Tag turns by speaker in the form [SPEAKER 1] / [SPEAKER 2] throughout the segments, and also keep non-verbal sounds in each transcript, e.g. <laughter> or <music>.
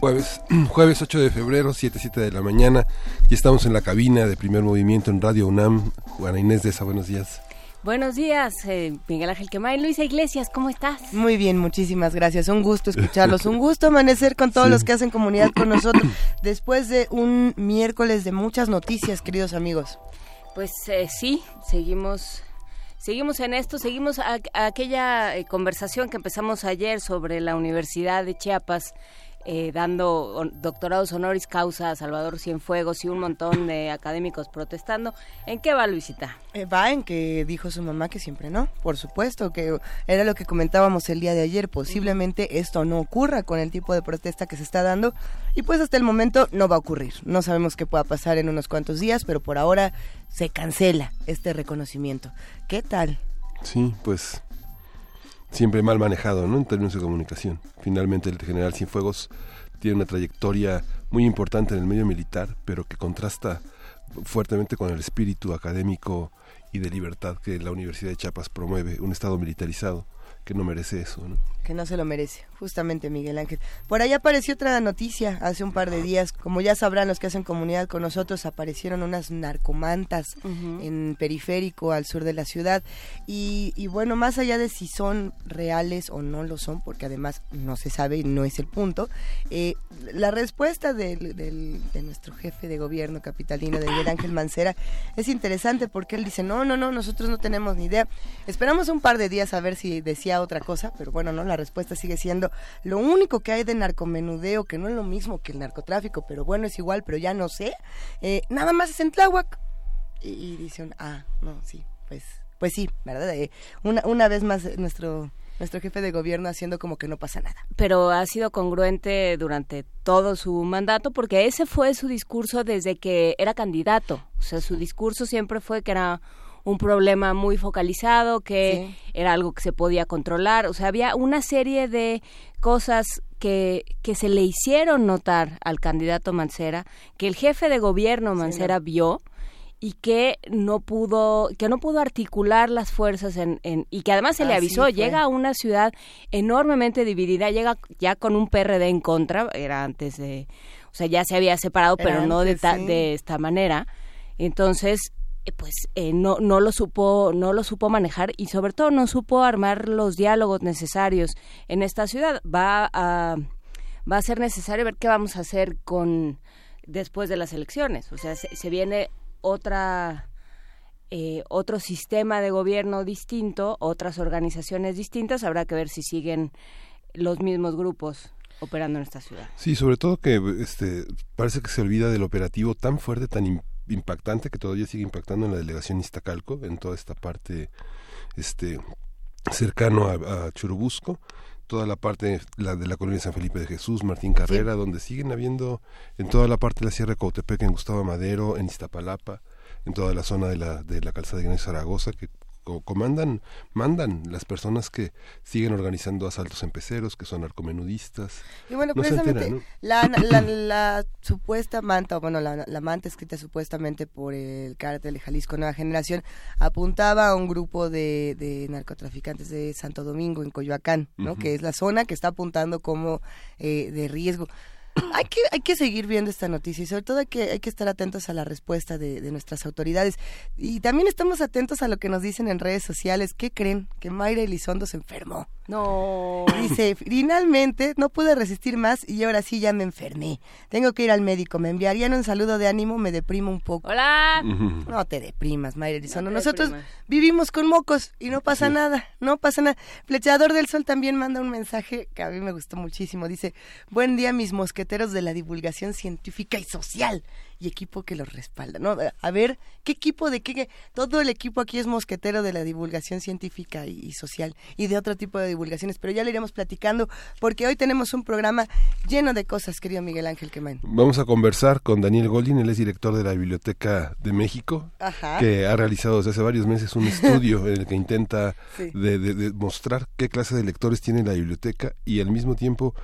[SPEAKER 1] Jueves, <clears throat> jueves 8 de febrero, 7, 7 de la mañana, y estamos en la cabina de primer movimiento en Radio UNAM. Juana Inés de esa, buenos días.
[SPEAKER 2] Buenos días, eh, Miguel Ángel Quemay. Luisa Iglesias, ¿cómo estás?
[SPEAKER 3] Muy bien, muchísimas gracias. Un gusto escucharlos. Un gusto amanecer con todos los que hacen comunidad con nosotros después de un miércoles de muchas noticias, queridos amigos.
[SPEAKER 2] Pues eh, sí, seguimos Seguimos en esto, seguimos a, aquella eh, conversación que empezamos ayer sobre la Universidad de Chiapas eh, dando doctorados honoris causa a Salvador Cienfuegos y un montón de académicos protestando. ¿En qué va Luisita?
[SPEAKER 3] Eh, va en que dijo su mamá que siempre no, por supuesto, que era lo que comentábamos el día de ayer, posiblemente esto no ocurra con el tipo de protesta que se está dando y pues hasta el momento no va a ocurrir. No sabemos qué pueda pasar en unos cuantos días, pero por ahora se cancela este reconocimiento. ¿Qué tal?
[SPEAKER 1] Sí, pues siempre mal manejado ¿no? en términos de comunicación. Finalmente el general Cienfuegos tiene una trayectoria muy importante en el medio militar, pero que contrasta fuertemente con el espíritu académico y de libertad que la Universidad de Chiapas promueve, un Estado militarizado que no merece eso. ¿no?
[SPEAKER 3] Que no se lo merece, justamente Miguel Ángel. Por ahí apareció otra noticia hace un par de días. Como ya sabrán los que hacen comunidad con nosotros, aparecieron unas narcomantas en periférico al sur de la ciudad. Y, bueno, más allá de si son reales o no lo son, porque además no se sabe y no es el punto, eh, la respuesta de nuestro jefe de gobierno capitalino, de Miguel Ángel Mancera, es interesante porque él dice, no, no, no, nosotros no tenemos ni idea. Esperamos un par de días a ver si decía otra cosa, pero bueno, no la respuesta sigue siendo lo único que hay de narcomenudeo, que no es lo mismo que el narcotráfico, pero bueno, es igual, pero ya no sé, eh, nada más es en Tláhuac. Y, dicen, ah, no, sí, pues, pues sí, ¿verdad? Eh, una, una vez más nuestro nuestro jefe de gobierno haciendo como que no pasa nada.
[SPEAKER 2] Pero ha sido congruente durante todo su mandato porque ese fue su discurso desde que era candidato. O sea, su discurso siempre fue que era un problema muy focalizado, que era algo que se podía controlar. O sea, había una serie de cosas que, que se le hicieron notar al candidato Mancera, que el jefe de gobierno Mancera vio y que no pudo que no pudo articular las fuerzas en, en y que además se le avisó. llega a una ciudad enormemente dividida llega ya con un PRD en contra era antes de o sea ya se había separado pero no de, de esta manera. Entonces pues eh, no no lo supo no lo supo manejar y sobre todo no supo armar los diálogos necesarios en esta ciudad. Va a va a ser necesario ver qué vamos a hacer con después de las elecciones. O sea se, viene otra eh, otro sistema de gobierno distinto otras organizaciones distintas. Habrá que ver si siguen los mismos grupos operando en esta ciudad.
[SPEAKER 1] Sí, sobre todo que este parece que se olvida del operativo tan fuerte, tan impactante que todavía sigue impactando en la delegación Iztacalco, en toda esta parte este cercano a, Churubusco, toda la parte la de la colonia San Felipe de Jesús, Martín Carrera, donde siguen habiendo en toda la parte de la Sierra de Cautepec, en Gustavo Madero, en Iztapalapa, en toda la zona de la, de la calzada de Ignacio Zaragoza, que comandan, mandan las personas que siguen organizando asaltos en peceros, que son narcomenudistas.
[SPEAKER 3] Y bueno, precisamente la, la, supuesta manta, o bueno, la, la, manta escrita supuestamente por el cártel de Jalisco Nueva Generación, apuntaba a un grupo de, de narcotraficantes de Santo Domingo, en Coyoacán, ¿no? Que es la zona que está apuntando como eh, de riesgo hay que, hay que seguir viendo esta noticia y sobre todo hay que, hay que estar atentos a la respuesta de, de, nuestras autoridades. Y también estamos atentos a lo que nos dicen en redes sociales. ¿Qué creen? Que Mayra Elizondo se enfermó.
[SPEAKER 2] No.
[SPEAKER 3] Dice, finalmente no pude resistir más y ahora sí ya me enfermé. Tengo que ir al médico. Me enviarían un saludo de ánimo, me deprimo un poco.
[SPEAKER 2] Hola.
[SPEAKER 3] No te deprimas, Mayra Elizondo. Nosotros vivimos con mocos y no pasa nada, no pasa nada. Flechador del Sol también manda un mensaje que a mí me gustó muchísimo. Dice, buen día mis mosqueteros de la divulgación científica y social y equipo que los respalda, ¿no? A ver, ¿qué equipo de qué? Todo el equipo aquí es mosquetero de la divulgación científica y, social y de otro tipo de divulgaciones, pero ya lo iremos platicando porque hoy tenemos un programa lleno de cosas, querido Miguel Ángel Quemán.
[SPEAKER 1] Vamos a conversar con Daniel Goldin, él es director de la Biblioteca de México, que ha realizado desde hace varios meses un estudio <laughs> en el que intenta de, mostrar qué clase de lectores tiene la biblioteca y al mismo tiempo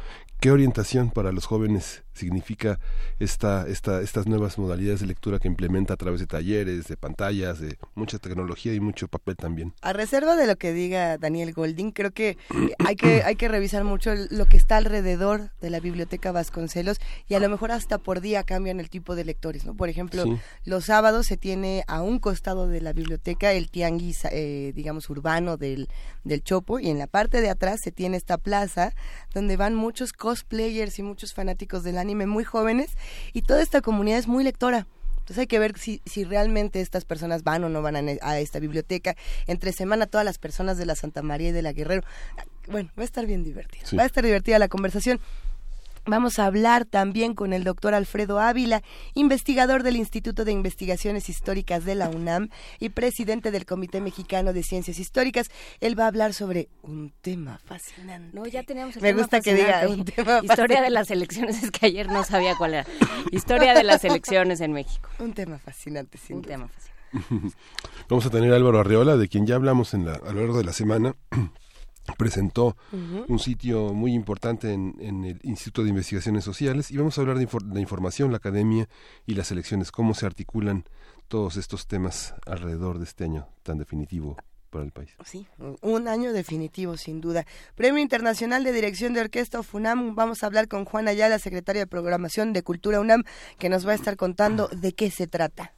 [SPEAKER 1] qué orientación para los jóvenes significa esta, esta, estas nuevas modalidades de lectura que implementa a través de talleres, de pantallas, de mucha tecnología y mucho papel también.
[SPEAKER 3] A reserva de lo que diga Daniel Golding, creo que hay que, hay que revisar mucho lo que está alrededor de la biblioteca Vasconcelos y a lo mejor hasta por día cambian el tipo de lectores. ¿no? Por ejemplo, los sábados se tiene a un costado de la biblioteca el tianguis, eh, digamos, urbano del, del Chopo y en la parte de atrás se tiene esta plaza donde van muchos cosplayers y muchos fanáticos del anime muy jóvenes y toda esta comunidad es muy lectora. Entonces hay que ver si, si realmente estas personas van o no van a, esta biblioteca. Entre semana todas las personas de la Santa María y de la Guerrero. Bueno, va a estar bien divertido. Va a estar divertida la conversación. Vamos a hablar también con el doctor Alfredo Ávila, investigador del Instituto de Investigaciones Históricas de la UNAM y presidente del Comité Mexicano de Ciencias Históricas. Él va a hablar sobre un tema fascinante.
[SPEAKER 4] No, ya teníamos el
[SPEAKER 3] Me gusta que diga un tema
[SPEAKER 4] Historia de las elecciones, es que ayer no sabía cuál era. Historia de las elecciones en México.
[SPEAKER 3] Un tema fascinante, sin
[SPEAKER 4] Un tema fascinante.
[SPEAKER 1] Vamos a tener a Álvaro Arreola, de quien ya hablamos en la, a lo largo de la semana presentó un sitio muy importante en, el Instituto de Investigaciones Sociales y vamos a hablar de la información, la academia y las elecciones, cómo se articulan todos estos temas alrededor de este año tan definitivo para el país.
[SPEAKER 3] Sí, un año definitivo, sin duda. Premio Internacional de Dirección de Orquesta FUNAM. Vamos a hablar con Juana Ayala, secretaria de Programación de Cultura UNAM, que nos va a estar contando de qué se trata.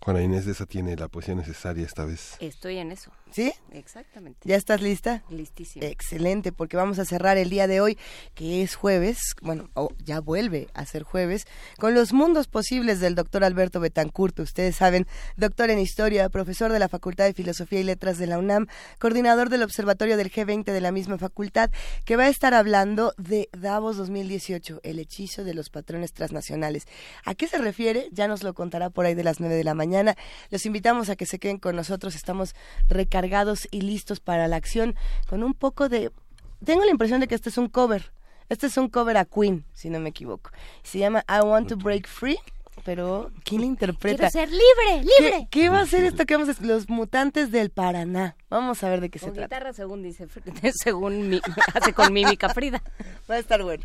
[SPEAKER 1] Juana Inés de esa tiene la poesía necesaria esta vez.
[SPEAKER 4] Estoy en eso.
[SPEAKER 3] ¿Sí?
[SPEAKER 4] Exactamente.
[SPEAKER 3] ¿Ya estás lista?
[SPEAKER 4] Listísima.
[SPEAKER 3] Excelente, porque vamos a cerrar el día de hoy, que es jueves, bueno, ya vuelve a ser jueves, con los mundos posibles del doctor Alberto Betancourt. Ustedes saben, doctor en historia, profesor de la Facultad de Filosofía y Letras de la UNAM, coordinador del Observatorio del G20 de la misma facultad, que va a estar hablando de Davos 2018, el hechizo de los patrones transnacionales. ¿A qué se refiere? Ya nos lo contará por ahí de las 9 de la mañana. Los invitamos a que se queden con nosotros, estamos recargados cargados y listos para la acción, con un poco de... Tengo la impresión de que este es un cover. Este es un cover a Queen, si no me equivoco. Se llama I Want to Break Free. Pero, ¿quién la interpreta?
[SPEAKER 4] Quiero ser libre, libre.
[SPEAKER 3] ¿Qué, va a ser esto que vamos a Los mutantes del Paraná. Vamos a ver de qué se trata.
[SPEAKER 4] guitarra, según dice, <laughs> según mi, hace con mímica Frida.
[SPEAKER 3] Va a estar bueno.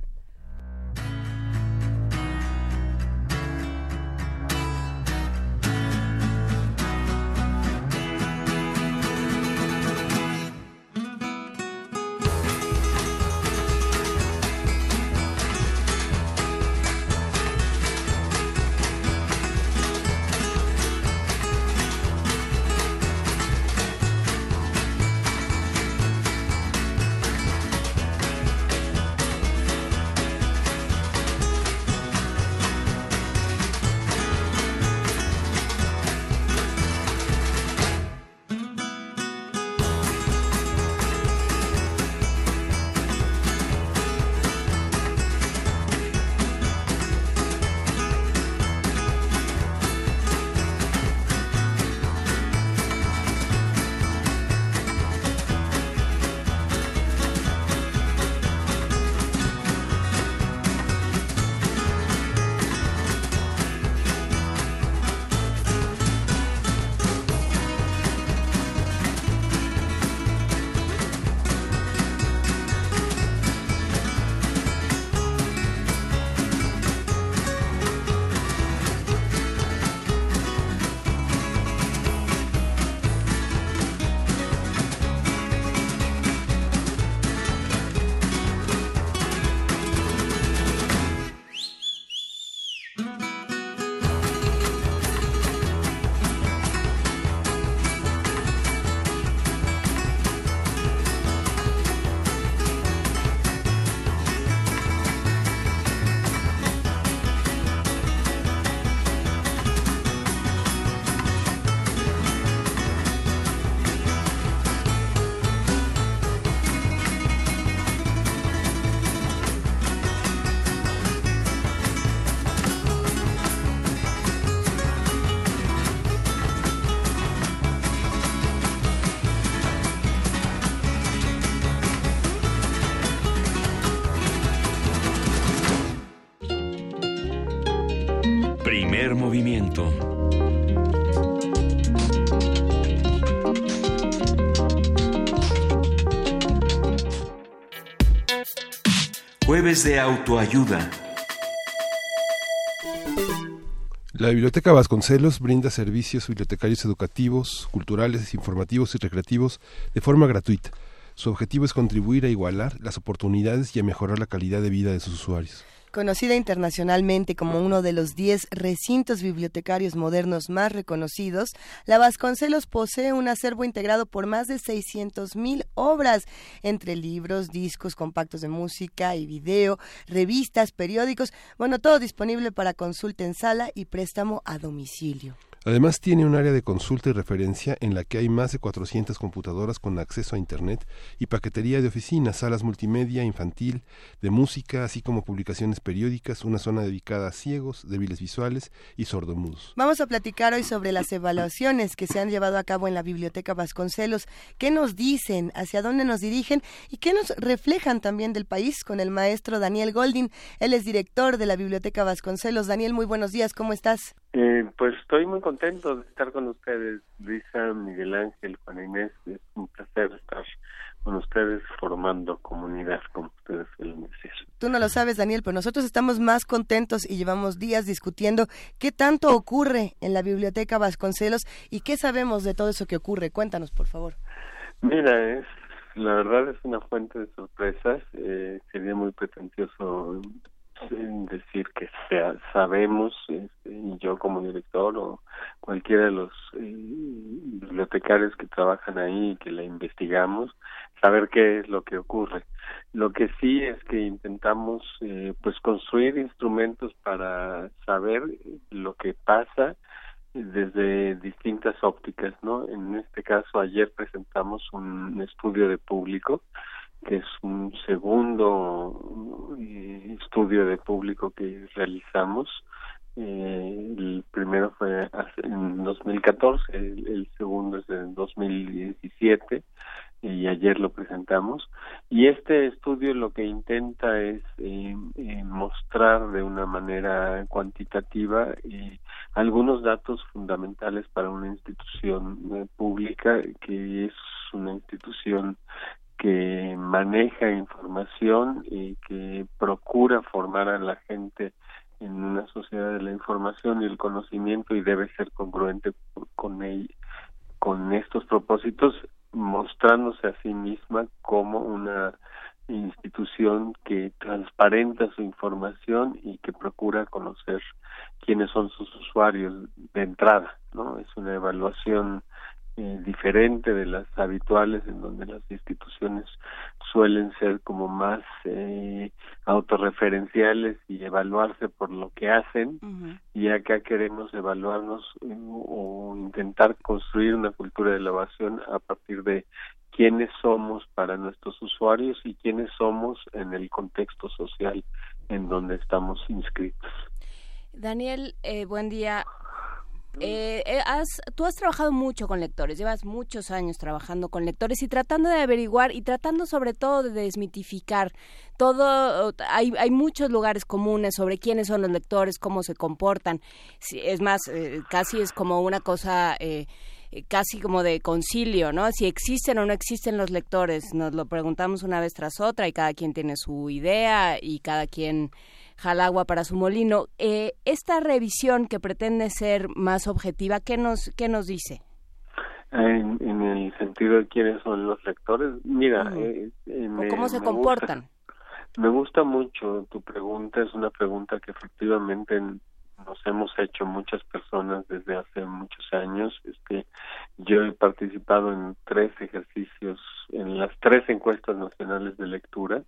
[SPEAKER 5] De autoayuda.
[SPEAKER 1] La Biblioteca Vasconcelos brinda servicios bibliotecarios educativos, culturales, informativos y recreativos de forma gratuita. Su objetivo es contribuir a igualar las oportunidades y a mejorar la calidad de vida de sus usuarios.
[SPEAKER 3] Conocida internacionalmente como uno de los 10 recintos bibliotecarios modernos más reconocidos, la Vasconcelos posee un acervo integrado por más de 600.000 obras, entre libros, discos, compactos de música y video, revistas, periódicos, bueno, todo disponible para consulta en sala y préstamo a domicilio.
[SPEAKER 1] Además tiene un área de consulta y referencia en la que hay más de 400 computadoras con acceso a Internet y paquetería de oficinas, salas multimedia, infantil, de música, así como publicaciones periódicas, una zona dedicada a ciegos, débiles visuales y sordomudos.
[SPEAKER 3] Vamos a platicar hoy sobre las evaluaciones que se han llevado a cabo en la Biblioteca Vasconcelos, qué nos dicen, hacia dónde nos dirigen y qué nos reflejan también del país con el maestro Daniel Goldin. Él es director de la Biblioteca Vasconcelos. Daniel, muy buenos días, ¿cómo estás?
[SPEAKER 6] Eh, pues estoy muy contento de estar con ustedes, Luisa, Miguel Ángel, Juan Inés. Es un placer estar con ustedes formando comunidad, como ustedes suelen decir.
[SPEAKER 3] Tú no lo sabes, Daniel, pero nosotros estamos más contentos y llevamos días discutiendo qué tanto ocurre en la Biblioteca Vasconcelos y qué sabemos de todo eso que ocurre. Cuéntanos, por favor.
[SPEAKER 6] Mira, es la verdad es una fuente de sorpresas. Eh, sería muy pretencioso decir que sea, sabemos, este, y yo como director o cualquiera de los eh, bibliotecarios que trabajan ahí y que la investigamos, saber qué es lo que ocurre. Lo que sí es que intentamos eh, pues construir instrumentos para saber lo que pasa desde distintas ópticas, ¿no? En este caso ayer presentamos un estudio de público que es un segundo eh, estudio de público que realizamos. Eh, el primero fue en 2014, el, el segundo es en 2017 y ayer lo presentamos. Y este estudio lo que intenta es eh, eh, mostrar de una manera cuantitativa eh, algunos datos fundamentales para una institución pública que es una institución que maneja información y que procura formar a la gente en una sociedad de la información y el conocimiento y debe ser congruente con con estos propósitos mostrándose a sí misma como una institución que transparenta su información y que procura conocer quiénes son sus usuarios de entrada, ¿no? Es una evaluación eh, diferente de las habituales en donde las instituciones suelen ser como más eh, autorreferenciales y evaluarse por lo que hacen y acá queremos evaluarnos eh, o intentar construir una cultura de elevación a partir de quiénes somos para nuestros usuarios y quiénes somos en el contexto social en donde estamos inscritos.
[SPEAKER 4] Daniel, eh, buen día. Eh, eh, has, tú has trabajado mucho con lectores, llevas muchos años trabajando con lectores y tratando de averiguar y tratando sobre todo de desmitificar todo. Hay, hay muchos lugares comunes sobre quiénes son los lectores, cómo se comportan. Es más, eh, casi es como una cosa. Eh, casi como de concilio, ¿no? Si existen o no existen los lectores, nos lo preguntamos una vez tras otra y cada quien tiene su idea y cada quien Jalagua para su molino. Eh, esta revisión que pretende ser más objetiva, ¿qué nos, qué nos dice?
[SPEAKER 6] En, el sentido de quiénes son los lectores, mira, eh,
[SPEAKER 4] cómo se comportan.
[SPEAKER 6] me gusta mucho tu pregunta, es una pregunta que efectivamente nos hemos hecho muchas personas desde hace muchos años. Este, yo he participado en tres ejercicios, en las tres encuestas nacionales de lectura,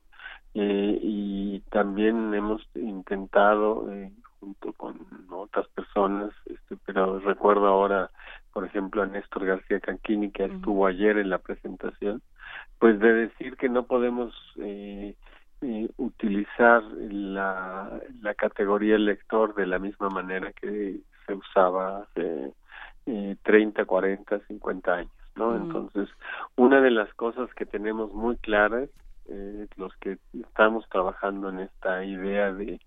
[SPEAKER 6] eh, y también hemos intentado eh, junto con otras personas este pero recuerdo ahora por ejemplo a Néstor García Canquini que estuvo ayer en la presentación pues de decir que no podemos eh, eh, utilizar la, la categoría lector de la misma manera que se usaba hace eh, 30, 40, 50 años, ¿no? Entonces, una de las cosas que tenemos muy claras eh, los que estamos trabajando en esta idea de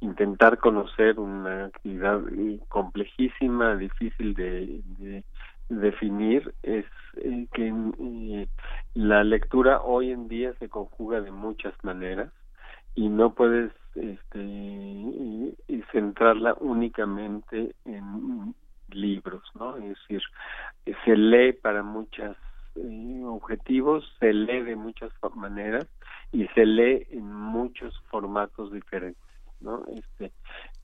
[SPEAKER 6] intentar conocer una actividad complejísima, difícil de, definir, es eh, que eh, la lectura hoy en día se conjuga de muchas maneras y no puedes este, centrarla únicamente en libros, ¿no? Es decir, se lee para muchos eh, objetivos, se lee de muchas maneras y se lee en muchos formatos diferentes. ¿no? Este,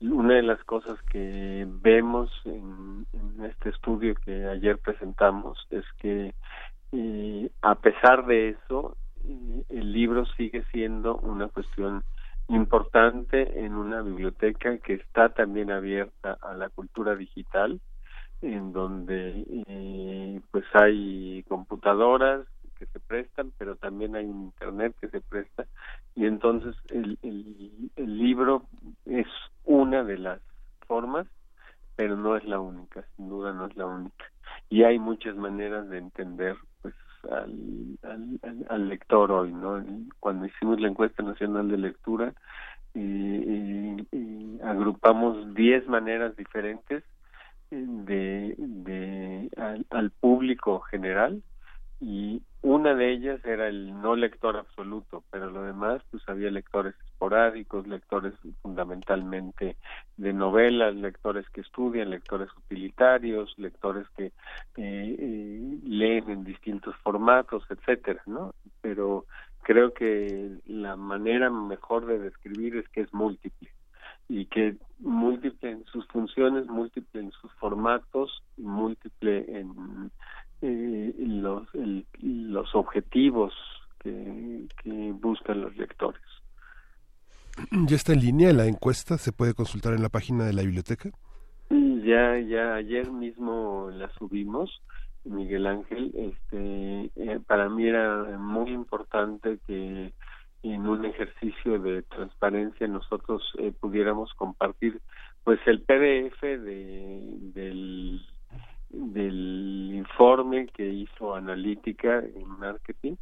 [SPEAKER 6] una de las cosas que vemos en, este estudio que ayer presentamos es que eh, a pesar de eso, eh, el libro sigue siendo una cuestión importante en una biblioteca que está también abierta a la cultura digital, en donde eh, pues hay computadoras que se prestan, pero también hay internet que se presta y entonces el, el, libro es una de las formas, pero no es la única, sin duda no es la única. Y hay muchas maneras de entender pues al, al, lector hoy, ¿no? Cuando hicimos la encuesta nacional de lectura, y, agrupamos 10 maneras diferentes de, de al, público general y una de ellas era el no lector absoluto, pero lo demás pues había lectores esporádicos, lectores fundamentalmente de novelas, lectores que estudian, lectores utilitarios, lectores que eh, eh, leen en distintos formatos, etcétera, ¿no? Pero creo que la manera mejor de describir es que es múltiple y que múltiple en sus funciones, múltiple en sus formatos, múltiple en eh, los, los objetivos que, que buscan los lectores.
[SPEAKER 1] ¿Ya está en línea la encuesta? ¿Se puede consultar en la página de la biblioteca?
[SPEAKER 6] Ya, ya ayer mismo la subimos, Miguel Ángel. Este, eh, para mí era muy importante que en un ejercicio de transparencia nosotros eh, pudiéramos compartir pues el PDF de, del del informe que hizo Analítica en Marketing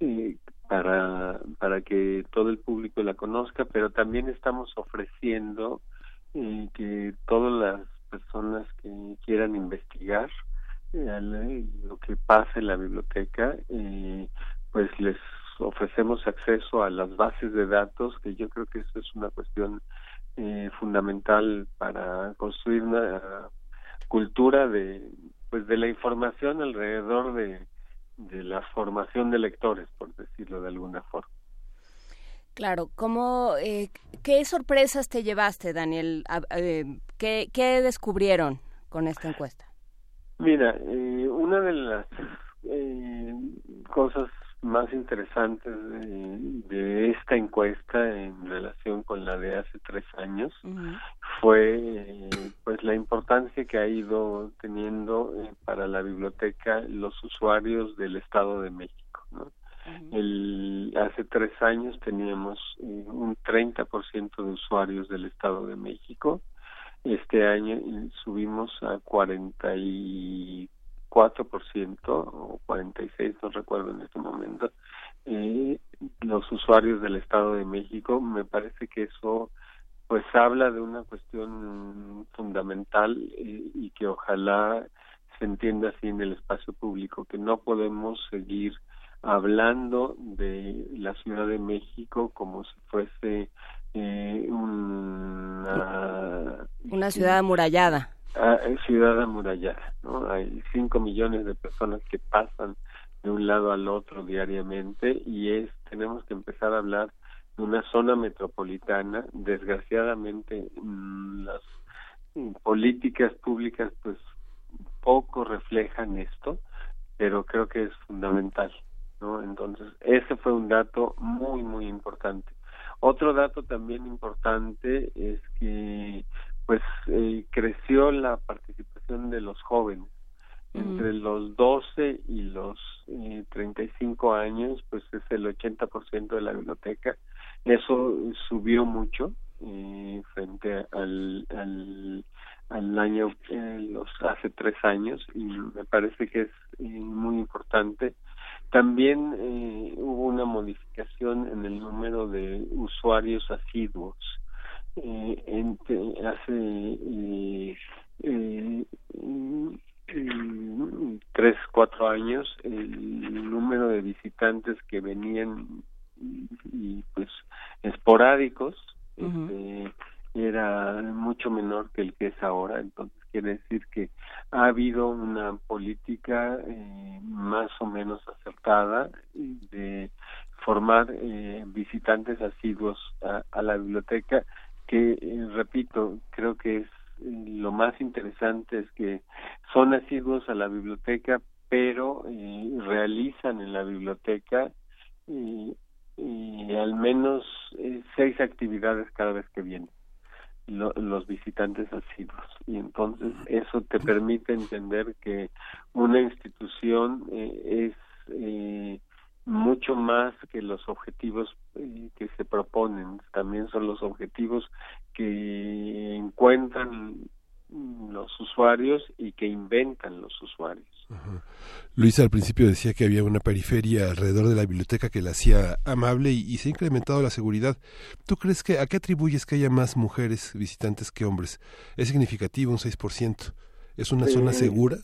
[SPEAKER 6] eh, para, para que todo el público la conozca, pero también estamos ofreciendo eh, que todas las personas que quieran investigar eh, lo que pasa en la biblioteca, eh, pues les ofrecemos acceso a las bases de datos, que yo creo que eso es una cuestión eh, fundamental para construir una cultura de pues de la información alrededor de, de la formación de lectores por decirlo de alguna forma
[SPEAKER 4] Claro, ¿cómo, eh, ¿qué sorpresas te llevaste, Daniel? Eh, ¿qué, ¿Qué descubrieron con esta encuesta?
[SPEAKER 6] Mira, eh, una de las eh, cosas más interesantes de, esta encuesta en relación con la de hace tres años fue pues la importancia que ha ido teniendo eh, para la biblioteca los usuarios del Estado de México. ¿no? El, hace tres años teníamos eh, un 30% de usuarios del Estado de México. Este año eh, subimos a 44 44% o 46%, no recuerdo en este momento, eh, los usuarios del Estado de México. Me parece que eso pues habla de una cuestión fundamental eh, y que ojalá se entienda así en el espacio público, que no podemos seguir hablando de la Ciudad de México como si fuese eh, una...
[SPEAKER 4] Una ciudad amurallada
[SPEAKER 6] ciudad amurallada, ¿no? Hay cinco millones de personas que pasan de un lado al otro diariamente y es tenemos que empezar a hablar de una zona metropolitana. Desgraciadamente mm, las políticas públicas pues poco reflejan esto, pero creo que es fundamental, ¿no? Entonces ese fue un dato muy muy importante. Otro dato también importante es que pues eh, creció la participación de los jóvenes. Entre los 12 y los eh, 35 años pues es el 80% de la biblioteca. Eso subió mucho eh, frente al, al, al año eh, los hace tres años y me parece que es eh, muy importante. También hubo una modificación en el número de usuarios asiduos hace tres, cuatro años, el número de visitantes que venían y, pues esporádicos este, era mucho menor que el que es ahora, entonces quiere decir que ha habido una política eh, más o menos acertada de formar eh, visitantes asiduos a, la biblioteca que eh, repito creo que es lo más interesante es que son asiduos a la biblioteca pero realizan en la biblioteca y al menos seis actividades cada vez que vienen los visitantes asiduos. Y entonces eso te permite entender que una institución eh, es eh, mucho más que los objetivos eh, que se proponen también son los objetivos que encuentran los usuarios y que inventan los usuarios.
[SPEAKER 1] Luisa al principio decía que había una periferia alrededor de la biblioteca que la hacía amable y, se ha incrementado la seguridad. ¿Tú crees que a qué atribuyes que haya más mujeres visitantes que hombres? ¿Es significativo un 6%? ¿Es una zona segura?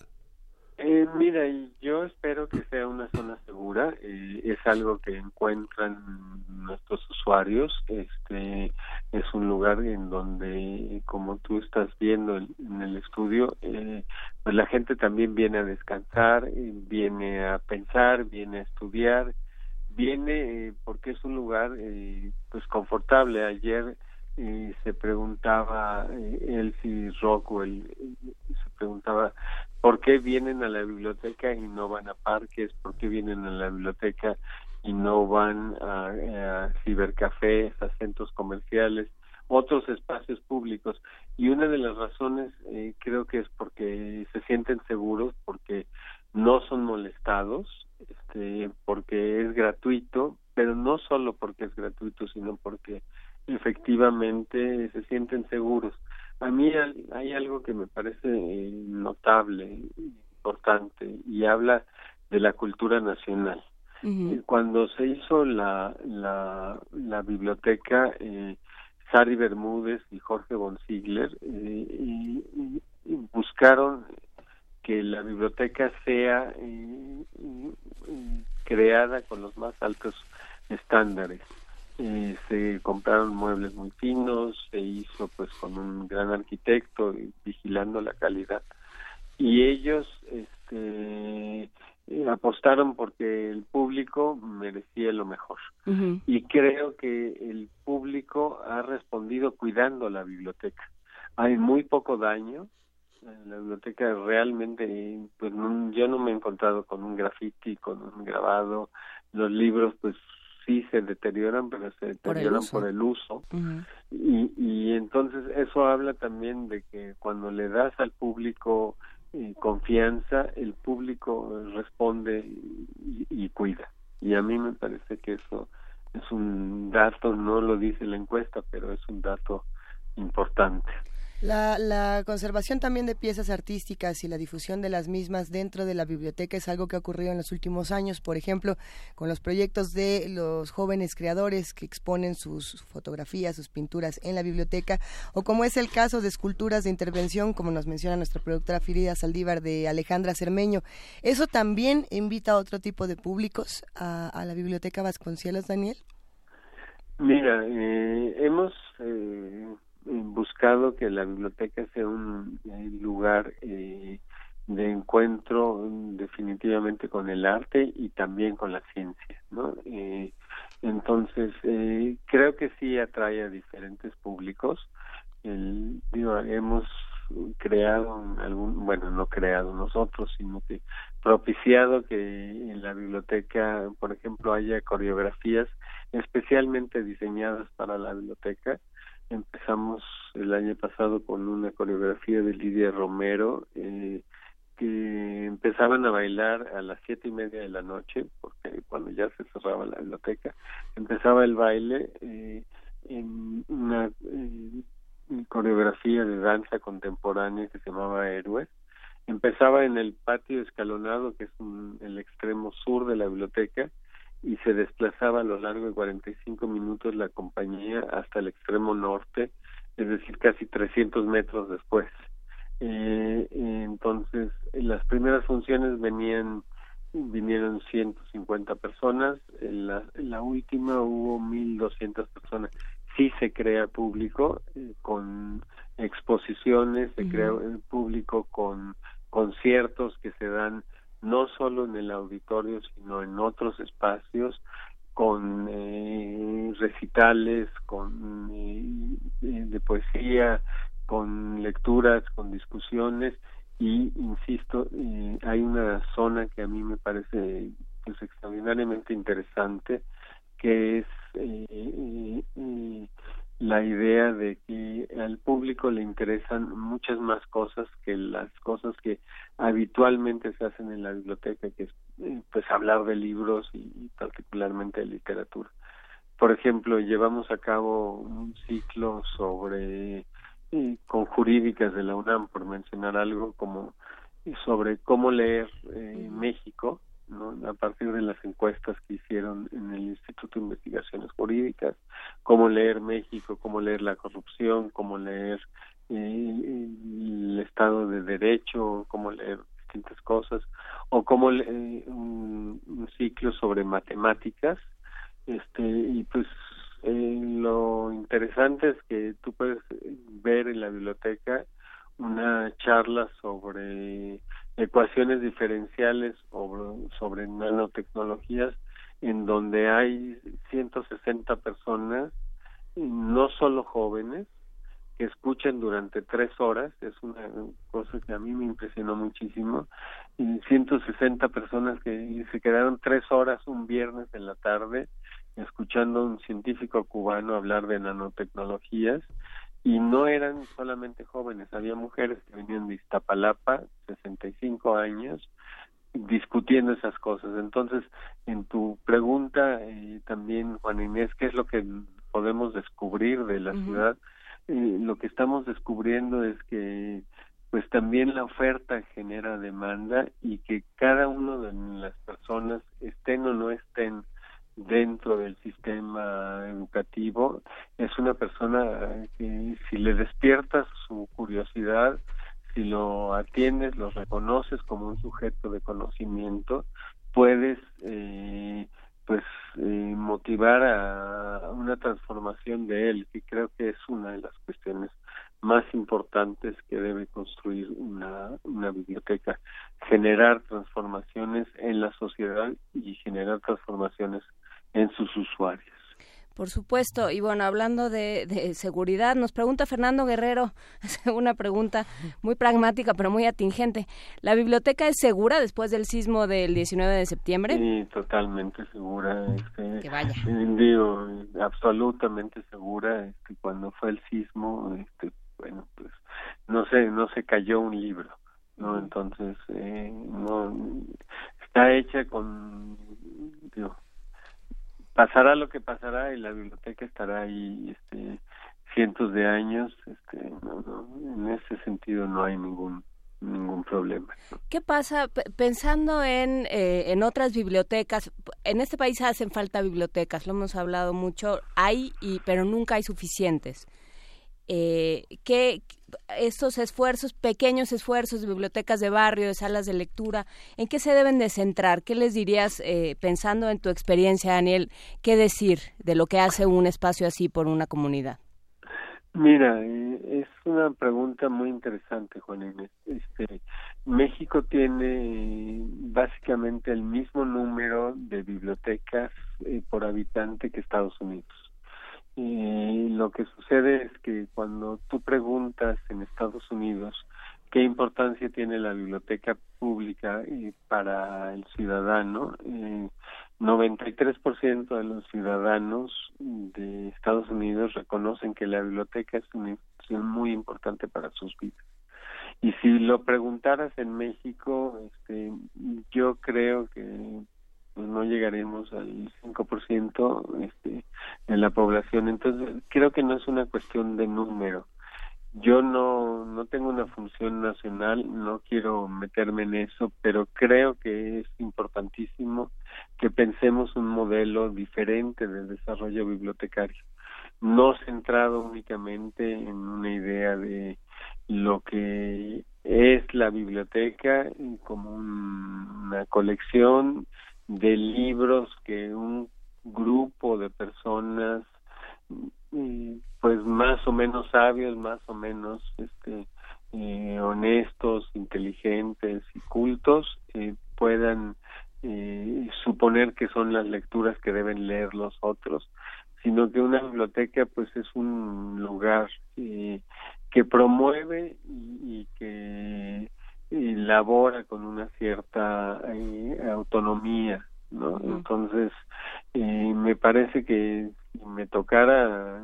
[SPEAKER 6] Eh, mira, yo espero que sea una zona segura. Eh, es algo que encuentran nuestros usuarios. Este es un lugar en donde, como tú estás viendo en, el estudio, eh, pues la gente también viene a descansar, eh, viene a pensar, viene a estudiar, viene porque es un lugar pues confortable. Ayer se preguntaba Elsie Rockwell se preguntaba por qué vienen a la biblioteca y no van a parques, por qué vienen a la biblioteca y no van a, cibercafés, a centros comerciales, otros espacios públicos. Y una de las razones eh, creo que es porque se sienten seguros, porque no son molestados, este, porque es gratuito, pero no solo porque es gratuito, sino porque efectivamente se sienten seguros. A mí hay algo que me parece eh, notable, importante, y habla de la cultura nacional. Eh, cuando se hizo la, la, la biblioteca, eh, Sari Bermúdez y Jorge von Ziegler eh, buscaron que la biblioteca sea creada con los más altos estándares eh, se compraron muebles muy finos, se hizo pues con un gran arquitecto vigilando la calidad. Y ellos este eh, apostaron porque el público merecía lo mejor. Y creo que el público ha respondido cuidando la biblioteca. Hay muy poco daño. La biblioteca realmente pues yo no me he encontrado con un graffiti con un grabado. Los libros pues sí se deterioran, pero se deterioran por el uso. y, y entonces eso habla también de que cuando le das al público eh, confianza, el público responde y, cuida. Y a mí me parece que eso es un dato, no lo dice la encuesta, pero es un dato importante.
[SPEAKER 3] La, la, conservación también de piezas artísticas y la difusión de las mismas dentro de la biblioteca es algo que ha ocurrido en los últimos años, por ejemplo, con los proyectos de los jóvenes creadores que exponen sus fotografías, sus pinturas en la biblioteca, o como es el caso de esculturas de intervención, como nos menciona nuestra productora Firida Saldívar de Alejandra Cermeño. ¿Eso también invita a otro tipo de públicos a, la biblioteca Vasconcelos, Daniel?
[SPEAKER 6] Mira, eh, hemos... Eh buscado que la biblioteca sea un eh, lugar eh, de encuentro definitivamente con el arte y también con la ciencia, ¿no? Eh, entonces creo que sí atrae a diferentes públicos. El, digo, hemos creado algún, bueno, no creado nosotros, sino que propiciado que en la biblioteca, por ejemplo, haya coreografías especialmente diseñadas para la biblioteca Empezamos el año pasado con una coreografía de Lidia Romero eh, que empezaban a bailar a las siete y media de la noche, porque cuando ya se cerraba la biblioteca, empezaba el baile eh, en una eh, coreografía de danza contemporánea que se llamaba Héroes. Empezaba en el patio escalonado, que es el extremo sur de la biblioteca, y se desplazaba a lo largo de 45 minutos la compañía hasta el extremo norte es decir, casi 300 metros después. Eh, entonces, las primeras funciones venían vinieron 150 personas, en la, en la última hubo 1.200 personas. Sí se crea público eh, con exposiciones, se crea público con conciertos que se dan no solo en el auditorio, sino en otros espacios, con eh, recitales, con eh, de poesía, con lecturas, con discusiones y insisto eh, hay una zona que a mí me parece pues extraordinariamente interesante que es eh, eh, la idea de que al público le interesan muchas más cosas que las cosas que habitualmente se hacen en la biblioteca que es pues hablar de libros y particularmente de literatura. Por ejemplo llevamos a cabo un ciclo sobre con jurídicas de la UNAM, por mencionar algo como sobre cómo leer eh, México, ¿no? a partir de las encuestas que hicieron en el Instituto de Investigaciones Jurídicas, cómo leer México, cómo leer la corrupción, cómo leer eh, el Estado de Derecho, cómo leer distintas cosas, o cómo un, un ciclo sobre matemáticas, este y pues eh, lo interesante es que tú puedes ver en la biblioteca una charla sobre ecuaciones diferenciales sobre nanotecnologías en donde hay 160 personas, no solo jóvenes, que escuchan durante tres horas, es una cosa que a mí me impresionó muchísimo, y 160 personas que se quedaron tres horas un viernes en la tarde escuchando a un científico cubano hablar de nanotecnologías y no eran solamente jóvenes, había mujeres que venían de Iztapalapa, 65 años, discutiendo esas cosas. Entonces, en tu pregunta eh, también, Juan Inés, ¿qué es lo que podemos descubrir de la ciudad? Eh, lo que estamos descubriendo es que pues también la oferta genera demanda y que cada uno de las personas estén o no estén dentro del sistema educativo es una persona que si le despiertas su curiosidad si lo atiendes lo reconoces como un sujeto de conocimiento puedes eh, pues eh, motivar a una transformación de él que creo que es una de las cuestiones más importantes que debe construir una, una biblioteca, generar transformaciones en la sociedad y generar transformaciones en sus usuarios.
[SPEAKER 4] Por supuesto, y bueno, hablando de, seguridad, nos pregunta Fernando Guerrero, <laughs> una pregunta muy pragmática pero muy atingente. ¿La biblioteca es segura después del sismo del 19 de septiembre?
[SPEAKER 6] Sí, totalmente segura. Este,
[SPEAKER 4] que vaya.
[SPEAKER 6] Digo, absolutamente segura. Este, cuando fue el sismo, este, bueno, pues no se, no se cayó un libro, ¿no? Entonces, eh, no, está hecha con, digo, pasará lo que pasará y la biblioteca estará ahí este cientos de años este en ese sentido no hay ningún ningún problema
[SPEAKER 4] qué pasa pensando en eh, en otras bibliotecas en este país hacen falta bibliotecas lo hemos hablado mucho hay y pero nunca hay suficientes. Eh, que estos esfuerzos, pequeños esfuerzos de bibliotecas de barrio, de salas de lectura, ¿en qué se deben de centrar? ¿Qué les dirías, eh, pensando en tu experiencia, Daniel, qué decir de lo que hace un espacio así por una comunidad?
[SPEAKER 6] Mira, eh, es una pregunta muy interesante, Juan Inés. Este, México tiene básicamente el mismo número de bibliotecas eh, por habitante que Estados Unidos. Y lo que sucede es que cuando tú preguntas en Estados Unidos qué importancia tiene la biblioteca pública para el ciudadano, eh, 93% de los ciudadanos de Estados Unidos reconocen que la biblioteca es una institución muy importante para sus vidas. Y si lo preguntaras en México, este, yo creo que pues no llegaremos al 5% este, de la población. Entonces, creo que no es una cuestión de número. Yo no, no tengo una función nacional, no quiero meterme en eso, pero creo que es importantísimo que pensemos un modelo diferente de desarrollo bibliotecario. no centrado únicamente en una idea de lo que es la biblioteca como una colección de libros que un grupo de personas mm, pues más o menos sabios, más o menos este eh, honestos, inteligentes y cultos eh, puedan eh, suponer que son las lecturas que deben leer los otros, sino que una biblioteca pues es un lugar eh, que promueve y, que elabora con una cierta eh, autonomía, ¿no? Entonces, eh, me parece que si me tocara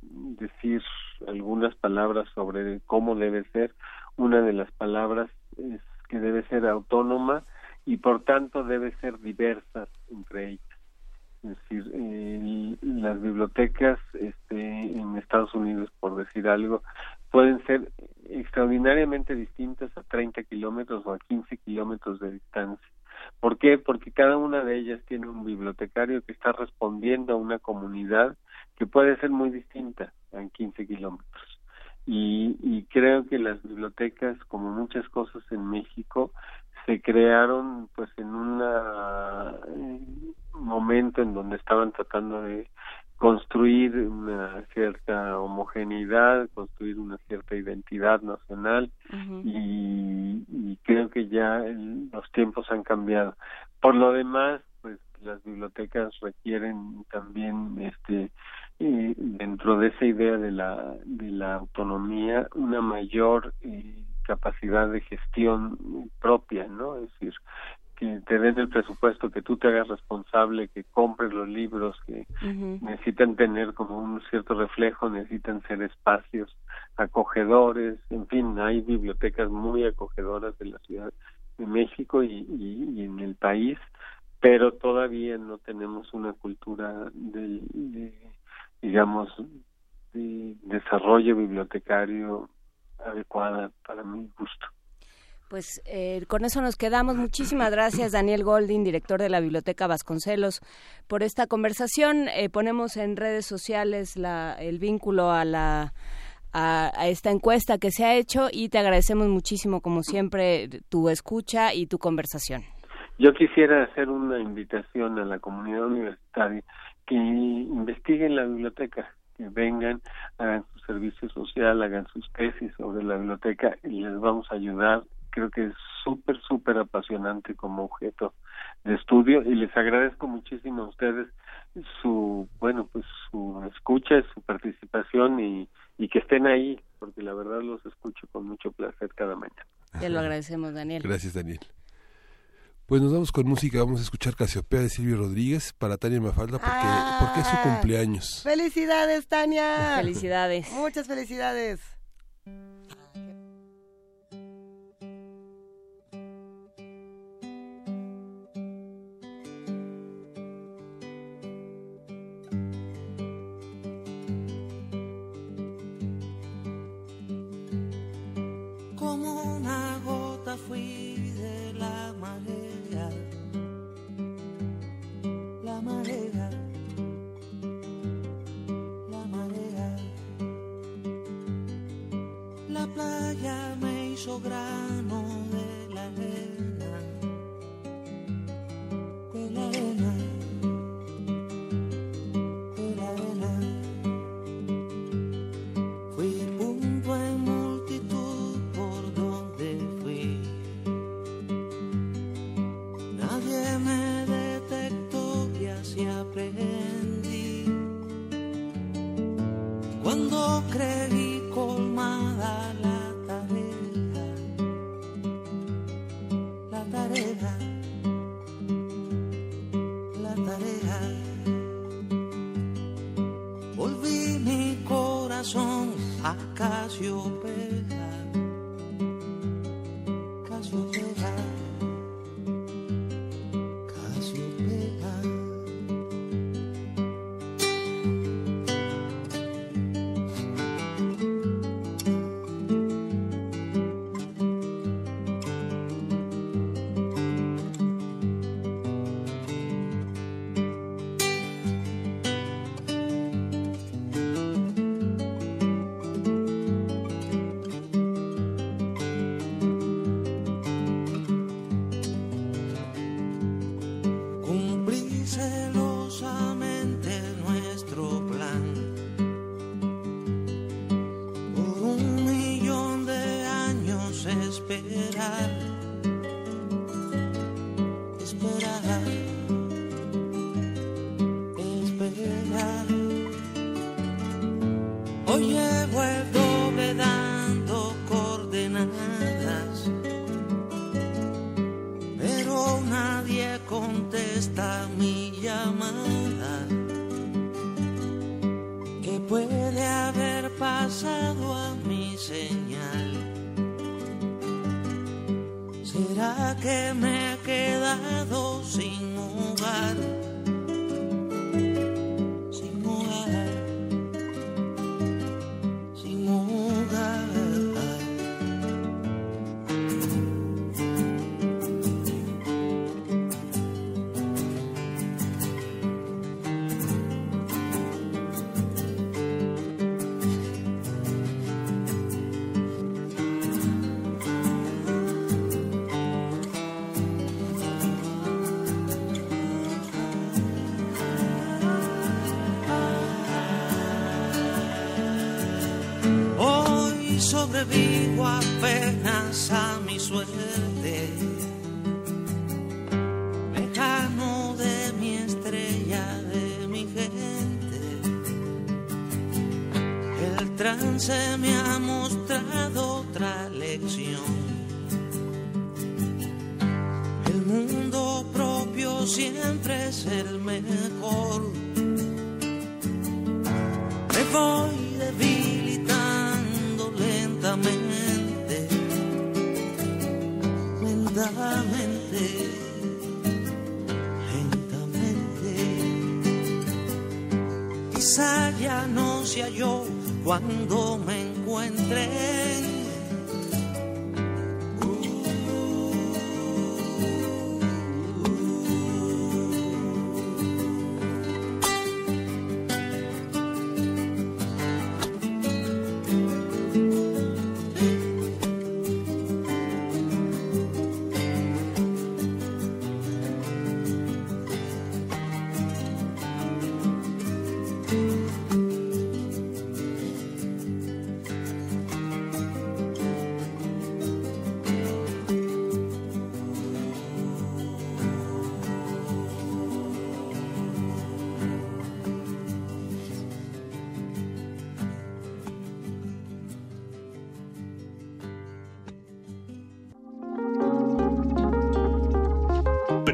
[SPEAKER 6] decir algunas palabras sobre cómo debe ser, una de las palabras es que debe ser autónoma y por tanto debe ser diversa entre ellas. Es decir, eh, las bibliotecas este, en Estados Unidos, por decir algo, pueden ser extraordinariamente distintas a 30 kilómetros o a 15 kilómetros de distancia. ¿Por qué? Porque cada una de ellas tiene un bibliotecario que está respondiendo a una comunidad que puede ser muy distinta en 15 kilómetros. Y, y creo que las bibliotecas, como muchas cosas en México, se crearon pues en un momento en donde estaban tratando de construir una cierta homogeneidad, construir una cierta identidad nacional y, y, creo que ya los tiempos han cambiado. Por lo demás, pues las bibliotecas requieren también este eh, dentro de esa idea de la de la autonomía una mayor eh, capacidad de gestión propia, ¿no? Es decir, que te den el presupuesto, que tú te hagas responsable, que compres los libros, que necesitan tener como un cierto reflejo, necesitan ser espacios acogedores, en fin, hay bibliotecas muy acogedoras en la Ciudad de México y, y, en el país, pero todavía no tenemos una cultura de, de digamos, de desarrollo bibliotecario adecuada para mi gusto.
[SPEAKER 2] Pues eh, con eso nos quedamos. Muchísimas gracias, Daniel Golding, director de la Biblioteca Vasconcelos, por esta conversación. Eh, ponemos en redes sociales la, el vínculo a la a, esta encuesta que se ha hecho y te agradecemos muchísimo, como siempre, tu escucha y tu conversación.
[SPEAKER 6] Yo quisiera hacer una invitación a la comunidad universitaria que investiguen la biblioteca vengan, hagan su servicio social, hagan sus tesis sobre la biblioteca y les vamos a ayudar. Creo que es súper, súper apasionante como objeto de estudio y les agradezco muchísimo a ustedes su, bueno, pues su escucha, su participación y, y que estén ahí, porque la verdad los escucho con mucho placer cada mañana.
[SPEAKER 2] Te lo agradecemos, Daniel.
[SPEAKER 1] Gracias, Daniel. Pues nos vamos con música, vamos a escuchar Casiopea de Silvio Rodríguez para Tania Mafalda porque, porque es su ah. cumpleaños.
[SPEAKER 7] ¡Felicidades, Tania!
[SPEAKER 2] Felicidades.
[SPEAKER 7] Muchas felicidades.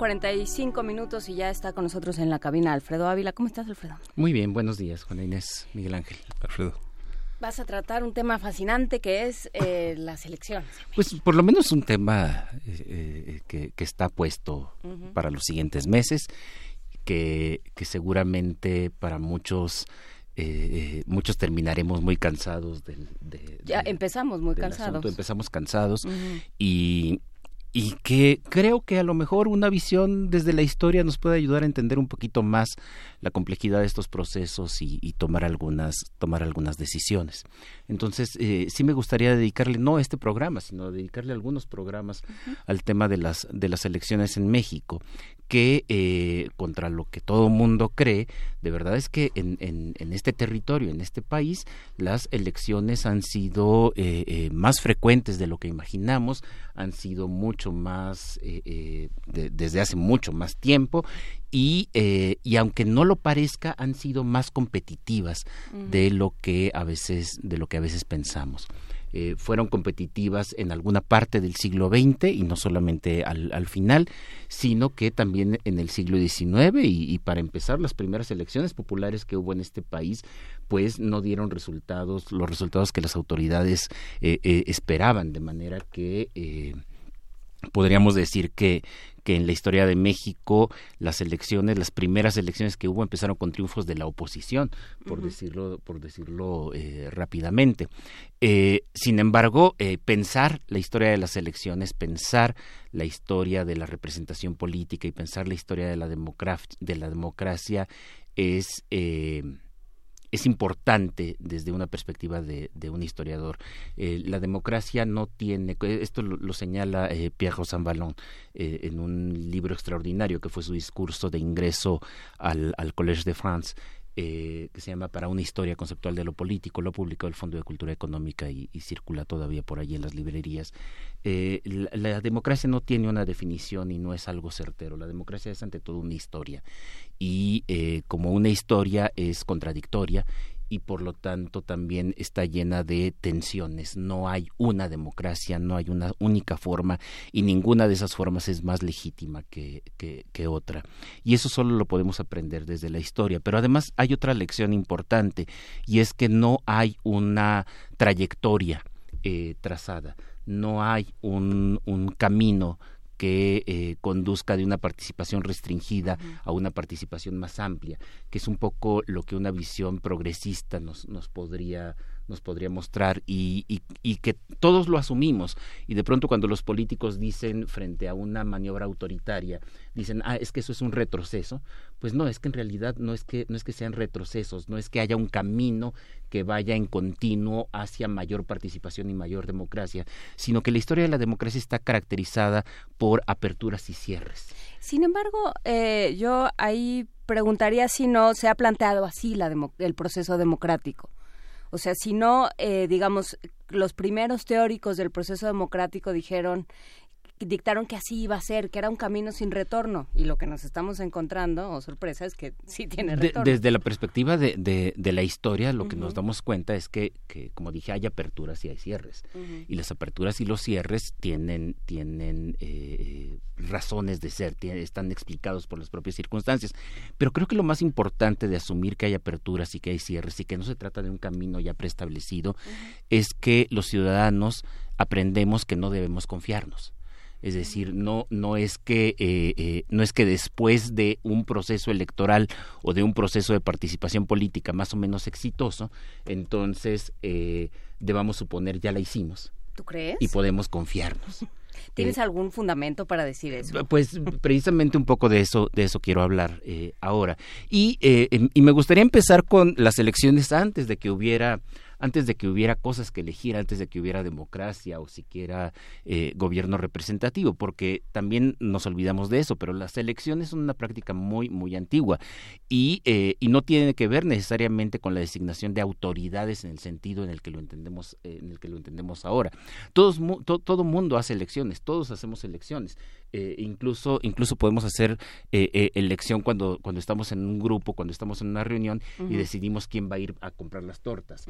[SPEAKER 4] 45 minutos y ya está con nosotros en la cabina Alfredo Ávila. ¿Cómo estás, Alfredo?
[SPEAKER 8] Muy bien, buenos días, Juana Inés, Miguel Ángel.
[SPEAKER 1] Alfredo.
[SPEAKER 4] Vas a tratar un tema fascinante que es eh, <laughs> las elecciones.
[SPEAKER 8] Pues por lo menos un tema eh, eh, que, está puesto para los siguientes meses, que, que seguramente para muchos muchos terminaremos muy cansados del, de,
[SPEAKER 4] ya empezamos muy cansados
[SPEAKER 8] empezamos cansados y y que creo que a lo mejor una visión desde la historia nos puede ayudar a entender un poquito más la complejidad de estos procesos y, tomar algunas tomar algunas decisiones. Entonces eh, sí me gustaría dedicarle no a este programa sino dedicarle algunos programas al tema de las de las elecciones en México que eh, contra lo que todo mundo cree, de verdad es que en, en, este territorio, en este país, las elecciones han sido eh, eh, más frecuentes de lo que imaginamos, han sido mucho más, desde hace mucho más tiempo, y, y aunque no lo parezca, han sido más competitivas de lo que a veces, de lo que a veces pensamos. Eh, fueron competitivas en alguna parte del siglo XX y no solamente al, al final, sino que también en el siglo XIX y, para empezar las primeras elecciones populares que hubo en este país pues no dieron resultados, los resultados que las autoridades eh, eh, esperaban, de manera que podríamos decir que que en la historia de México las elecciones, las primeras elecciones que hubo empezaron con triunfos de la oposición, por decirlo, por decirlo eh, rápidamente. Eh, sin embargo, eh, pensar la historia de las elecciones, pensar la historia de la representación política y pensar la historia de la, de la democracia es es importante desde una perspectiva de, un historiador. Eh, la democracia no tiene, esto lo, señala eh, Pierre Rosanvallon eh, en un libro extraordinario que fue su discurso de ingreso al, al Collège de France. eh, que se llama Para una historia conceptual de lo político, lo publicó el Fondo de Cultura Económica y, circula todavía por allí en las librerías. Eh, la, democracia no tiene una definición y no es algo certero. La democracia es ante todo una historia y eh, como una historia es contradictoria y por lo tanto también está llena de tensiones. No hay una democracia, no hay una única forma y ninguna de esas formas es más legítima que, que, otra. Y eso solo lo podemos aprender desde la historia. Pero además hay otra lección importante y es que no hay una trayectoria eh, trazada, no hay un, un camino que eh, conduzca de una participación restringida a una participación más amplia, que es un poco lo que una visión progresista nos, nos podría nos podría mostrar y, y, que todos lo asumimos. Y de pronto cuando los políticos dicen frente a una maniobra autoritaria dicen ah es que eso es un retroceso pues no es que en realidad no es que no es que sean retrocesos no es que haya un camino que vaya en continuo hacia mayor participación y mayor democracia sino que la historia de la democracia está caracterizada por aperturas y cierres.
[SPEAKER 4] Sin embargo eh, yo ahí preguntaría si no se ha planteado así la el proceso democrático o sea, si no, eh, digamos, los primeros teóricos del proceso democrático dijeron dictaron que así iba a ser, que era un camino sin retorno. Y lo que nos estamos encontrando, o oh, sorpresa, es que <laughs> sí tiene retorno.
[SPEAKER 8] desde la perspectiva de, de, la historia, lo que nos damos cuenta es que, que, como dije, hay aperturas y hay cierres. Y las aperturas y los cierres tienen, tienen eh, razones de ser, están explicados por las propias circunstancias. Pero creo que lo más importante de asumir que hay aperturas y que hay cierres y que no se trata de un camino ya preestablecido es que los ciudadanos aprendemos que no debemos confiarnos es decir, no, no, es que, eh, eh, no es que después de un proceso electoral o de un proceso de participación política más o menos exitoso, entonces eh, debamos suponer ya la hicimos.
[SPEAKER 4] ¿Tú crees?
[SPEAKER 8] Y podemos confiarnos. <laughs>
[SPEAKER 4] ¿Tienes algún fundamento para decir eso?
[SPEAKER 8] Pues precisamente un poco de eso, de eso quiero hablar ahora. Y, em, y me gustaría empezar con las elecciones antes de que hubiera antes de que hubiera cosas que elegir, antes de que hubiera democracia o siquiera eh, gobierno representativo, porque también nos olvidamos de eso, pero las elecciones son una práctica muy, muy antigua y, eh, y no tiene que ver necesariamente con la designación de autoridades en el sentido en el que lo entendemos, eh, en el que lo entendemos ahora. Todos, todo mundo hace elecciones, todos hacemos elecciones. Eh, incluso incluso podemos hacer eh, eh, elección cuando cuando estamos en un grupo cuando estamos en una reunión y decidimos quién va a ir a comprar las tortas.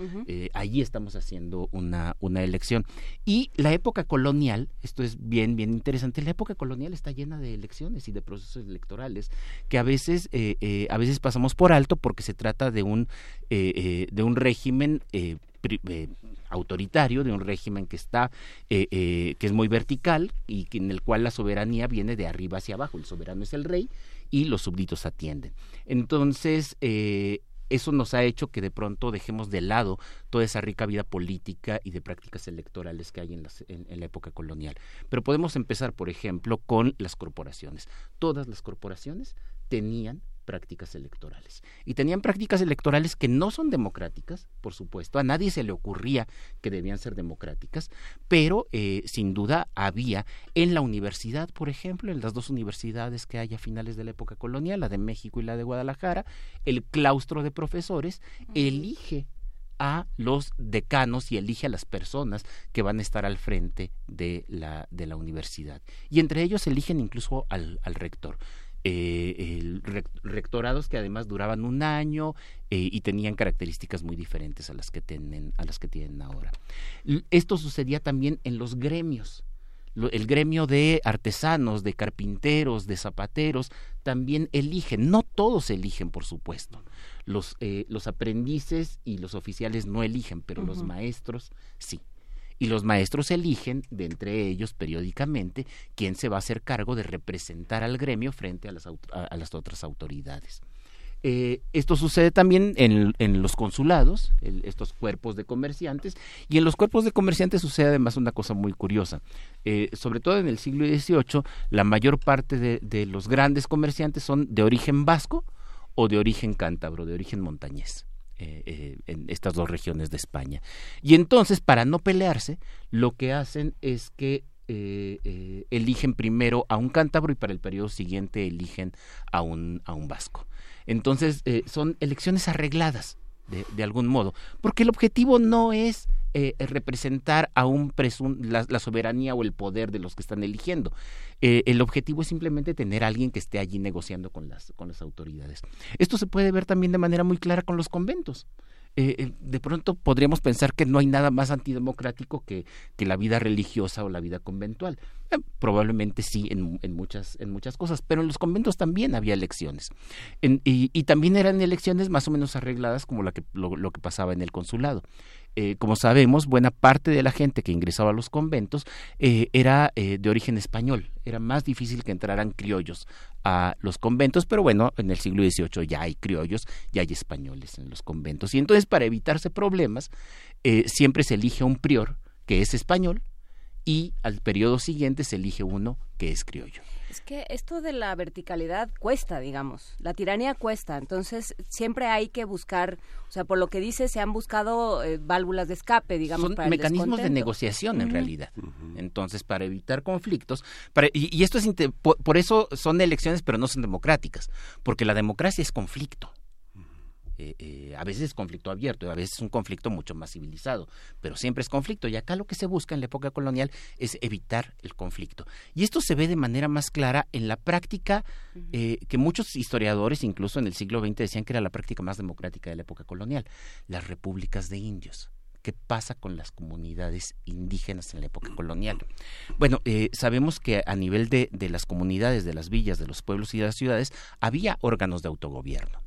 [SPEAKER 8] Allí estamos haciendo una una elección. Y la época colonial esto es bien bien interesante la época colonial está llena de elecciones y de procesos electorales que a veces a veces pasamos por alto porque se trata de un de un régimen autoritario, de un régimen que está, eh, eh, que es muy vertical y en el cual la soberanía viene de arriba hacia abajo. El soberano es el rey y los súbditos atienden. Entonces, eh, eso nos ha hecho que de pronto dejemos de lado toda esa rica vida política y de prácticas electorales que hay en, la época colonial. Pero podemos empezar, por ejemplo, con las corporaciones. Todas las corporaciones tenían prácticas electorales. Y tenían prácticas electorales que no son democráticas, por supuesto, a nadie se le ocurría que debían ser democráticas, pero eh, sin duda había en la universidad, por ejemplo, en las dos universidades que hay a finales de la época colonial, la de México y la de Guadalajara, el claustro de profesores elige a los decanos y elige a las personas que van a estar al frente de la, de la universidad. Y entre ellos eligen incluso al, al rector eh, rectorados que además duraban un año eh, y tenían características muy diferentes a las que tienen a las que tienen ahora. Esto sucedía también en los gremios. El gremio de artesanos, de carpinteros, de zapateros, también eligen. No todos eligen, por supuesto. Los, eh, los aprendices y los oficiales no eligen, pero los maestros sí y los maestros eligen de entre ellos periódicamente quién se va a hacer cargo de representar al gremio frente a las, a, las otras autoridades. Eh, esto sucede también en, los consulados, estos cuerpos de comerciantes, y en los cuerpos de comerciantes sucede además una cosa muy curiosa. Eh, sobre todo en el siglo XVIII, la mayor parte de, de los grandes comerciantes son de origen vasco o de origen cántabro, de origen montañés. Eh, eh, en estas dos regiones de España. Y entonces, para no pelearse, lo que hacen es que eligen primero a un cántabro y para el periodo siguiente eligen a un, a un vasco. Entonces, son elecciones arregladas, de, algún modo, porque el objetivo no es representar a un la, la, soberanía o el poder de los que están eligiendo. el objetivo es simplemente tener a alguien que esté allí negociando con las, con las autoridades. Esto se puede ver también de manera muy clara con los conventos. Eh, eh, de pronto podríamos pensar que no hay nada más antidemocrático que, que la vida religiosa o la vida conventual. Eh, probablemente sí en, en, muchas, en muchas cosas, pero en los conventos también había elecciones. y, y, también eran elecciones más o menos arregladas como la que, lo que pasaba en el consulado. Eh, como sabemos, buena parte de la gente que ingresaba a los conventos eh, era eh, de origen español. Era más difícil que entraran criollos a los conventos, pero bueno, en el siglo XVIII ya hay criollos, ya hay españoles en los conventos. Y entonces, para evitarse problemas, siempre se elige un prior que es español y al periodo siguiente se elige uno que es criollo.
[SPEAKER 4] Es que esto de la verticalidad cuesta, digamos. La tiranía cuesta. Entonces, siempre hay que buscar, o sea, por lo que dice, se han buscado eh, válvulas de escape, digamos,
[SPEAKER 8] Son mecanismos de negociación, en realidad. Entonces, para evitar conflictos. y, esto es. por eso son elecciones, pero no son democráticas. Porque la democracia es conflicto. Eh, eh, a veces es conflicto abierto, a veces es un conflicto mucho más civilizado, pero siempre es conflicto. Y acá lo que se busca en la época colonial es evitar el conflicto. Y esto se ve de manera más clara en la práctica eh, que muchos historiadores, incluso en el siglo XX, decían que era la práctica más democrática de la época colonial, las repúblicas de indios. ¿Qué pasa con las comunidades indígenas en la época colonial? Bueno, sabemos que a nivel de, de las comunidades, de las villas, de los pueblos y de las ciudades, había órganos de autogobierno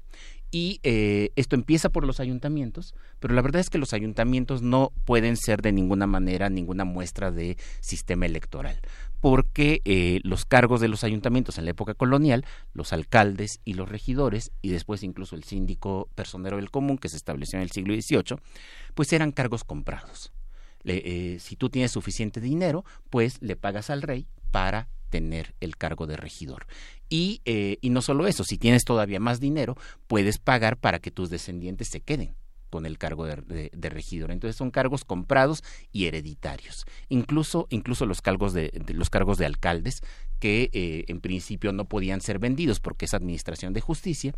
[SPEAKER 8] y eh, esto empieza por los ayuntamientos, pero la verdad es que los ayuntamientos no pueden ser de ninguna manera ninguna muestra de sistema electoral, porque eh, los cargos de los ayuntamientos en la época colonial, los alcaldes y los regidores, y después incluso el síndico personero del común que se estableció en el siglo XVIII, pues eran cargos comprados. Eh, si tú tienes suficiente dinero, pues le pagas al rey para tener el cargo de regidor. Y, eh, y no solo eso, si tienes todavía más dinero, puedes pagar para que tus descendientes se queden con el cargo de, regidor. Entonces son cargos comprados y hereditarios. Incluso, incluso los cargos de, los cargos de alcaldes que eh, en principio no podían ser vendidos porque es administración de justicia,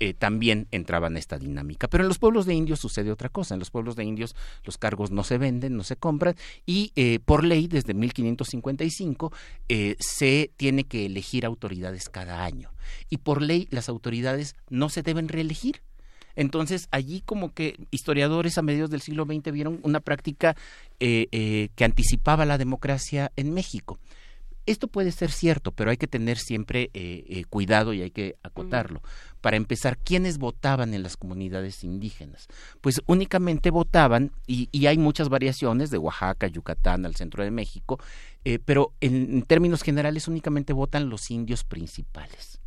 [SPEAKER 8] eh, también entraban en esta dinámica. Pero en los pueblos de indios sucede otra cosa. En los pueblos de indios los cargos no se venden, no se compran y eh, por ley desde 1555 se tiene que elegir autoridades cada año. Y por ley las autoridades no se deben reelegir entonces, allí como que historiadores a mediados del siglo XX vieron una práctica que anticipaba la democracia en México. Esto puede ser cierto, pero hay que tener siempre eh, cuidado y hay que acotarlo. Para empezar, ¿quiénes votaban en las comunidades indígenas? Pues únicamente votaban, y, hay muchas variaciones de Oaxaca, Yucatán, al centro de México, pero en, términos generales únicamente votan los indios principales.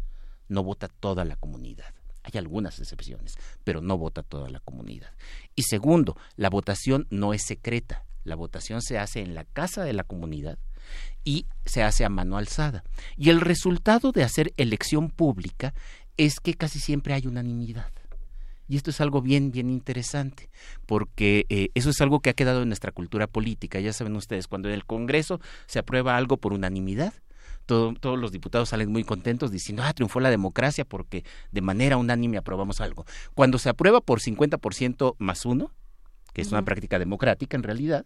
[SPEAKER 8] No vota toda la comunidad. Hay algunas excepciones, pero no vota toda la comunidad. Y segundo, la votación no es secreta. La votación se hace en la casa de la comunidad y se hace a mano alzada. Y el resultado de hacer elección pública es que casi siempre hay unanimidad. Y esto es algo bien, bien interesante, porque eh, eso es algo que ha quedado en nuestra cultura política. Ya saben ustedes, cuando en el Congreso se aprueba algo por unanimidad, todos los diputados salen muy contentos diciendo, ah, triunfó la democracia porque de manera unánime aprobamos algo. Cuando se aprueba por 50% más uno, que es una práctica democrática en realidad,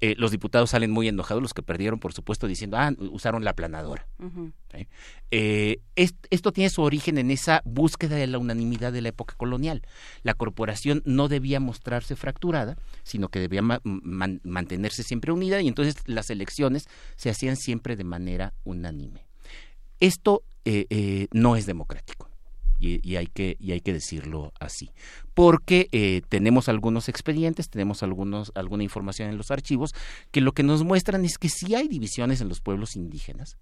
[SPEAKER 8] eh, los diputados salen muy enojados, los que perdieron, por supuesto, diciendo, ah, usaron la aplanadora. Eh, esto tiene su origen en esa búsqueda de la unanimidad de la época colonial. La corporación no debía mostrarse fracturada, sino que debía mantenerse siempre unida y entonces las elecciones se hacían siempre de manera unánime. Esto eh, no es democrático y, hay que, y hay que decirlo así. Porque eh, tenemos algunos expedientes, tenemos algunos, alguna información en los archivos que lo que nos muestran es que sí hay divisiones en los pueblos indígenas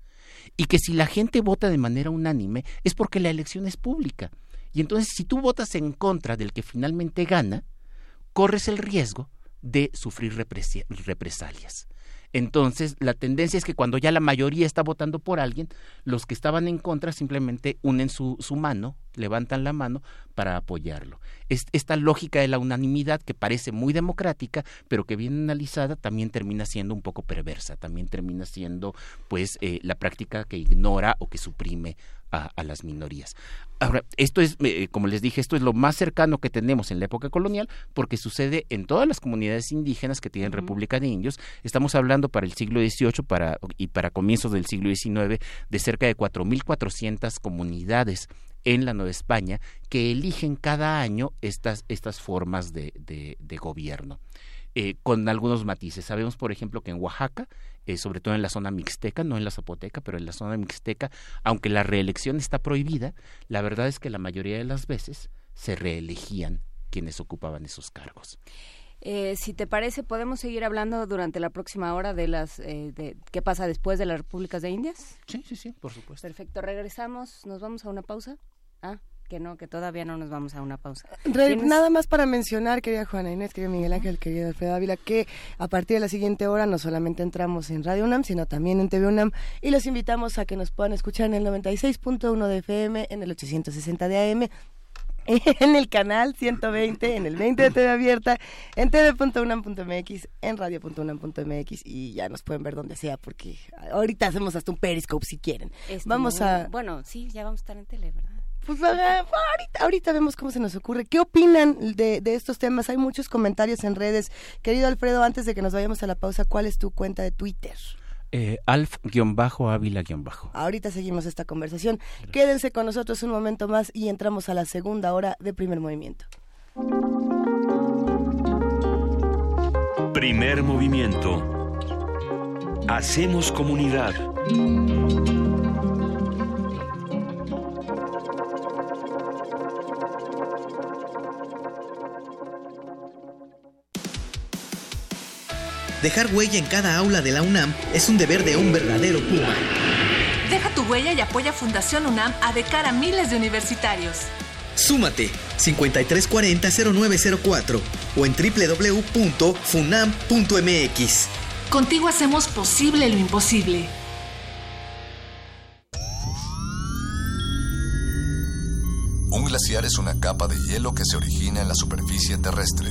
[SPEAKER 8] y que si la gente vota de manera unánime es porque la elección es pública. Y entonces si tú votas en contra del que finalmente gana, corres el riesgo de sufrir represalias. Entonces, la tendencia es que cuando ya la mayoría está votando por alguien, los que estaban en contra simplemente unen su, su mano levantan la mano para apoyarlo. esta lógica de la unanimidad que parece muy democrática, pero que bien analizada también termina siendo un poco perversa, también termina siendo pues eh, la práctica que ignora o que suprime a, las minorías. Ahora, esto es, eh, como les dije, esto es lo más cercano que tenemos en la época colonial, porque sucede en todas las comunidades indígenas que tienen República de Indios. Estamos hablando para el siglo XVIII para, y para comienzos del siglo XIX de cerca de 4.400 comunidades en la Nueva España que eligen cada año estas, estas formas de, de, gobierno. Eh, con algunos matices. Sabemos, por ejemplo, que en Oaxaca eh, sobre todo en la zona mixteca, no en la zapoteca, pero en la zona mixteca, aunque la reelección está prohibida, la verdad es que la mayoría de las veces se reelegían quienes ocupaban esos cargos.
[SPEAKER 4] Eh, si te parece, podemos seguir hablando durante la próxima hora de las eh, de qué pasa después de las repúblicas de Indias.
[SPEAKER 8] Sí, sí, sí, por supuesto.
[SPEAKER 4] Perfecto, regresamos, nos vamos a una pausa. Ah, que no, que todavía no nos vamos a una pausa.
[SPEAKER 3] nada más para mencionar, querida Juana Inés, querido Miguel Ángel, querido Alfredo Ávila, que a partir de la siguiente hora no solamente entramos en Radio UNAM, sino también en TV UNAM y los invitamos a que nos puedan escuchar en el 96.1 de FM, en el 860 de AM, <laughs> en el canal 120, en el 20 de TV abierta, en tv.unam.mx, en radio.unam.mx y ya nos pueden ver donde sea porque ahorita hacemos hasta un periscope si quieren. vamos a...
[SPEAKER 4] Bueno, sí, ya vamos a estar en tele, ¿verdad?
[SPEAKER 3] Pues ahorita, ahorita vemos cómo se nos ocurre. ¿Qué opinan de, de estos temas? Hay muchos comentarios en redes. Querido Alfredo, antes de que nos vayamos a la pausa, ¿cuál es tu cuenta de Twitter?
[SPEAKER 8] Eh, Alf-Ávila-
[SPEAKER 3] Ahorita seguimos esta conversación. Quédense con nosotros un momento más y entramos a la segunda hora de primer movimiento.
[SPEAKER 5] Primer movimiento. Hacemos comunidad.
[SPEAKER 9] Dejar huella en cada aula de la UNAM es un deber de un verdadero Puma.
[SPEAKER 10] Deja tu huella y apoya Fundación UNAM a de cara a miles de universitarios.
[SPEAKER 9] Súmate 5340-0904 o en www.funam.mx.
[SPEAKER 10] Contigo hacemos posible lo imposible.
[SPEAKER 11] Un glaciar es una capa de hielo que se origina en la superficie terrestre.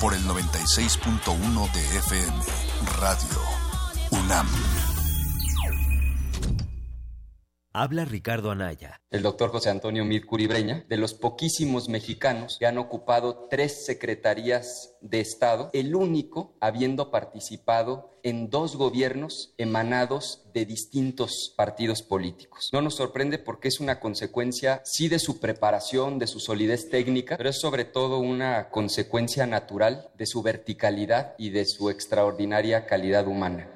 [SPEAKER 11] por el 96.1 de FM, Radio UNAM.
[SPEAKER 12] Habla Ricardo Anaya.
[SPEAKER 13] El doctor José Antonio Mid Curibreña, de los poquísimos mexicanos que han ocupado tres secretarías de Estado, el único habiendo participado en dos gobiernos emanados de distintos partidos políticos. No nos sorprende porque es una consecuencia, sí, de su preparación, de su solidez técnica, pero es sobre todo una consecuencia natural de su verticalidad y de su extraordinaria calidad humana.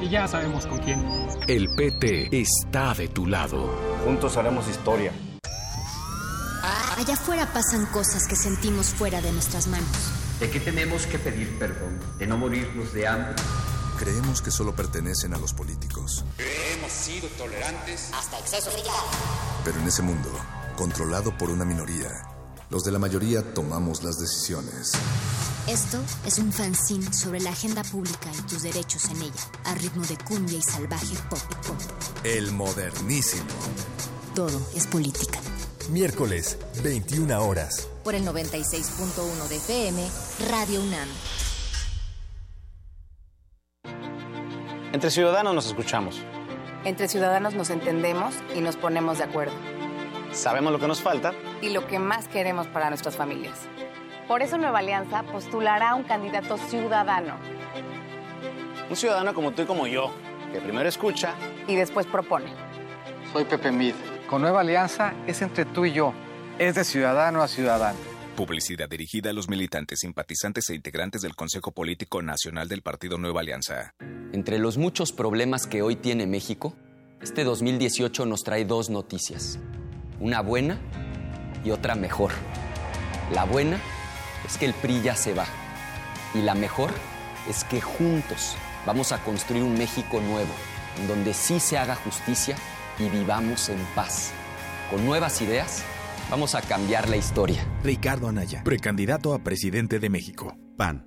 [SPEAKER 14] y ya sabemos con quién.
[SPEAKER 5] El PT está de tu lado.
[SPEAKER 15] Juntos haremos historia.
[SPEAKER 16] Allá afuera pasan cosas que sentimos fuera de nuestras manos.
[SPEAKER 17] ¿De qué tenemos que pedir perdón? ¿De no morirnos de hambre?
[SPEAKER 11] Creemos que solo pertenecen a los políticos.
[SPEAKER 18] Hemos sido tolerantes
[SPEAKER 16] hasta exceso de
[SPEAKER 11] Pero en ese mundo, controlado por una minoría, los de la mayoría tomamos las decisiones.
[SPEAKER 16] Esto es un fanzine sobre la agenda pública y tus derechos en ella, a ritmo de cumbia y salvaje pop pop.
[SPEAKER 11] El modernísimo.
[SPEAKER 16] Todo es política.
[SPEAKER 19] Miércoles, 21 horas.
[SPEAKER 16] Por el 96.1 de FM, Radio UNAM.
[SPEAKER 20] Entre ciudadanos nos escuchamos.
[SPEAKER 21] Entre ciudadanos nos entendemos y nos ponemos de acuerdo.
[SPEAKER 20] Sabemos lo que nos falta
[SPEAKER 22] y lo que más queremos para nuestras familias.
[SPEAKER 23] Por eso Nueva Alianza postulará un candidato ciudadano.
[SPEAKER 20] Un ciudadano como tú y como yo, que primero escucha
[SPEAKER 22] y después propone.
[SPEAKER 24] Soy Pepe Mid.
[SPEAKER 21] Con Nueva Alianza es entre tú y yo. Es de ciudadano a ciudadano.
[SPEAKER 25] Publicidad dirigida a los militantes, simpatizantes e integrantes del Consejo Político Nacional del Partido Nueva Alianza.
[SPEAKER 13] Entre los muchos problemas que hoy tiene México, este 2018 nos trae dos noticias. Una buena y otra mejor. La buena es que el PRI ya se va. Y la mejor es que juntos vamos a construir un México nuevo, en donde sí se haga justicia y vivamos en paz. Con nuevas ideas Vamos a cambiar la historia.
[SPEAKER 26] Ricardo Anaya, precandidato a presidente de México. PAN,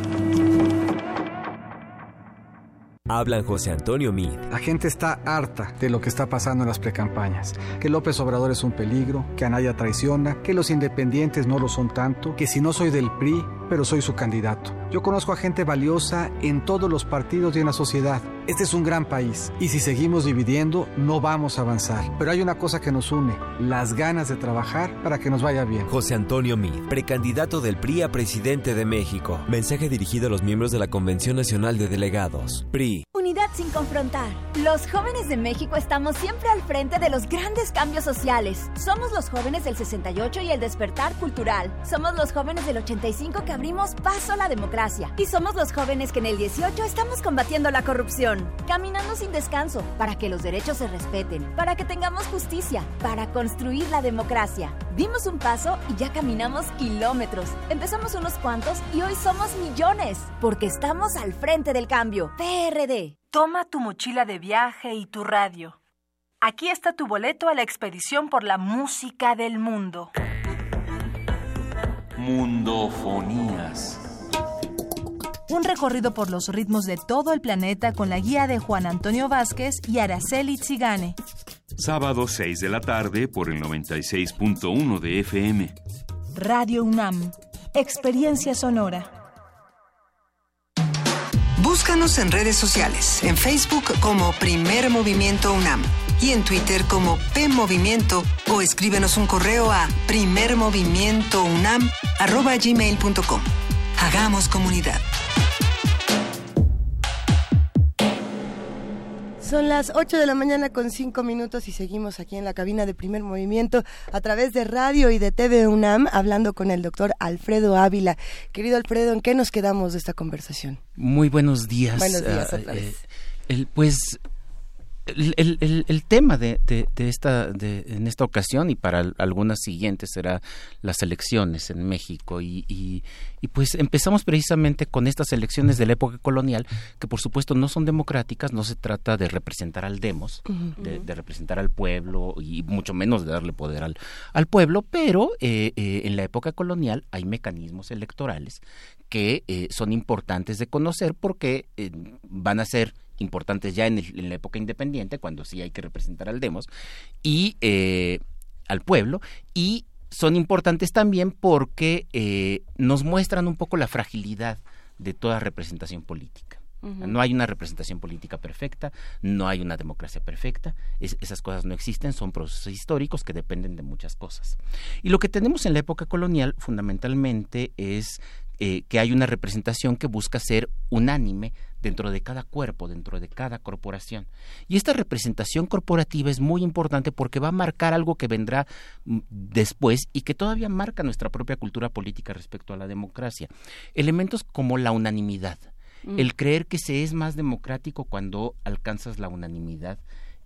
[SPEAKER 12] Hablan José Antonio Mid.
[SPEAKER 21] La gente está harta de lo que está pasando en las precampañas. Que López Obrador es un peligro, que Anaya traiciona, que los independientes no lo son tanto, que si no soy del PRI, pero soy su candidato. Yo conozco a gente valiosa en todos los partidos y en la sociedad. Este es un gran país y si seguimos dividiendo no vamos a avanzar. Pero hay una cosa que nos une, las ganas de trabajar para que nos vaya bien.
[SPEAKER 12] José Antonio Mid, precandidato del PRI a presidente de México. Mensaje dirigido a los miembros de la Convención Nacional de Delegados. PRI.
[SPEAKER 27] Unidad sin confrontar. Los jóvenes de México estamos siempre al frente de los grandes cambios sociales. Somos los jóvenes del 68 y el despertar cultural. Somos los jóvenes del 85 que abrimos paso a la democracia. Y somos los jóvenes que en el 18 estamos combatiendo la corrupción. Caminando sin descanso para que los derechos se respeten, para que tengamos justicia, para construir la democracia. Dimos un paso y ya caminamos kilómetros. Empezamos unos cuantos y hoy somos millones, porque estamos al frente del cambio. PRD.
[SPEAKER 28] Toma tu mochila de viaje y tu radio. Aquí está tu boleto a la expedición por la música del mundo.
[SPEAKER 5] Mundofonías.
[SPEAKER 28] Un recorrido por los ritmos de todo el planeta con la guía de Juan Antonio Vázquez y Araceli Zigane.
[SPEAKER 5] Sábado 6 de la tarde por el 96.1 de FM.
[SPEAKER 28] Radio UNAM. Experiencia sonora.
[SPEAKER 29] Búscanos en redes sociales, en Facebook como Primer Movimiento UNAM y en Twitter como P Movimiento o escríbenos un correo a primermovimientounam@gmail.com. Hagamos comunidad.
[SPEAKER 3] Son las 8 de la mañana con 5 minutos y seguimos aquí en la cabina de primer movimiento a través de radio y de TV UNAM hablando con el doctor Alfredo Ávila. Querido Alfredo, ¿en qué nos quedamos de esta conversación?
[SPEAKER 8] Muy buenos días.
[SPEAKER 3] Buenos días
[SPEAKER 8] Ah,
[SPEAKER 3] otra vez.
[SPEAKER 8] eh, el, pues el, el- tema de, de- de esta de, en esta ocasión y para al- algunas siguientes será las elecciones en México. Y, y, y, pues empezamos precisamente con estas elecciones de la época colonial que por supuesto no son democráticas no se trata de representar al demos de representar al pueblo y mucho menos de darle poder al, al pueblo pero eh, eh, en la época colonial hay mecanismos electorales que eh, son importantes de conocer porque eh, van a ser importantes ya en, el- en la época independiente, cuando sí hay que representar al demos, y eh, al pueblo, y son importantes también porque eh, nos muestran un poco la fragilidad de toda representación política. No hay una representación política perfecta, no hay una democracia perfecta, es- esas cosas no existen, son procesos históricos que dependen de muchas cosas. Y lo que tenemos en la época colonial fundamentalmente es eh, que hay una representación que busca ser unánime dentro de cada cuerpo, dentro de cada corporación. Y esta representación corporativa es muy importante porque va a marcar algo que vendrá mm, después y que todavía marca nuestra propia cultura política respecto a la democracia. Elementos como la unanimidad,
[SPEAKER 30] Mm.
[SPEAKER 8] el creer que se es más democrático cuando alcanzas la unanimidad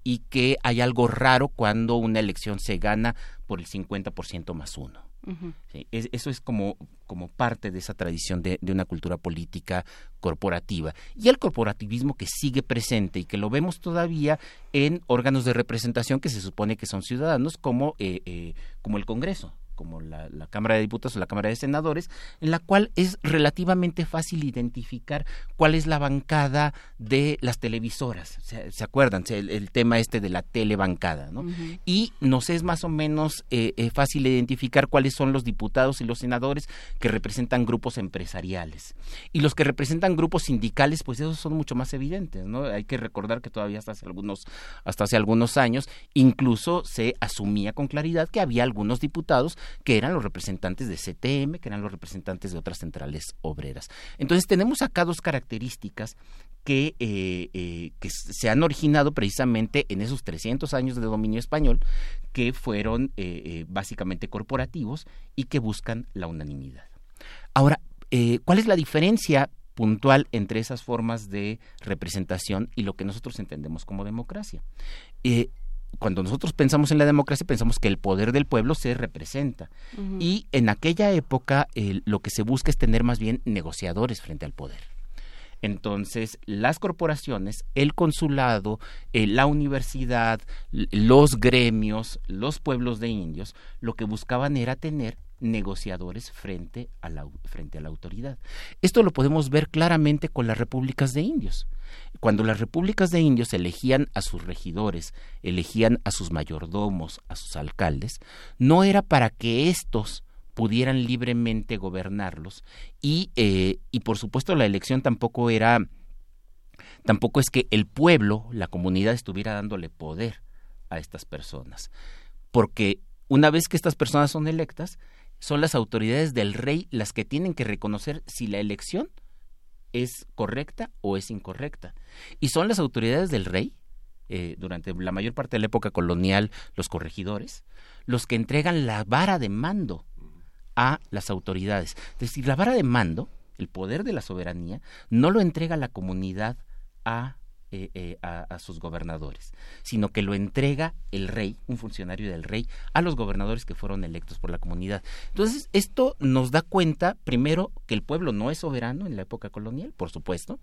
[SPEAKER 8] y que hay algo raro cuando una elección se gana por el 50% más uno. Eso es como, como parte de esa tradición de, de una cultura política corporativa. Y el corporativismo que sigue presente y que lo vemos todavía en órganos de representación que se supone que son ciudadanos, como, eh, eh, como el Congreso. Como la, Cámara de Diputados o la Cámara de Senadores, en la cual es relativamente fácil identificar cuál es la bancada de las televisoras. ¿Se, acuerdan? El, tema este de la telebancada, ¿no? Y nos es más o menos eh, eh, fácil identificar cuáles son los diputados y los senadores que representan grupos empresariales. Y los que representan grupos sindicales, pues esos son mucho más evidentes, ¿no? Hay que recordar que todavía hasta hace algunos, hasta hace algunos años, incluso se asumía con claridad que había algunos diputados que eran los representantes de CTM, que eran los representantes de otras centrales obreras. Entonces tenemos acá dos características que, eh, eh, que se han originado precisamente en esos 300 años de dominio español, que fueron eh, básicamente corporativos y que buscan la unanimidad. Ahora, ¿cuál es la diferencia puntual entre esas formas de representación y lo que nosotros entendemos como democracia? Cuando nosotros pensamos en la democracia, pensamos que el poder del pueblo se representa. Y en aquella época lo que se busca es tener más bien negociadores frente al poder. Entonces, las corporaciones, el consulado, eh, la universidad, los gremios, los pueblos de indios, lo que buscaban era tener negociadores frente a la, frente a la autoridad. Esto lo podemos ver claramente con las repúblicas de indios. Cuando las repúblicas de indios elegían a sus regidores, elegían a sus mayordomos, a sus alcaldes, no era para que éstos pudieran libremente gobernarlos y, eh, y por supuesto la elección tampoco era tampoco es que el pueblo, la comunidad estuviera dándole poder a estas personas, porque una vez que estas personas son electas, son las autoridades del rey las que tienen que reconocer si la elección es correcta o es incorrecta. Y son las autoridades del rey, eh, durante la mayor parte de la época colonial, los corregidores, los que entregan la vara de mando a las autoridades. Es decir, la vara de mando, el poder de la soberanía, no lo entrega la comunidad a eh, eh, a, sus gobernadores, sino que lo entrega el rey, un funcionario del rey, a los gobernadores que fueron electos por la comunidad. Entonces, esto nos da cuenta, primero, que el pueblo no es soberano en la época colonial, por supuesto,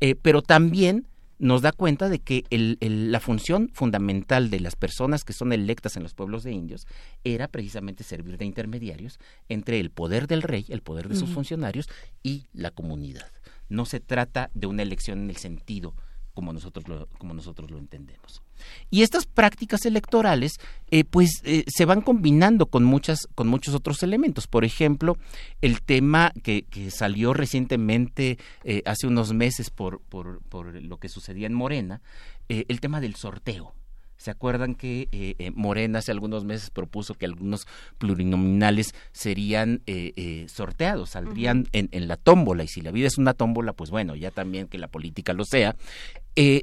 [SPEAKER 8] eh, pero también nos da cuenta de que la función fundamental de las personas que son electas en los pueblos de indios era precisamente servir de intermediarios entre el poder del rey, el poder de sus funcionarios y la comunidad. No se trata de una elección en el sentido como nosotros lo, como nosotros lo entendemos. Y estas prácticas electorales, eh, pues, eh, se van combinando con muchas, con muchos otros elementos. Por ejemplo, el tema que, salió recientemente, eh, hace unos meses, por, por, por, lo que sucedía en Morena, el tema del sorteo. ¿Se acuerdan que eh, eh, Morena hace algunos meses propuso que algunos plurinominales serían eh, sorteados, saldrían en, en, la tómbola? Y si la vida es una tómbola, pues bueno, ya también que la política lo sea.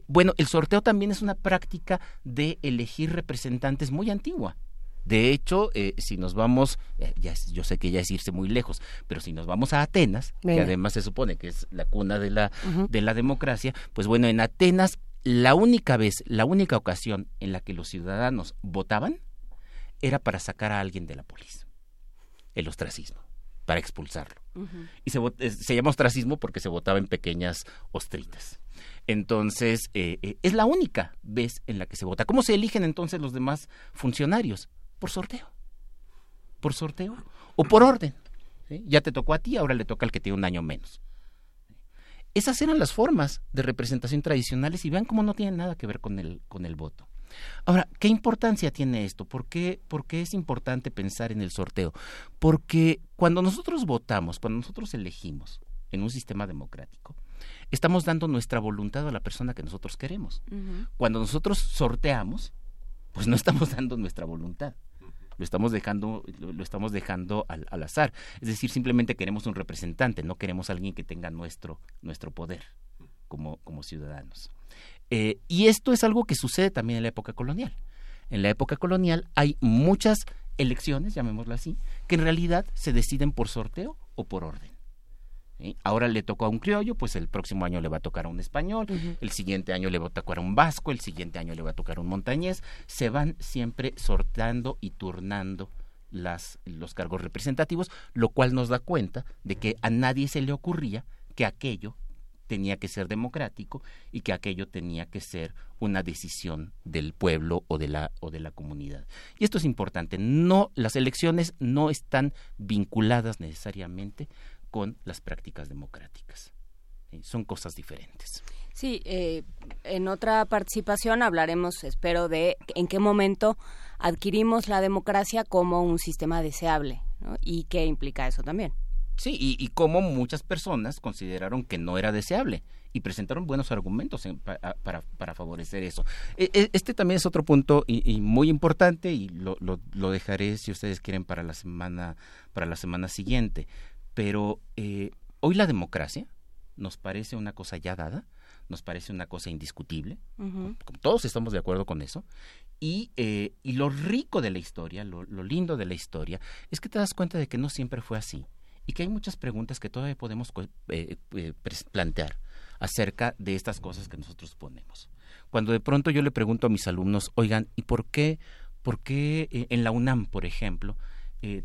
[SPEAKER 8] bueno, el sorteo también es una práctica de elegir representantes muy antigua. De hecho, si nos vamos, ya, yo sé que ya es irse muy lejos, pero si nos vamos a Atenas, que además se supone que es la cuna de la, de la democracia, pues bueno, en Atenas la única vez, la única ocasión en la que los ciudadanos votaban era para sacar a alguien de la policía, el ostracismo, para expulsarlo. Y se, se, llama ostracismo porque se votaba en pequeñas ostritas. Entonces, eh, eh, es la única vez en la que se vota. ¿Cómo se eligen entonces los demás funcionarios? Por sorteo. Por sorteo o por orden. Ya te tocó a ti, ahora le toca al que tiene un año menos. Esas eran las formas de representación tradicionales y vean cómo no tienen nada que ver con el, con el voto. Ahora, ¿qué importancia tiene esto? ¿Por qué, ¿Por qué es importante pensar en el sorteo? Porque cuando nosotros votamos, cuando nosotros elegimos en un sistema democrático, estamos dando nuestra voluntad a la persona que nosotros queremos. Cuando nosotros sorteamos, pues no estamos <laughs> dando nuestra voluntad lo estamos dejando, lo, estamos dejando al, azar. Es decir, simplemente queremos un representante, no queremos alguien que tenga nuestro, nuestro poder como, como ciudadanos. Eh, y esto es algo que sucede también en la época colonial. En la época colonial hay muchas elecciones, llamémoslo así, que en realidad se deciden por sorteo o por orden. Ahora le tocó a un criollo, pues el próximo año le va a tocar a un español, el siguiente año le va a tocar a un vasco, el siguiente año le va a tocar a un montañés. Se van siempre sortando y turnando las, los cargos representativos, lo cual nos da cuenta de que a nadie se le ocurría que aquello tenía que ser democrático y que aquello tenía que ser una decisión del pueblo o de la o de la comunidad. Y esto es importante, no las elecciones no están vinculadas necesariamente con las prácticas democráticas. Son cosas diferentes.
[SPEAKER 2] Sí, eh, en otra participación hablaremos, espero, de en qué momento adquirimos la democracia como un sistema deseable y qué implica eso también.
[SPEAKER 8] Sí, y, cómo muchas personas consideraron que no era deseable y presentaron buenos argumentos para, para, favorecer eso. E, e, este también es otro punto y, muy importante y lo, lo, dejaré si ustedes quieren para la semana para la semana siguiente. Pero eh, hoy la democracia nos parece una cosa ya dada, nos parece una cosa indiscutible, todos estamos de acuerdo con eso, y, eh, y lo rico de la historia, lo, lindo de la historia, es que te das cuenta de que no siempre fue así y que hay muchas preguntas que todavía podemos eh, eh, plantear acerca de estas cosas que nosotros ponemos. Cuando de pronto yo le pregunto a mis alumnos, oigan, ¿y por qué, por qué en la UNAM, por ejemplo,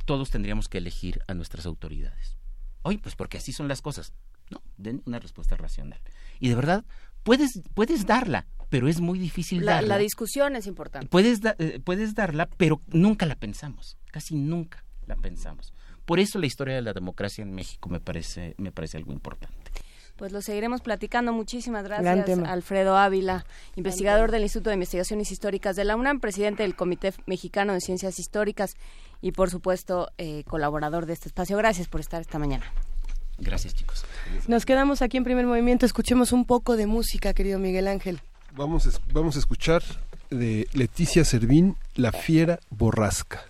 [SPEAKER 8] todos tendríamos que elegir a nuestras autoridades? Oye, pues porque así son las cosas. No, den una respuesta racional. Y de verdad, puedes, puedes darla, pero es muy difícil
[SPEAKER 2] la,
[SPEAKER 8] darla.
[SPEAKER 2] La discusión es importante.
[SPEAKER 8] Puedes, eh, puedes darla, pero nunca la pensamos, casi nunca la pensamos. Por eso la historia de la democracia en México me parece, me parece algo importante.
[SPEAKER 2] Pues lo seguiremos platicando. Muchísimas gracias, Alfredo Ávila, investigador del Instituto de Investigaciones Históricas de la UNAM, presidente del Comité Mexicano de Ciencias Históricas y, por supuesto, eh, colaborador de este espacio. Gracias por estar esta mañana.
[SPEAKER 8] Gracias, chicos.
[SPEAKER 3] Nos quedamos aquí en primer movimiento. Escuchemos un poco de música, querido Miguel Ángel.
[SPEAKER 31] Vamos, a, vamos a escuchar de Leticia Servín, La Fiera Borrasca.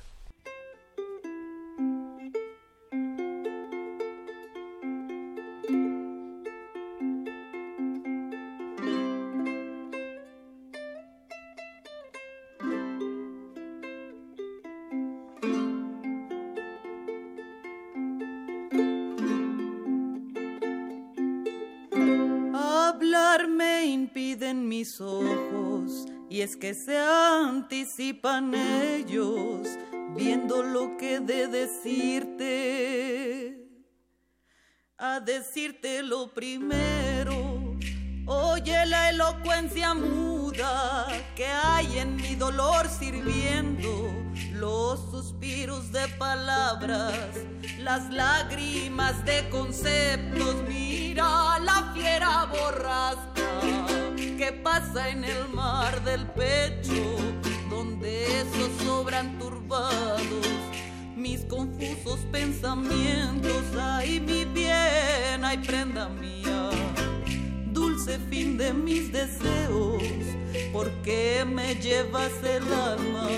[SPEAKER 32] Y es que se anticipan ellos viendo lo que de decirte. A decirte lo primero, oye la elocuencia muda que hay en mi dolor sirviendo los suspiros de palabras, las lágrimas de conceptos, mira la fiera borrasca que pasa en el mar del pecho, donde esos sobran turbados mis confusos pensamientos. Ay, mi bien, ay, prenda mía, dulce fin de mis deseos, porque me llevas el alma,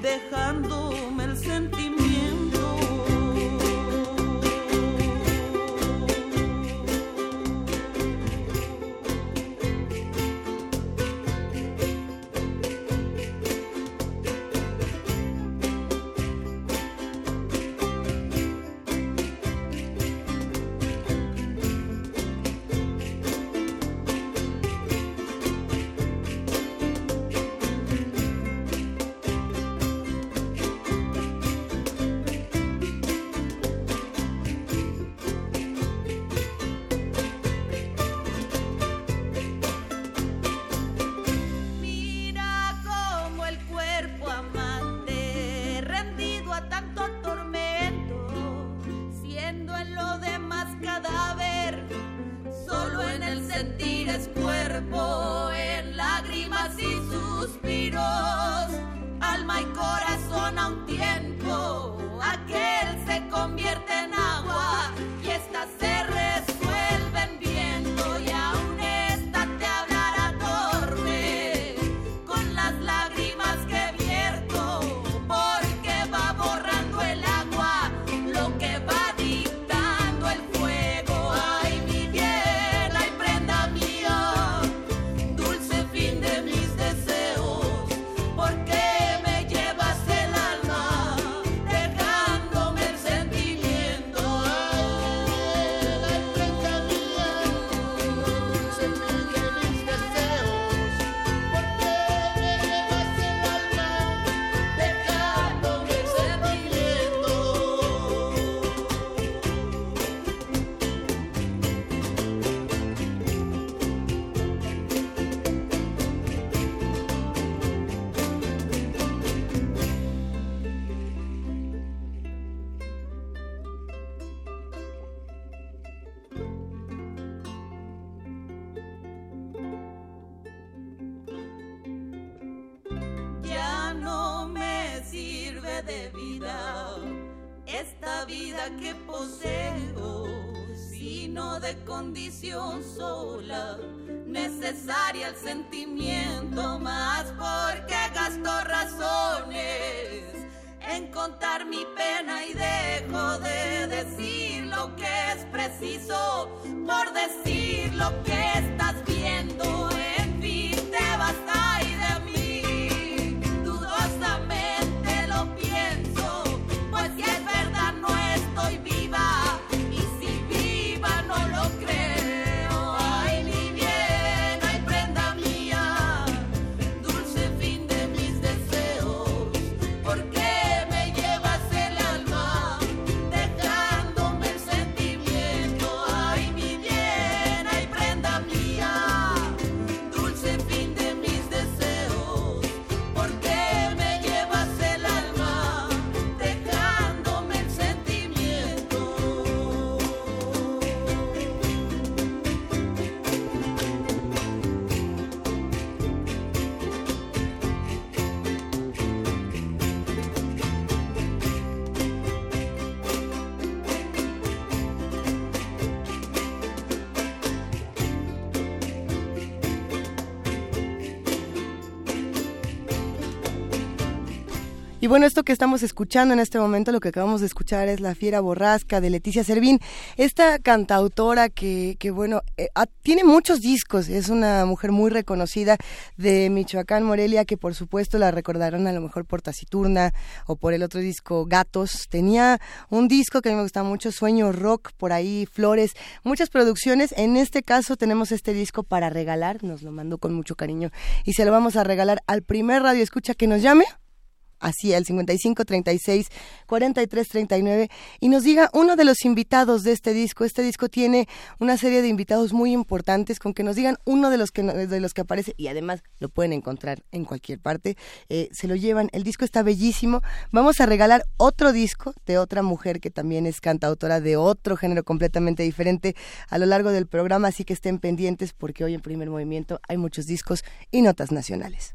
[SPEAKER 32] dejándome el sentimiento sirve de vida esta vida que poseo, sino de condición sola, necesaria el sentimiento más porque gasto razones en contar mi pena y dejo de decir lo que es preciso por decir lo que estás viendo.
[SPEAKER 3] Bueno, esto que estamos escuchando en este momento, lo que acabamos de escuchar es La Fiera Borrasca de Leticia Servín, esta cantautora que, que bueno, eh, tiene muchos discos, es una mujer muy reconocida de Michoacán, Morelia, que por supuesto la recordarán a lo mejor por Taciturna o por el otro disco Gatos. Tenía un disco que a mí me gusta mucho, Sueño Rock, por ahí Flores, muchas producciones. En este caso tenemos este disco para regalar, nos lo mandó con mucho cariño y se lo vamos a regalar al primer radio escucha que nos llame así al 55 36 43 39 y nos diga uno de los invitados de este disco. Este disco tiene una serie de invitados muy importantes con que nos digan uno de los que de los que aparece y además lo pueden encontrar en cualquier parte. Eh, se lo llevan. El disco está bellísimo. Vamos a regalar otro disco de otra mujer que también es cantautora de otro género completamente diferente a lo largo del programa, así que estén pendientes porque hoy en Primer Movimiento hay muchos discos y notas nacionales.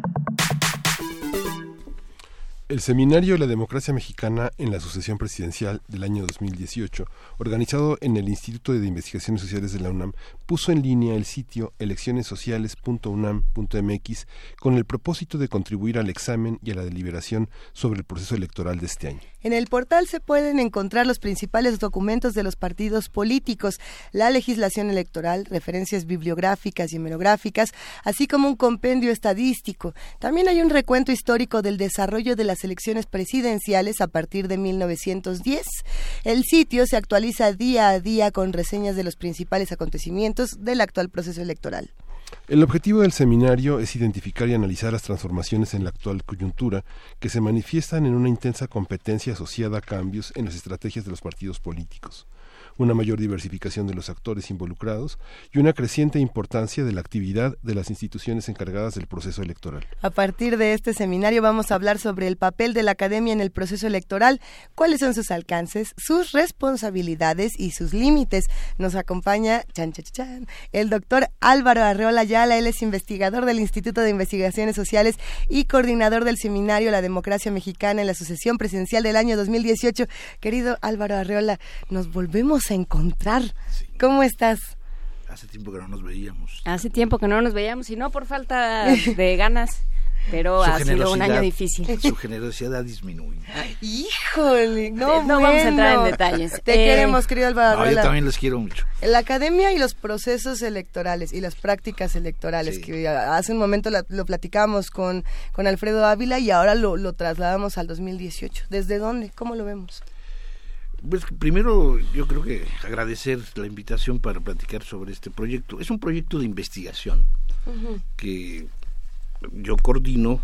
[SPEAKER 31] El seminario La Democracia Mexicana en la Sucesión Presidencial del año 2018, organizado en el Instituto de Investigaciones Sociales de la UNAM, puso en línea el sitio eleccionessociales.unam.mx con el propósito de contribuir al examen y a la deliberación sobre el proceso electoral de este año.
[SPEAKER 3] En el portal se pueden encontrar los principales documentos de los partidos políticos, la legislación electoral, referencias bibliográficas y hemerográficas, así como un compendio estadístico. También hay un recuento histórico del desarrollo de las elecciones presidenciales a partir de 1910. El sitio se actualiza día a día con reseñas de los principales acontecimientos del actual proceso electoral.
[SPEAKER 31] El objetivo del seminario es identificar y analizar las transformaciones en la actual coyuntura que se manifiestan en una intensa competencia asociada a cambios en las estrategias de los partidos políticos una mayor diversificación de los actores involucrados y una creciente importancia de la actividad de las instituciones encargadas del proceso electoral.
[SPEAKER 3] A partir de este seminario vamos a hablar sobre el papel de la academia en el proceso electoral, cuáles son sus alcances, sus responsabilidades y sus límites. Nos acompaña chan, chan, chan, el doctor Álvaro Arreola Ayala, él es investigador del Instituto de Investigaciones Sociales y coordinador del seminario La Democracia Mexicana en la sucesión presidencial del año 2018. Querido Álvaro Arreola, nos volvemos encontrar. ¿Cómo estás?
[SPEAKER 33] Hace tiempo que no nos veíamos.
[SPEAKER 2] Hace tiempo que no nos veíamos y no por falta <laughs> de ganas. Pero ha sido un año difícil.
[SPEAKER 33] Su generosidad disminuye.
[SPEAKER 3] Híjole, no,
[SPEAKER 2] no vamos a entrar en detalles.
[SPEAKER 3] Te queremos, querido Álvaro.
[SPEAKER 33] yo también les quiero mucho.
[SPEAKER 3] La academia y los procesos electorales y las prácticas electorales, que hace un momento lo platicamos con, con Alfredo Ávila y ahora lo, lo trasladamos al 2018. ¿Desde dónde? ¿Cómo lo vemos?
[SPEAKER 33] Pues primero yo creo que agradecer la invitación para platicar sobre este proyecto. Es un proyecto de investigación que yo coordino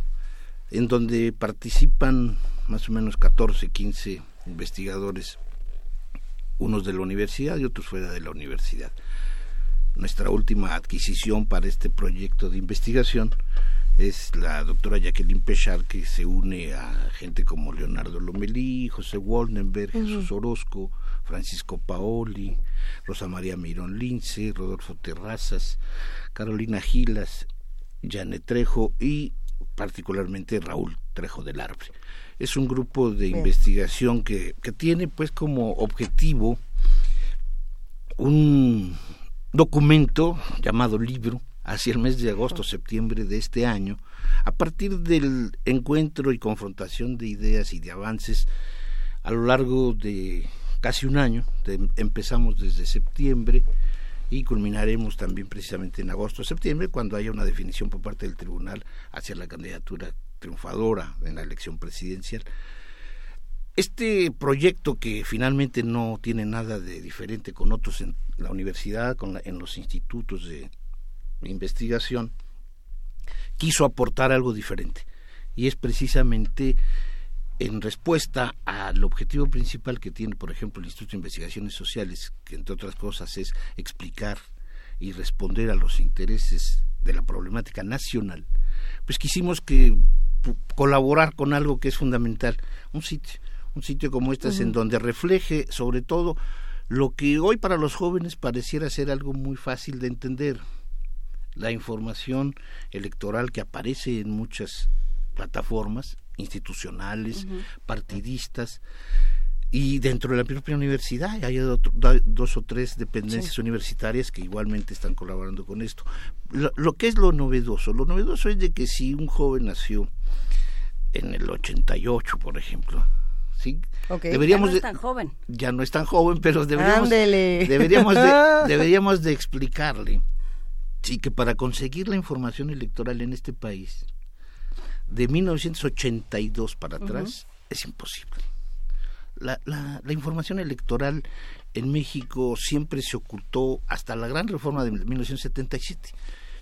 [SPEAKER 33] en donde participan más o menos 14, 15 investigadores, unos de la universidad y otros fuera de la universidad. nuestra última adquisición para este proyecto de investigación es la doctora Jacqueline Pechar, que se une a gente como Leonardo Lomelí, José Woldenberg, Jesús Orozco, Francisco Paoli, Rosa María Mirón Lince, Rodolfo Terrazas, Carolina Gilas, Janet Trejo y particularmente Raúl Trejo del Arbre. Es un grupo de investigación que, que tiene pues como objetivo un documento llamado libro hacia el mes de agosto-septiembre de este año, a partir del encuentro y confrontación de ideas y de avances a lo largo de casi un año, empezamos desde septiembre y culminaremos también precisamente en agosto-septiembre cuando haya una definición por parte del tribunal hacia la candidatura triunfadora en la elección presidencial. Este proyecto que finalmente no tiene nada de diferente con otros en la universidad, con en los institutos de investigación, quiso aportar algo diferente. Y es precisamente en respuesta al objetivo principal que tiene, por ejemplo, el Instituto de Investigaciones Sociales, que entre otras cosas es explicar y responder a los intereses de la problemática nacional, pues quisimos que colaborar con algo que es fundamental, un sitio, un sitio como este en donde refleje sobre todo lo que hoy para los jóvenes pareciera ser algo muy fácil de entender, la información electoral que aparece en muchas plataformas institucionales, partidistas, y dentro de la propia universidad hay dos o tres dependencias universitarias que igualmente están colaborando con esto. Lo, que es lo novedoso, lo novedoso es de que si un joven nació en el 88, por ejemplo, ¿sí?
[SPEAKER 2] deberíamos ya no es tan joven.
[SPEAKER 33] Ya no es tan joven, pero deberíamos, deberíamos, de, <laughs> deberíamos de explicarle sí, que para conseguir la información electoral en este país, de 1982 para atrás, es imposible. La, la, la, información electoral en México siempre se ocultó hasta la gran reforma de 1977.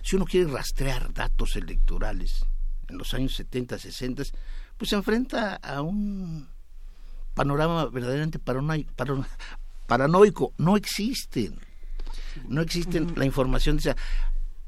[SPEAKER 33] Si uno quiere rastrear datos electorales en los años 70, 60, pues se enfrenta a un panorama verdaderamente paranoico. No existen. No existen la información.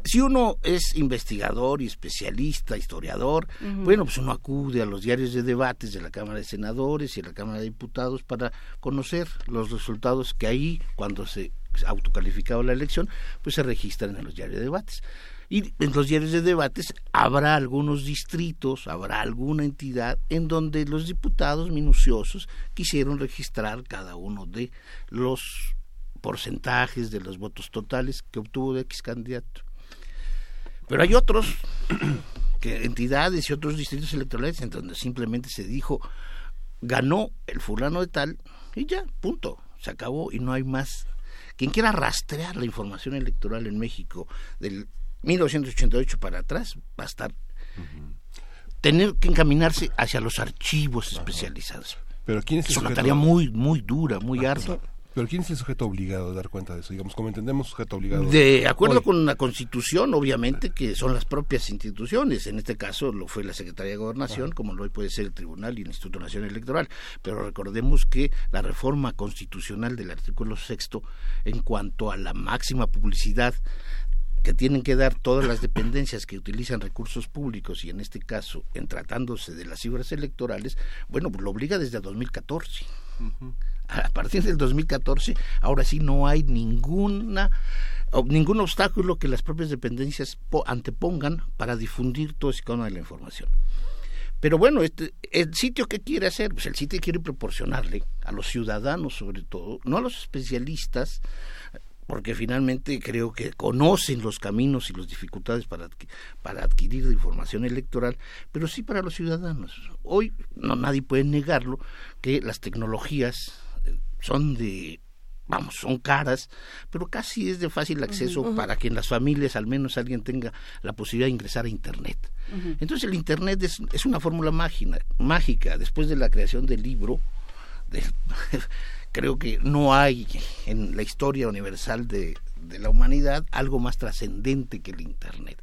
[SPEAKER 33] Si uno es investigador y especialista, historiador, bueno, pues uno acude a los diarios de debates de la Cámara de Senadores y de la Cámara de Diputados para conocer los resultados que ahí, cuando se autocalificaba la elección, pues se registran en los diarios de debates. Y en los diarios de debates habrá algunos distritos, habrá alguna entidad en donde los diputados minuciosos quisieron registrar cada uno de los porcentajes de los votos totales que obtuvo de X candidato. Pero hay otros <clears throat> que entidades y otros distritos electorales en donde simplemente se dijo ganó el fulano de tal y ya, punto, se acabó y no hay más. Quien quiera rastrear la información electoral en México del 1988 para atrás va a estar tener que encaminarse hacia los archivos especializados.
[SPEAKER 31] Pero ¿quién es,
[SPEAKER 33] es una tarea muy muy dura, muy ardua.
[SPEAKER 31] Pero ¿quién es el sujeto obligado a dar cuenta de eso? Digamos, como entendemos, sujeto obligado.
[SPEAKER 33] De acuerdo con la Constitución, obviamente, que son las propias instituciones. En este caso lo fue la Secretaría de Gobernación, como lo hoy puede ser el Tribunal y el Instituto Nacional Electoral. Pero recordemos que la reforma constitucional del artículo sexto, en cuanto a la máxima publicidad que tienen que dar todas las dependencias que utilizan recursos públicos y en este caso en tratándose de las cifras electorales, bueno, pues lo obliga desde 2014 a partir del 2014, ahora sí no hay ninguna ningún obstáculo que las propias dependencias antepongan para difundir todo ese de la información. Pero bueno, este, el sitio que quiere hacer, pues el sitio quiere proporcionarle a los ciudadanos sobre todo, no a los especialistas, porque finalmente creo que conocen los caminos y las dificultades para, para adquirir información electoral, pero sí para los ciudadanos. Hoy no nadie puede negarlo que las tecnologías son de vamos, son caras, pero casi es de fácil acceso para que en las familias al menos alguien tenga la posibilidad de ingresar a Internet. Entonces el Internet es, es una fórmula mágica, mágica. Después de la creación del libro, <laughs> creo que no hay en la historia universal de, de la humanidad algo más trascendente que el Internet.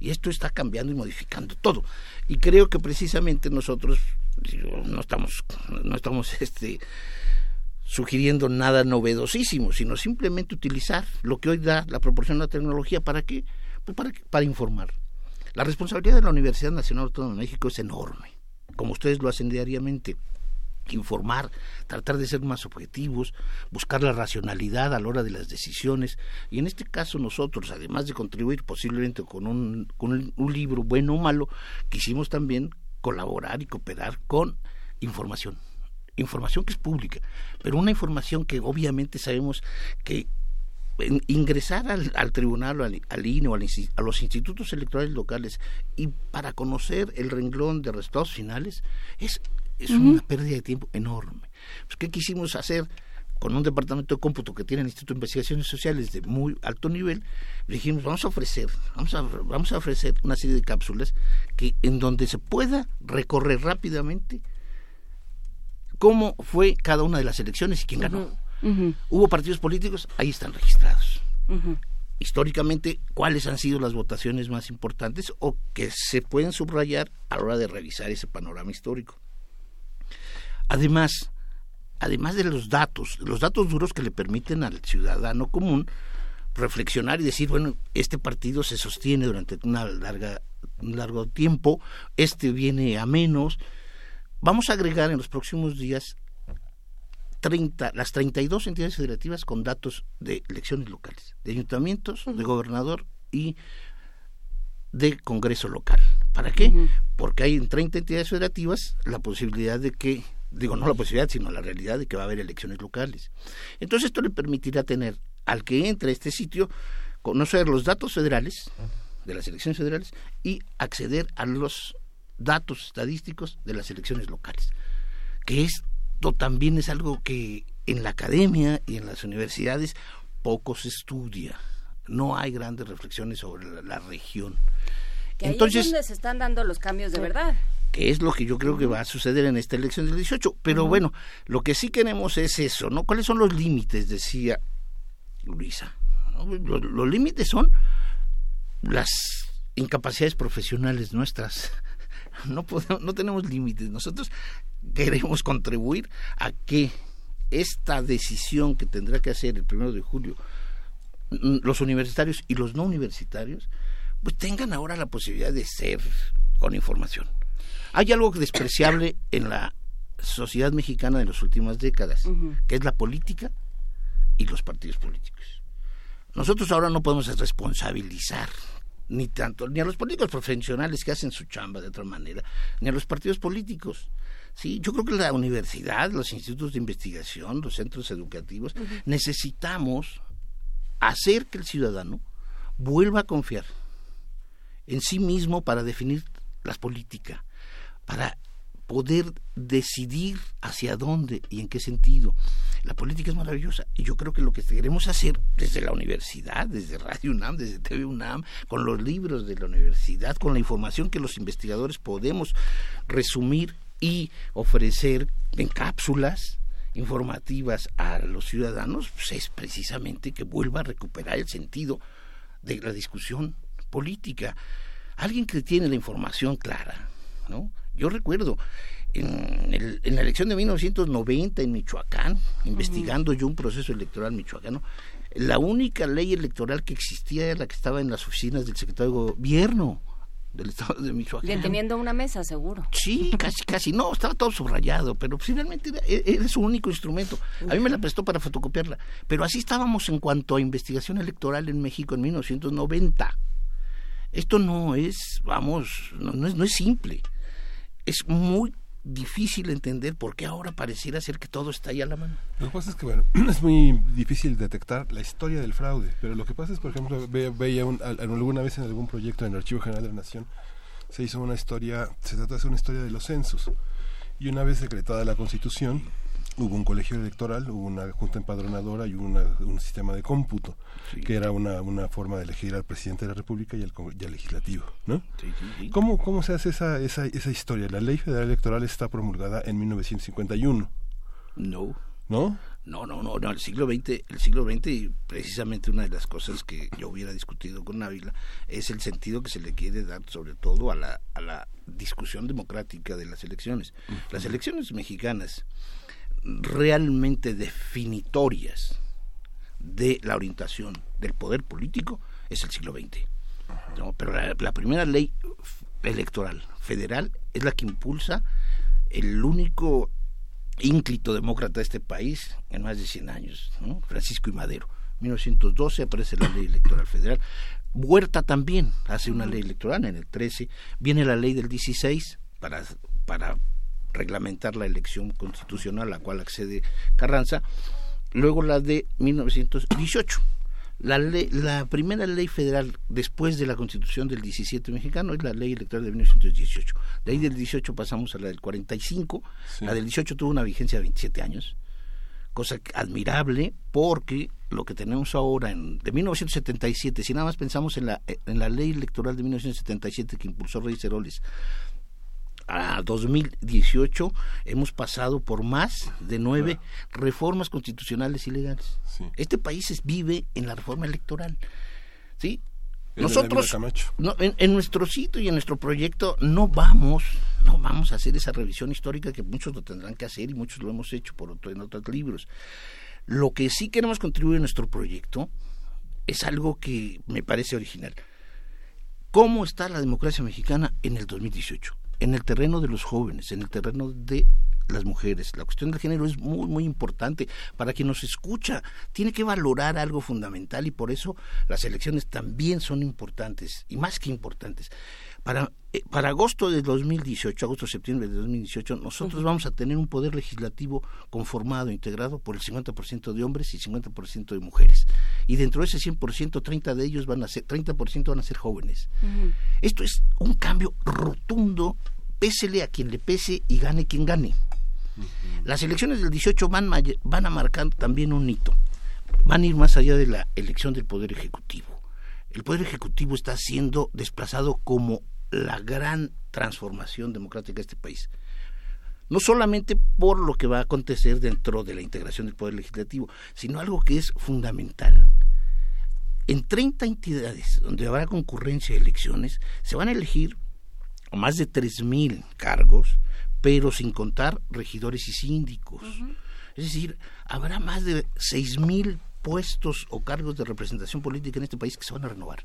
[SPEAKER 33] Y esto está cambiando y modificando todo. Y creo que precisamente nosotros no estamos, no estamos este, sugiriendo nada novedosísimo, sino simplemente utilizar lo que hoy da la proporción de la tecnología. ¿Para qué? Pues para, para informar. La responsabilidad de la Universidad Nacional Autónoma de México es enorme, como ustedes lo hacen diariamente informar, tratar de ser más objetivos, buscar la racionalidad a la hora de las decisiones. Y en este caso nosotros, además de contribuir posiblemente con un, con un libro bueno o malo, quisimos también colaborar y cooperar con información. Información que es pública, pero una información que obviamente sabemos que ingresar al, tribunal, al, al INE o a los institutos electorales locales y para conocer el renglón de resultados finales es es una pérdida de tiempo enorme. Pues, ¿Qué quisimos hacer? Con un departamento de cómputo que tiene el Instituto de Investigaciones Sociales de muy alto nivel, dijimos, vamos a ofrecer, vamos a, vamos a ofrecer una serie de cápsulas que en donde se pueda recorrer rápidamente cómo fue cada una de las elecciones y quién ganó. Hubo partidos políticos, ahí están registrados. Históricamente, cuáles han sido las votaciones más importantes o que se pueden subrayar a la hora de revisar ese panorama histórico. Además, además de los datos, los datos duros que le permiten al ciudadano común reflexionar y decir, bueno, este partido se sostiene durante una larga, un largo tiempo, este viene a menos. Vamos a agregar en los próximos días 30, las 32 entidades federativas con datos de elecciones locales, de ayuntamientos, de gobernador y de Congreso local. ¿Para qué? Porque hay en 30 entidades federativas la posibilidad de que digo no la posibilidad, sino la realidad de que va a haber elecciones locales. Entonces esto le permitirá tener al que entre a este sitio conocer los datos federales de las elecciones federales y acceder a los datos estadísticos de las elecciones locales. Que esto también es algo que en la academia y en las universidades poco se estudia. No hay grandes reflexiones sobre la, región.
[SPEAKER 2] Entonces, es donde se están dando los cambios de verdad
[SPEAKER 33] que es lo que yo creo que va a suceder en esta elección del 18. Pero bueno, lo que sí queremos es eso, ¿no? ¿Cuáles son los límites? Decía Luisa. Los, límites son las incapacidades profesionales nuestras. <laughs> No, podemos, no tenemos límites. Nosotros queremos contribuir a que esta decisión que tendrá que hacer el primero de julio los universitarios y los no universitarios, pues tengan ahora la posibilidad de ser con información. Hay algo despreciable <coughs> en la sociedad mexicana de las últimas décadas, que es la política y los partidos políticos. Nosotros ahora no podemos responsabilizar ni tanto ni a los políticos profesionales que hacen su chamba de otra manera, ni a los partidos políticos. Sí, yo creo que la universidad, los institutos de investigación, los centros educativos, necesitamos hacer que el ciudadano vuelva a confiar en sí mismo para definir la política, para poder decidir hacia dónde y en qué sentido. La política es maravillosa y yo creo que lo que queremos hacer desde la universidad, desde Radio UNAM, desde TV UNAM, con los libros de la universidad, con la información que los investigadores podemos resumir y ofrecer en cápsulas informativas a los ciudadanos, pues es precisamente que vuelva a recuperar el sentido de la discusión política. Alguien que tiene la información clara, ¿no? Yo recuerdo en, en la elección de 1990 en Michoacán, investigando yo un proceso electoral michoacano, la única ley electoral que existía era la que estaba en las oficinas del secretario de gobierno del estado de Michoacán.
[SPEAKER 2] teniendo una mesa, seguro.
[SPEAKER 33] Sí, casi, casi. No, estaba todo subrayado, pero finalmente era, e, era, su único instrumento. A mí me la prestó para fotocopiarla. Pero así estábamos en cuanto a investigación electoral en México en 1990. Esto no es, vamos, no, es, no es simple es muy difícil entender por qué ahora pareciera ser que todo está ahí a la mano.
[SPEAKER 31] Lo que pasa es que, bueno, <clears throat> es muy difícil detectar la historia del fraude, pero lo que pasa es, por ejemplo, veía alguna vez en algún proyecto en el Archivo General de la Nación, se hizo una historia, se trata de una historia de los censos. Y una vez decretada la Constitución, hubo un colegio electoral, hubo una junta empadronadora y un sistema de cómputo, que era una, una forma de elegir al presidente de la República y al, legislativo. ¿no? ¿Cómo, ¿Cómo se hace esa, esa, esa historia? La ley federal electoral está promulgada en 1951.
[SPEAKER 33] No.
[SPEAKER 31] ¿No?
[SPEAKER 33] No, no, no, no, el siglo XX, el siglo XX, precisamente una de las cosas que yo hubiera discutido con Ávila es el sentido que se le quiere dar sobre todo a la, a la discusión democrática de las elecciones. Las elecciones mexicanas realmente definitorias de la orientación del poder político es el siglo XX. Pero la, primera ley electoral federal es la que impulsa el único ínclito demócrata de este país en más de 100 años, Francisco y Madero. 1912 aparece la ley electoral federal. Huerta también hace una ley electoral en el 13. Viene la ley del 16 para, para reglamentar la elección constitucional a la cual accede Carranza. Luego la de 1918 la, ley, la primera ley federal después de la constitución del 17 mexicano es la ley electoral de 1918. De ahí del 18 pasamos a la del 45. La del 18 tuvo una vigencia de 27 años, cosa admirable porque lo que tenemos ahora en, de 1977, si nada más pensamos en la, en la ley electoral de 1977 que impulsó Reyes Heroles, a 2018 hemos pasado por más de nueve reformas constitucionales ilegales. Este país vive en la reforma electoral. ¿sí? Nosotros, en, nuestro sitio y en nuestro proyecto no vamos, no vamos a hacer esa revisión histórica que muchos lo tendrán que hacer y muchos lo hemos hecho por otro, en otros libros. Lo que sí queremos contribuir en nuestro proyecto es algo que me parece original. ¿Cómo está la democracia mexicana en el 2018? En el terreno de los jóvenes, en el terreno de las mujeres. La cuestión del género es muy, muy importante. Para quien nos escucha, tiene que valorar algo fundamental y por eso las elecciones también son importantes, y más que importantes. Para, para agosto de 2018, agosto-septiembre de 2018, nosotros vamos a tener un poder legislativo conformado, integrado por el 50% de hombres y 50% de mujeres. Y dentro de ese 100%, 30 de ellos van a ser, 30% van a ser jóvenes. Esto es un cambio rotundo, pésele a quien le pese y gane quien gane. Las elecciones del 18 van, van a marcar también un hito. Van a ir más allá de la elección del Poder Ejecutivo. El Poder Ejecutivo está siendo desplazado como la gran transformación democrática de este país. No solamente por lo que va a acontecer dentro de la integración del Poder Legislativo, sino algo que es fundamental. En 30 entidades donde habrá concurrencia de elecciones, se van a elegir más de 3.000 cargos, pero sin contar regidores y síndicos. Es decir, habrá más de 6.000 puestos o cargos de representación política en este país que se van a renovar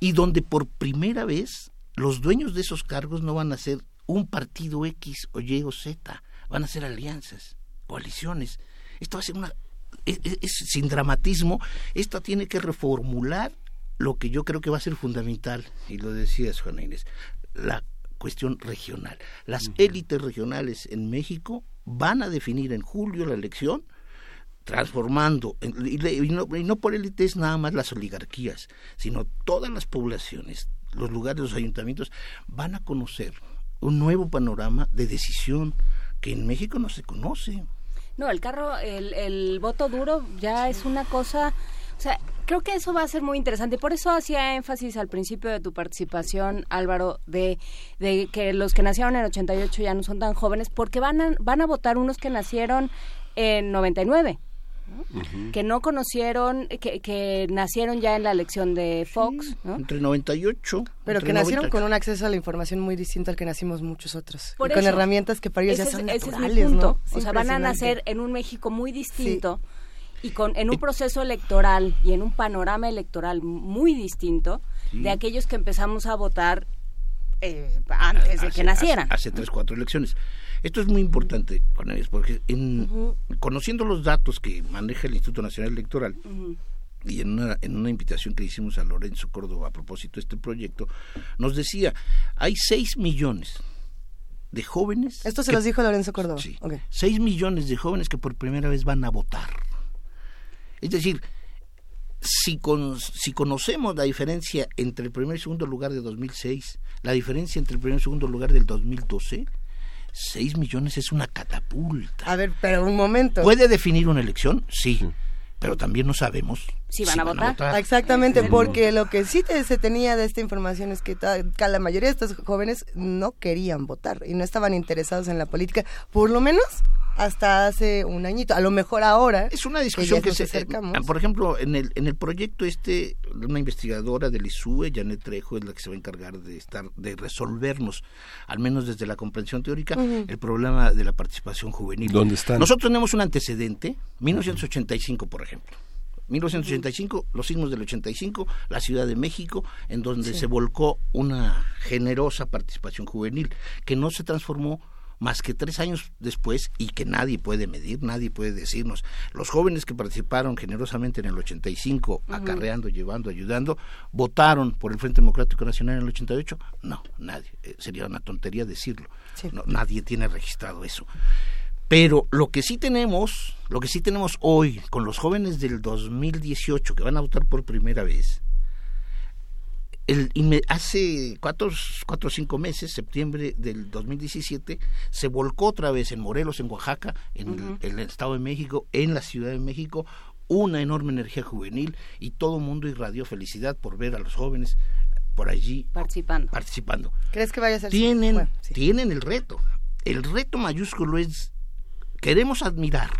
[SPEAKER 33] y donde por primera vez los dueños de esos cargos no van a ser un partido X o Y o Z, van a ser alianzas, coaliciones. Esto va a ser una... Es, sin dramatismo, esto tiene que reformular lo que yo creo que va a ser fundamental, y lo decías, Juana Inés, la cuestión regional. Las élites regionales en México van a definir en julio la elección transformando, y, no, y no por élites nada más las oligarquías, sino todas las poblaciones, los lugares, los ayuntamientos, van a conocer un nuevo panorama de decisión que en México no se conoce.
[SPEAKER 2] No, el carro, el, el voto duro ya es una cosa, o sea, creo que eso va a ser muy interesante. Por eso hacía énfasis al principio de tu participación, Álvaro, de, de que los que nacieron en 88 ya no son tan jóvenes, porque van a, van a votar unos que nacieron en 99 que no conocieron, que, que, nacieron ya en la elección de Fox,
[SPEAKER 33] Entre 98.
[SPEAKER 3] Pero que nacieron con un acceso a la información muy distinto al que nacimos muchos otros. con herramientas que para ellos ya son naturales, ¿no?
[SPEAKER 2] O sea, van a nacer en un México muy distinto. Y con, en un proceso electoral y en un panorama electoral muy distinto de aquellos que empezamos a votar eh, antes de que nacieran.
[SPEAKER 33] Hace, hace, tres, cuatro elecciones. Esto es muy importante, porque en, conociendo los datos que maneja el Instituto Nacional Electoral, y en una, en una invitación que hicimos a Lorenzo Córdoba a propósito de este proyecto, nos decía, hay 6 millones de jóvenes...
[SPEAKER 3] Esto se los dijo Lorenzo Córdoba.
[SPEAKER 33] Sí, 6 millones de jóvenes que por primera vez van a votar. Es decir, si, con, si conocemos la diferencia entre el primer y segundo lugar de 2006, la diferencia entre el primer y segundo lugar del 2012, 6 millones es una catapulta.
[SPEAKER 3] A ver, pero un momento.
[SPEAKER 33] ¿Puede definir una elección? Sí. Pero también no sabemos
[SPEAKER 2] si van, a, votar.
[SPEAKER 3] Exactamente, porque lo que sí se tenía de esta información es que la mayoría de estos jóvenes no querían votar y no estaban interesados en la política, por lo menos hasta hace un añito. A lo mejor ahora.
[SPEAKER 33] Es una discusión que, se acercamos. Por ejemplo, en el, en el proyecto este, una investigadora del ISUE, Janet Trejo, es la que se va a encargar de estar, de resolvernos, al menos desde la comprensión teórica, el problema de la participación juvenil.
[SPEAKER 31] ¿Dónde están?
[SPEAKER 33] Nosotros tenemos un antecedente, 1985, por ejemplo. 1985, los sismos del 85, la Ciudad de México, en donde se volcó una generosa participación juvenil que no se transformó más que tres años después y que nadie puede medir, nadie puede decirnos. Los jóvenes que participaron generosamente en el 85, acarreando, llevando, ayudando, votaron por el Frente Democrático Nacional en el 88. No, nadie. Eh, sería una tontería decirlo. nadie tiene registrado eso. Pero lo que sí tenemos, lo que sí tenemos hoy con los jóvenes del 2018 que van a votar por primera vez, el, hace cuatro, cuatro o cinco meses, septiembre del 2017, se volcó otra vez en Morelos, en Oaxaca, en, el, Estado de México, en la Ciudad de México, una enorme energía juvenil y todo el mundo irradió felicidad por ver a los jóvenes por allí
[SPEAKER 2] participando.
[SPEAKER 33] participando.
[SPEAKER 3] ¿Crees que vaya a ser
[SPEAKER 33] tienen, tienen el reto. El reto mayúsculo es queremos admirar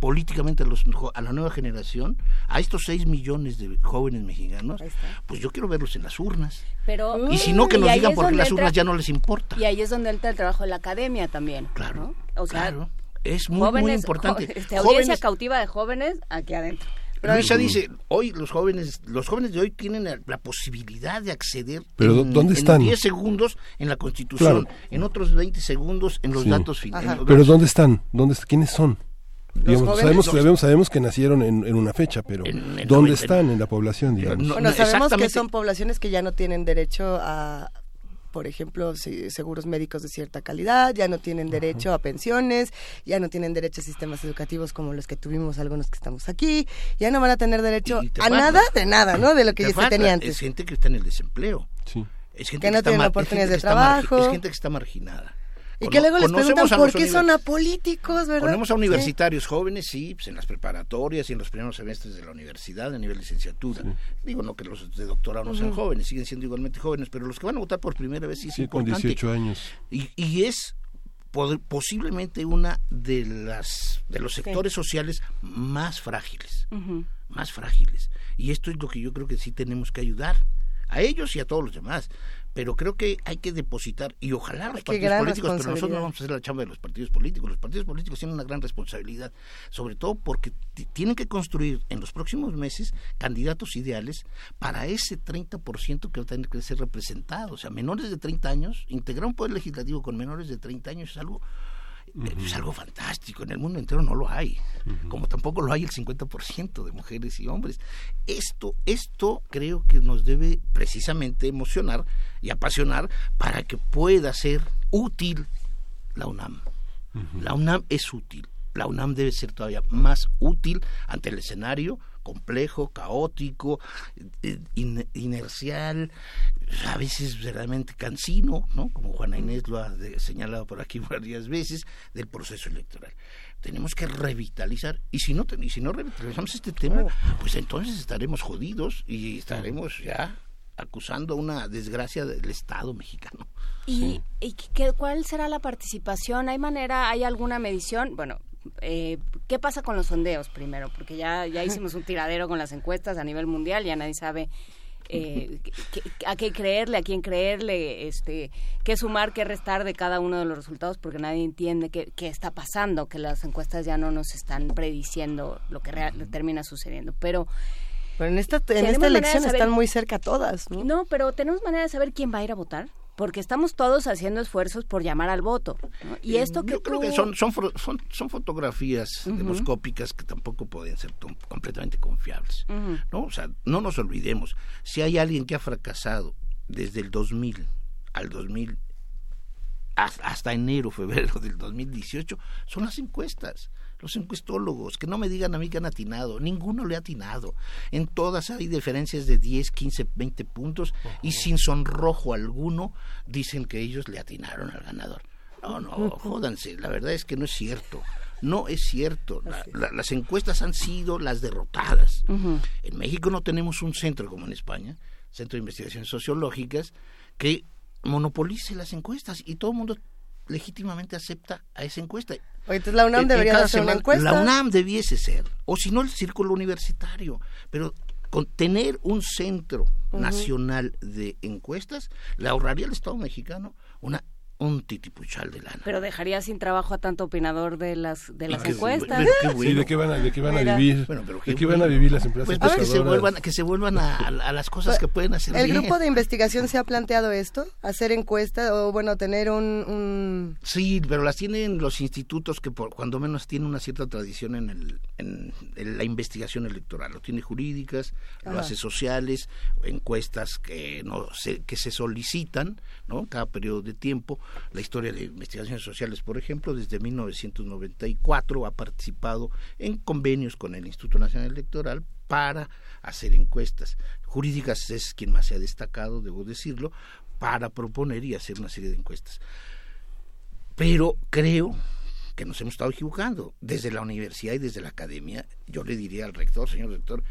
[SPEAKER 33] políticamente a, los, a la nueva generación, a estos 6 millones de jóvenes mexicanos, pues yo quiero verlos en las urnas.
[SPEAKER 2] Pero,
[SPEAKER 33] y si no, que nos digan por qué las urnas ya no les importa.
[SPEAKER 2] Y ahí es donde entra el trabajo de la academia también.
[SPEAKER 33] Claro, claro. Es muy, muy importante.
[SPEAKER 2] Este, audiencia cautiva de jóvenes aquí adentro.
[SPEAKER 33] Pero Luisa dice, hoy los jóvenes, los jóvenes de hoy tienen la, posibilidad de acceder
[SPEAKER 31] ¿Pero en, dónde están?
[SPEAKER 33] 10 segundos en la Constitución, en otros 20 segundos en los datos finales.
[SPEAKER 31] Pero ¿dónde están? ¿Dónde, ¿Quiénes son? sabemos, sabemos, sabemos, que nacieron en, una fecha, pero ¿dónde están en la población? Digamos?
[SPEAKER 3] bueno, sabemos que son poblaciones que ya no tienen derecho a, por ejemplo, seguros médicos de cierta calidad, ya no tienen derecho a pensiones, ya no tienen derecho a sistemas educativos como los que tuvimos algunos que estamos aquí, ya no van a tener derecho a nada de nada, ¿no? De lo que ya se tenía antes.
[SPEAKER 33] Es gente que está en el desempleo. Sí. Es gente
[SPEAKER 3] que, no tiene oportunidades de trabajo.
[SPEAKER 33] Es gente que está marginada.
[SPEAKER 3] Y que luego les preguntan por qué son apolíticos, ¿verdad?
[SPEAKER 33] Ponemos a universitarios jóvenes, sí, pues en las preparatorias y en los primeros semestres de la universidad, a nivel licenciatura. Digo, no que los de doctorado no sean jóvenes, siguen siendo igualmente jóvenes, pero los que van a votar por primera vez sí, sí
[SPEAKER 31] con 18 años.
[SPEAKER 33] Y, y es posiblemente una de las de los sectores sociales más frágiles, más frágiles. Y esto es lo que yo creo que sí tenemos que ayudar a ellos y a todos los demás pero creo que hay que depositar, y ojalá los partidos políticos, pero nosotros no vamos a hacer la chamba de los partidos políticos. Los partidos políticos tienen una gran responsabilidad, sobre todo porque tienen que construir en los próximos meses candidatos ideales para ese 30% que va a tener que ser representado. O sea, menores de 30 años, integrar un poder legislativo con menores de 30 años es algo es algo fantástico, en el mundo entero no lo hay, como tampoco lo hay el 50% de mujeres y hombres. Esto, esto creo que nos debe precisamente emocionar y apasionar para que pueda ser útil la UNAM. La UNAM es útil, la UNAM debe ser todavía más útil ante el escenario complejo, caótico, eh, inercial, a veces verdaderamente cansino, ¿no? como Juana Inés lo ha señalado por aquí <laughs> varias veces, del proceso electoral. Tenemos que revitalizar, y si no, y si no revitalizamos este tema, pues entonces estaremos jodidos y estaremos ya acusando una desgracia del Estado mexicano.
[SPEAKER 2] ¿Y, ¿y qué, cuál será la participación? ¿Hay manera, hay alguna medición? Bueno, eh, ¿qué pasa con los sondeos primero? Porque ya, ya hicimos un tiradero con las encuestas a nivel mundial, ya nadie sabe eh, a qué creerle, a quién creerle, este, qué sumar, qué restar de cada uno de los resultados, porque nadie entiende qué, qué está pasando, que las encuestas ya no nos están prediciendo lo que termina sucediendo. Pero
[SPEAKER 3] pero en esta, en esta elección están muy cerca todas, ¿no?
[SPEAKER 2] No, pero tenemos manera de saber quién va a ir a votar porque estamos todos haciendo esfuerzos por llamar al voto. Y esto que
[SPEAKER 33] Yo creo que son, son, son, fotografías demoscópicas que tampoco pueden ser completamente confiables. ¿no? O sea, no nos olvidemos, si hay alguien que ha fracasado desde el 2000 al 2000 hasta enero, febrero del 2018, son las encuestas los encuestólogos, que no me digan a mí que han atinado, ninguno le ha atinado. En todas hay diferencias de 10, 15, 20 puntos y sin sonrojo alguno dicen que ellos le atinaron al ganador. No, no, jódanse, la verdad es que no es cierto. No es cierto. las encuestas han sido las derrotadas. En México no tenemos un centro como en España, Centro de Investigaciones Sociológicas, que monopolice las encuestas y todo el mundo legítimamente acepta a esa encuesta.
[SPEAKER 3] Entonces la UNAM debería hacer una encuesta.
[SPEAKER 33] La UNAM debiese ser, o si no el círculo universitario, pero con tener un centro nacional de encuestas le ahorraría al Estado mexicano una un titipuchal de lana.
[SPEAKER 2] Pero dejaría sin trabajo a tanto opinador de las de las encuestas.
[SPEAKER 31] Sí, ¿de qué van a, de qué van a vivir? ¿De qué van a vivir las empresas
[SPEAKER 33] pues, que se vuelvan, que se vuelvan a, las cosas que pueden hacer
[SPEAKER 3] ¿El grupo de investigación se ha planteado esto? ¿Hacer encuestas o, bueno, tener un,
[SPEAKER 33] Sí, pero las tienen los institutos que por, cuando menos tienen una cierta tradición en, el, en, la investigación electoral. Lo tiene jurídicas, lo hace sociales, encuestas que, no se, que se solicitan, ¿no? Cada periodo de tiempo la historia de investigaciones sociales, por ejemplo, desde 1994 ha participado en convenios con el Instituto Nacional Electoral para hacer encuestas. Jurídicas es quien más se ha destacado, debo decirlo, para proponer y hacer una serie de encuestas. Pero creo que nos hemos estado equivocando. Desde la universidad y desde la academia, yo le diría al rector, señor rector,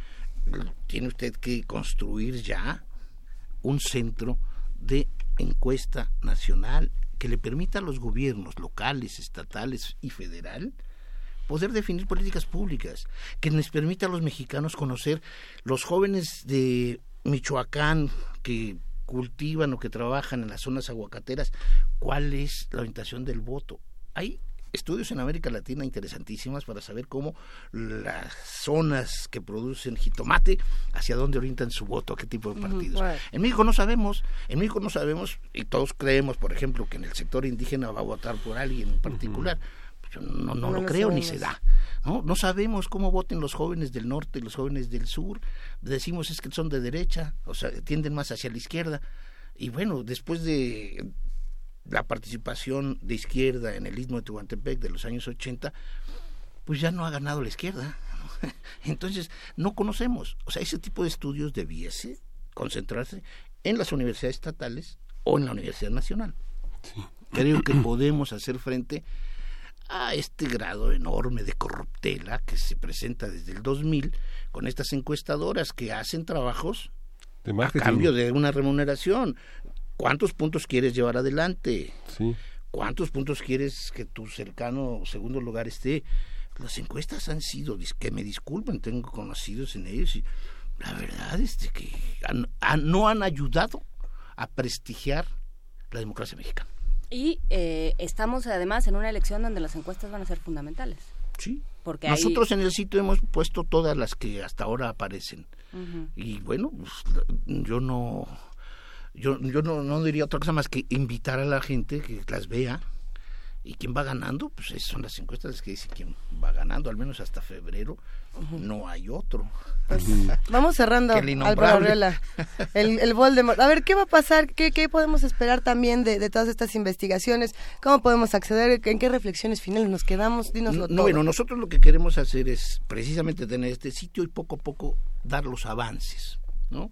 [SPEAKER 33] tiene usted que construir ya un centro de encuesta nacional que le permita a los gobiernos locales, estatales y federal poder definir políticas públicas, que les permita a los mexicanos conocer los jóvenes de Michoacán que cultivan o que trabajan en las zonas aguacateras, cuál es la orientación del voto. Hay estudios en América Latina interesantísimas para saber cómo las zonas que producen jitomate, hacia dónde orientan su voto, a qué tipo de partidos. En México no sabemos, en México no sabemos, y todos creemos, por ejemplo, que en el sector indígena va a votar por alguien en particular. Yo no, no, lo creo ni se da. ¿no? no sabemos cómo voten los jóvenes del norte y los jóvenes del sur. Decimos es que son de derecha, o sea, tienden más hacia la izquierda. Y bueno, después de la participación de izquierda en el istmo de Tehuantepec de los años 80, pues ya no ha ganado la izquierda. <laughs> Entonces, no conocemos. O sea, ese tipo de estudios debiese concentrarse en las universidades estatales o en la Universidad Nacional. Creo que podemos hacer frente a este grado enorme de corruptela que se presenta desde el 2000 con estas encuestadoras que hacen trabajos a cambio de una remuneración. ¿Cuántos puntos quieres llevar adelante? Sí. ¿Cuántos puntos quieres que tu cercano segundo lugar esté? Las encuestas han sido, que me disculpen, tengo conocidos en ellos y la verdad es que no han ayudado a prestigiar la democracia mexicana.
[SPEAKER 2] Y eh, estamos además en una elección donde las encuestas van a ser fundamentales.
[SPEAKER 33] Sí. Porque Nosotros en el sitio hemos puesto todas las que hasta ahora aparecen. Y bueno, pues, yo no yo, yo no, no diría otra cosa más que invitar a la gente que las vea y quién va ganando, pues esas son las encuestas que dicen quién va ganando, al menos hasta febrero no hay otro.
[SPEAKER 3] Pues, vamos cerrando, Álvaro <laughs> el, el Voldemort. A ver, ¿qué va a pasar? ¿Qué, qué podemos esperar también de, de, todas estas investigaciones? ¿Cómo podemos acceder? ¿En qué reflexiones finales nos quedamos? Dínoslo
[SPEAKER 33] no, Bueno, nosotros lo que queremos hacer es precisamente tener este sitio y poco a poco dar los avances, ¿no?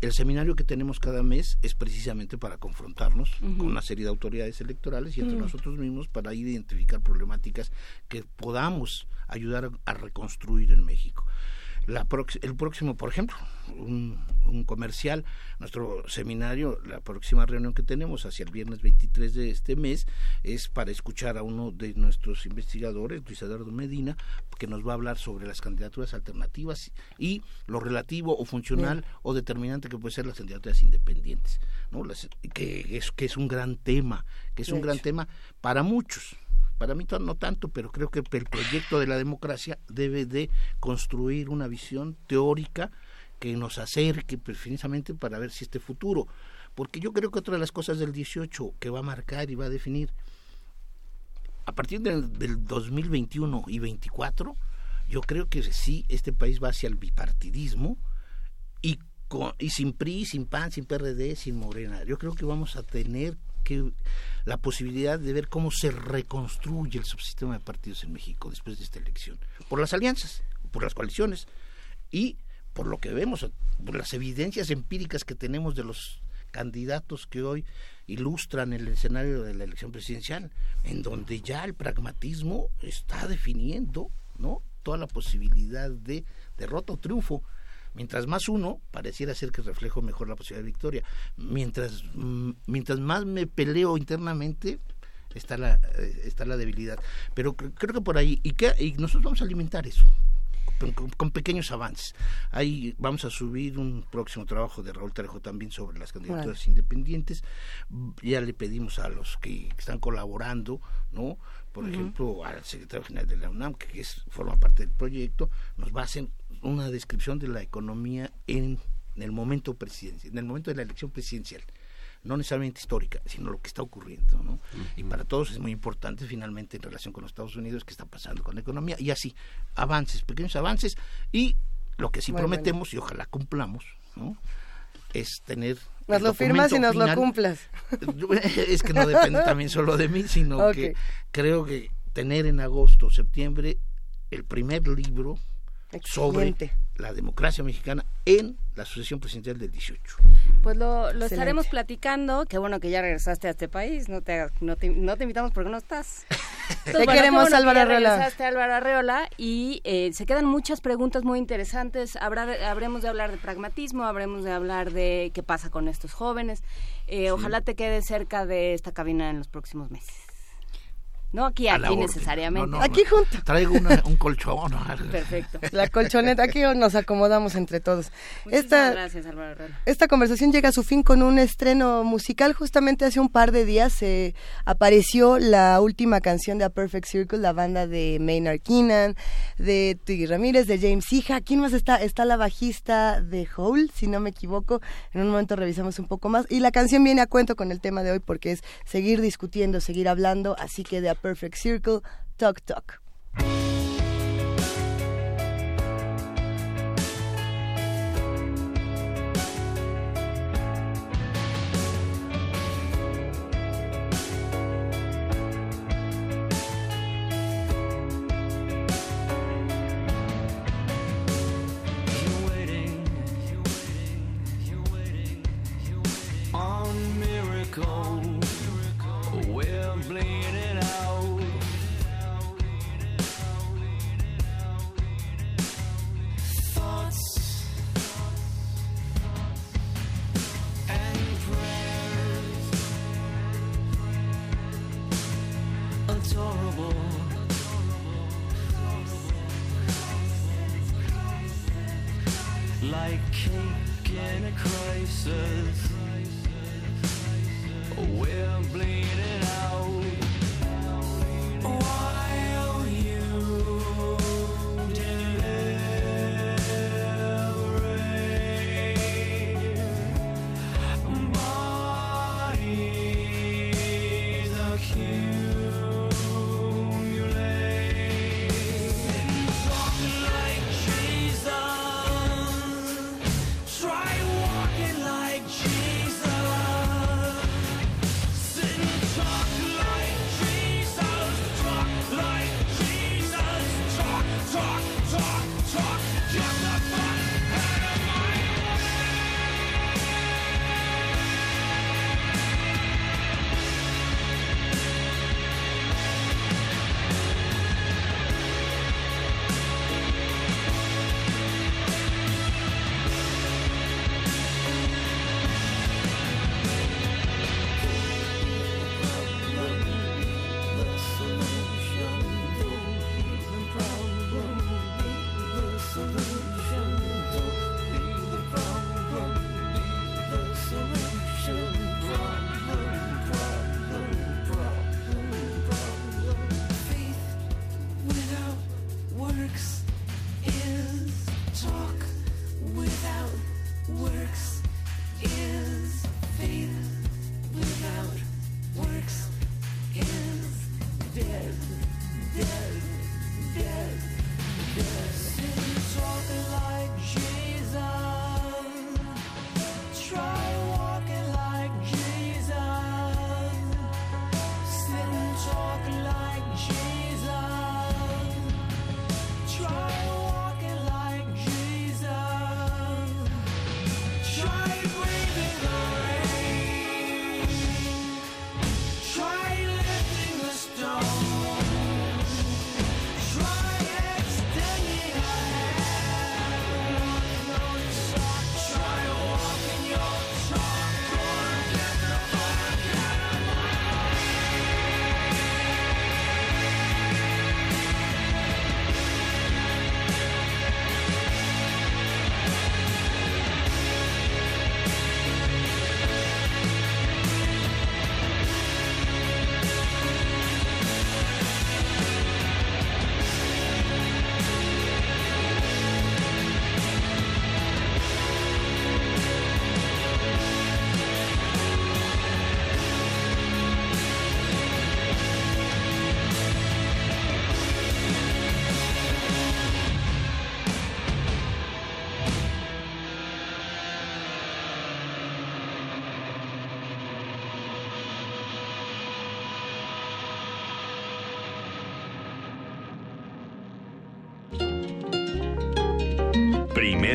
[SPEAKER 33] el seminario que tenemos cada mes es precisamente para confrontarnos con una serie de autoridades electorales y entre nosotros mismos para identificar problemáticas que podamos ayudar a reconstruir en México la el próximo, por ejemplo, un, comercial, nuestro seminario, la próxima reunión que tenemos hacia el viernes 23 de este mes es para escuchar a uno de nuestros investigadores, Luis Eduardo Medina, que nos va a hablar sobre las candidaturas alternativas y lo relativo o funcional o determinante que puede ser las candidaturas independientes, ¿no? que, es, que es un gran tema, que es un gran tema para muchos, para mí no tanto, pero creo que el proyecto de la democracia debe de construir una visión teórica que nos acerque precisamente para ver si este futuro, porque yo creo que otra de las cosas del 18 que va a marcar y va a definir a partir del, del 2021 y 24, yo creo que sí, este país va hacia el bipartidismo y, y sin PRI, sin PAN, sin PRD, sin Morena. Yo creo que vamos a tener que la posibilidad de ver cómo se reconstruye el subsistema de partidos en México después de esta elección, por las alianzas, por las coaliciones y por lo que vemos, por las evidencias empíricas que tenemos de los candidatos que hoy ilustran el escenario de la elección presidencial, en donde ya el pragmatismo está definiendo, ¿no? toda la posibilidad de derrota o triunfo Mientras más uno, pareciera ser que reflejo mejor la posibilidad de victoria. Mientras, mm, mientras más me peleo internamente, está la, eh, está la debilidad. Pero creo que por ahí, y, que, y nosotros vamos a alimentar eso. Con, pequeños avances. Ahí vamos a subir un próximo trabajo de Raúl Trejo también sobre las candidaturas independientes. Ya le pedimos a los que están colaborando, ¿no? Por ejemplo, al secretario general de la UNAM, que es, forma parte del proyecto, nos va a hacer una descripción de la economía en, en el momento presidencial, en el momento de la elección presidencial no necesariamente histórica, sino lo que está ocurriendo. ¿no? Y para todos es muy importante finalmente en relación con los Estados Unidos, qué está pasando con la economía, y así, avances, pequeños avances, y lo que sí prometemos, y ojalá cumplamos, ¿no? es tener...
[SPEAKER 34] Nos lo firmas y nos lo cumplas. <laughs>
[SPEAKER 33] Es que no depende <laughs> también solo de mí, sino que creo que tener en agosto, septiembre, el primer libro sobre la democracia mexicana en la sucesión presidencial del 18.
[SPEAKER 2] Pues lo, estaremos platicando. Qué bueno que ya regresaste a este país. No te, no te, invitamos porque no estás. <laughs>
[SPEAKER 34] te queremos, Álvaro Arreola.
[SPEAKER 2] Regresaste Álvaro Arreola y eh, se quedan muchas preguntas muy interesantes. Habrá, habremos de hablar de pragmatismo, habremos de hablar de qué pasa con estos jóvenes. Eh, ojalá te quedes cerca de esta cabina en los próximos meses. No aquí, aquí necesariamente.
[SPEAKER 34] aquí junto.
[SPEAKER 33] Traigo un colchón. <laughs>
[SPEAKER 2] Perfecto.
[SPEAKER 34] La colchoneta, aquí nos acomodamos entre todos.
[SPEAKER 2] esta, gracias, Álvaro
[SPEAKER 34] Esta conversación llega a su fin con un estreno musical. Justamente hace un par de días se apareció la última canción de A Perfect Circle, la banda de Maynard Keenan, de Tiggy Ramírez, de James Hija. ¿Quién más está? Está la bajista de Hole, si no me equivoco. En un momento revisamos un poco más. Y la canción viene a cuento con el tema de hoy porque es seguir discutiendo, seguir hablando. Así que de A perfect circle, talk talk.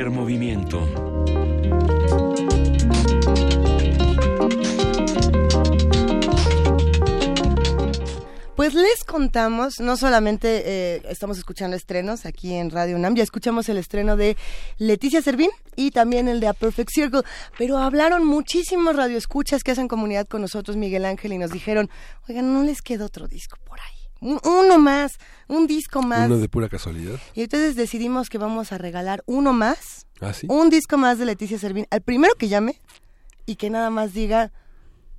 [SPEAKER 5] Movimiento.
[SPEAKER 3] Pues les contamos, no solamente eh, estamos escuchando estrenos aquí en Radio UNAM, ya escuchamos el estreno de Leticia Servín y también el de A Perfect Circle, pero hablaron muchísimos radioescuchas que hacen comunidad con nosotros, Miguel Ángel, y nos dijeron, oigan, no les queda otro disco por ahí. Uno más, un disco más.
[SPEAKER 31] Uno de pura casualidad.
[SPEAKER 3] Y entonces decidimos que vamos a regalar uno más,
[SPEAKER 31] ¿Ah, sí?
[SPEAKER 3] un disco más de Leticia Servín, al primero que llame y que nada más diga,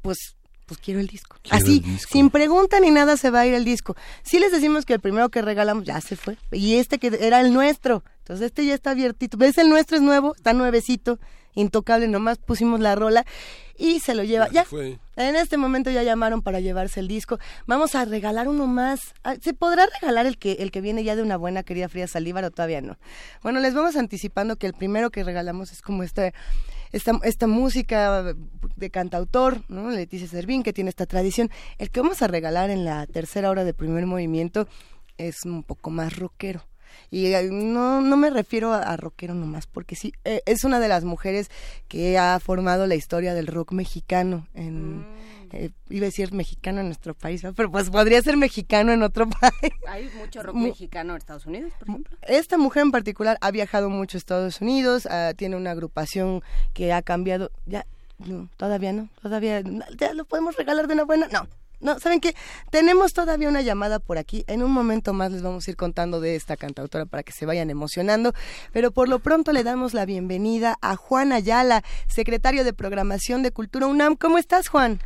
[SPEAKER 3] pues pues quiero el disco. Así, sin pregunta ni nada se va a ir el disco. Si les decimos que el primero que regalamos ya se fue. Y este que era el nuestro. Entonces este ya está abiertito. ¿Ves? El nuestro es nuevo, está nuevecito, intocable, nomás pusimos la rola y se lo lleva. Ya, en este momento ya llamaron para llevarse el disco. Vamos a regalar uno más. Ah, ¿Se podrá regalar el que, el que viene ya de una buena querida Fría Salívar o todavía no? Bueno, les vamos anticipando que el primero que regalamos es como este esta, esta música de cantautor, ¿no? Leticia Servín, que tiene esta tradición. El que vamos a regalar en la tercera hora de primer movimiento es un poco más rockero. Y eh, no, no me refiero a, rockero nomás, porque sí, eh, es una de las mujeres que ha formado la historia del rock mexicano en... Mm eh, iba a decir mexicano en nuestro país, pero pues podría ser mexicano en otro <laughs> país.
[SPEAKER 2] Hay mucho rock mexicano en Estados Unidos, por ejemplo.
[SPEAKER 3] Esta mujer en particular ha viajado mucho a Estados Unidos, ah, tiene una agrupación que ha cambiado, ya, no, todavía no, todavía, ya lo podemos regalar de una buena, no. No, ¿saben qué? Tenemos todavía una llamada por aquí. En un momento más les vamos a ir contando de esta cantautora para que se vayan emocionando. Pero por lo pronto le damos la bienvenida a Juan Ayala, secretario de Programación de Cultura UNAM. ¿Cómo estás, Juan?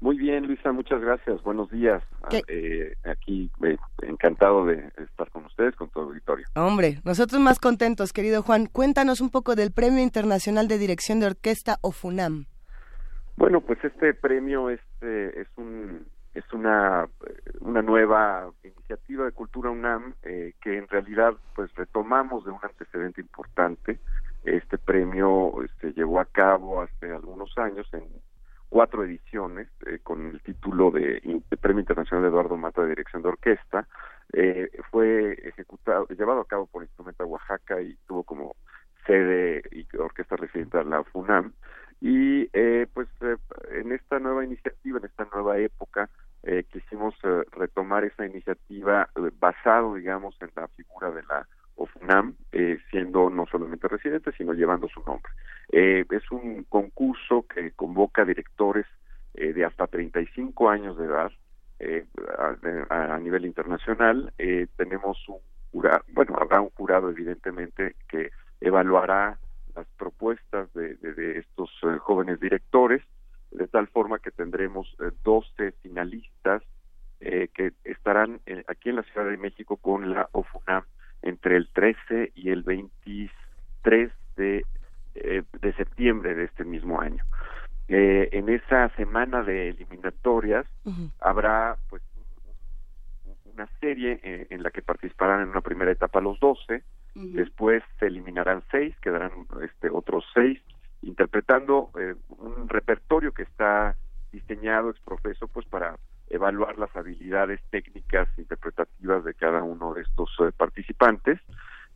[SPEAKER 35] Muy bien, Luisa, muchas gracias. Buenos días. Eh, aquí eh, encantado de estar con ustedes, con tu auditorio.
[SPEAKER 3] Hombre, nosotros más contentos, querido Juan. Cuéntanos un poco del Premio Internacional de Dirección de Orquesta o FUNAM.
[SPEAKER 35] Bueno, pues este premio es, eh, es, un, es una, una nueva iniciativa de Cultura UNAM que en realidad pues retomamos de un antecedente importante. Este premio se este, llevó a cabo hace algunos años en cuatro ediciones eh, con el título de, Premio Internacional de Eduardo Mata de Dirección de Orquesta. Eh, fue ejecutado, llevado a cabo por Instrumenta Oaxaca y tuvo como sede y orquesta residente la FUNAM. Y eh, esta nueva iniciativa, en esta nueva época, quisimos retomar esa iniciativa basado, digamos, en la figura de la OFUNAM, eh, siendo no solamente residente, sino llevando su nombre. Eh, es un concurso que convoca directores eh, de hasta 35 años de edad eh, a, a, nivel internacional. Eh, tenemos un jurado, bueno, habrá un jurado evidentemente que evaluará las propuestas de, de, de estos eh, jóvenes directores, de tal forma que tendremos 12 finalistas que estarán aquí en la Ciudad de México con la OFUNAM entre el 13 y el 23 de, eh, de septiembre de este mismo año. Eh, en esa semana de eliminatorias habrá pues una serie eh, en la que participarán en una primera etapa los 12, después se eliminarán seis, quedarán este otros seis, interpretando un repertorio que está diseñado ex profeso pues para evaluar las habilidades técnicas interpretativas de cada uno de estos eh, participantes.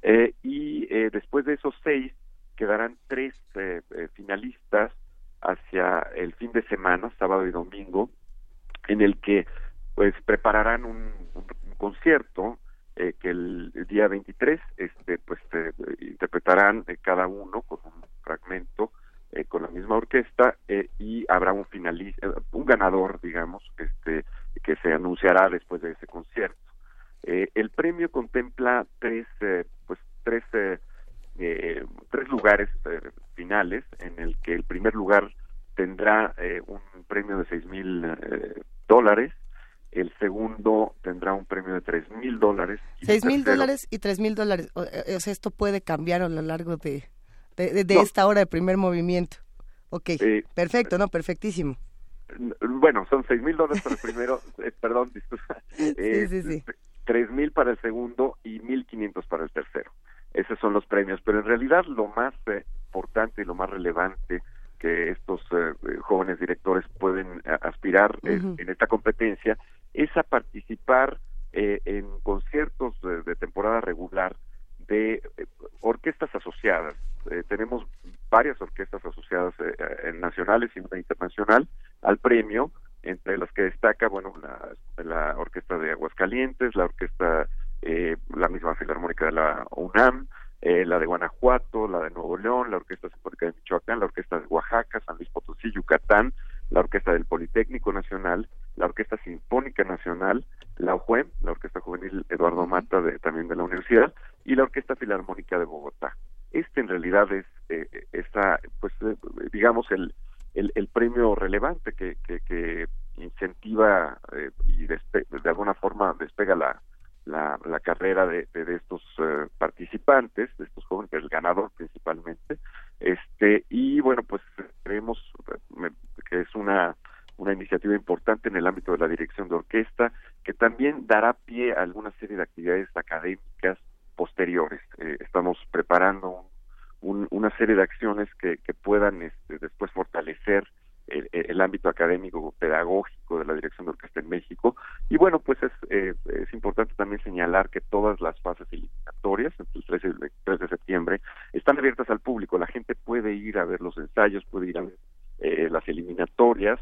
[SPEAKER 35] Eh, y eh, después de esos seis quedarán tres finalistas hacia el fin de semana, sábado y domingo, en el que pues prepararán un, concierto que el, día 23 este pues interpretarán cada uno con un fragmento eh, con la misma orquesta eh, y habrá un finalista, eh, un ganador, digamos, este que se anunciará después de ese concierto. el premio contempla tres, pues tres, tres lugares finales, en el que el primer lugar tendrá un premio de seis mil dólares, el segundo tendrá un premio de tres mil dólares.
[SPEAKER 3] Seis mil dólares y tres mil dólares. O sea, esto puede cambiar a lo largo de, de, esta hora de primer movimiento. Ok, perfecto, ¿no? Perfectísimo.
[SPEAKER 35] Bueno, son seis mil dólares para el primero, <laughs> eh, perdón, <laughs> disculpa.
[SPEAKER 3] sí, sí, sí.
[SPEAKER 35] Tres mil para el segundo y mil quinientos para el tercero. Esos son los premios, pero en realidad lo más eh, importante y lo más relevante que estos eh, jóvenes directores pueden aspirar en esta competencia es a participar en conciertos de temporada regular de orquestas asociadas. Tenemos varias orquestas asociadas nacionales y una internacional al premio entre las que destaca, bueno, la, la Orquesta de Aguascalientes, la Orquesta, eh, la misma Filarmónica de la UNAM, eh, la de Guanajuato, la de Nuevo León, la Orquesta Sinfónica de Michoacán, la Orquesta de Oaxaca, San Luis Potosí, Yucatán, la Orquesta del Politécnico Nacional, la Orquesta Sinfónica Nacional, la OJUEM, la Orquesta Juvenil Eduardo Mata, de, también de la universidad, y la Orquesta Filarmónica de Bogotá. Este en realidad es eh, esta, pues digamos, el, el, premio relevante que, que, incentiva eh, y de alguna forma despega la, la, la carrera de, de, estos eh, participantes, de estos jóvenes, el ganador principalmente, este y bueno pues creemos que es una una iniciativa importante en el ámbito de la dirección de orquesta que también dará pie a alguna serie de actividades académicas posteriores. Eh, estamos preparando un una serie de acciones que, que puedan este, después fortalecer el, ámbito académico pedagógico de la dirección de orquesta en México. Y bueno pues es, eh, es importante también señalar que todas las fases eliminatorias entre el 13 y el 23 de septiembre están abiertas al público. La gente puede ir a ver los ensayos puede ir a ver eh, las eliminatorias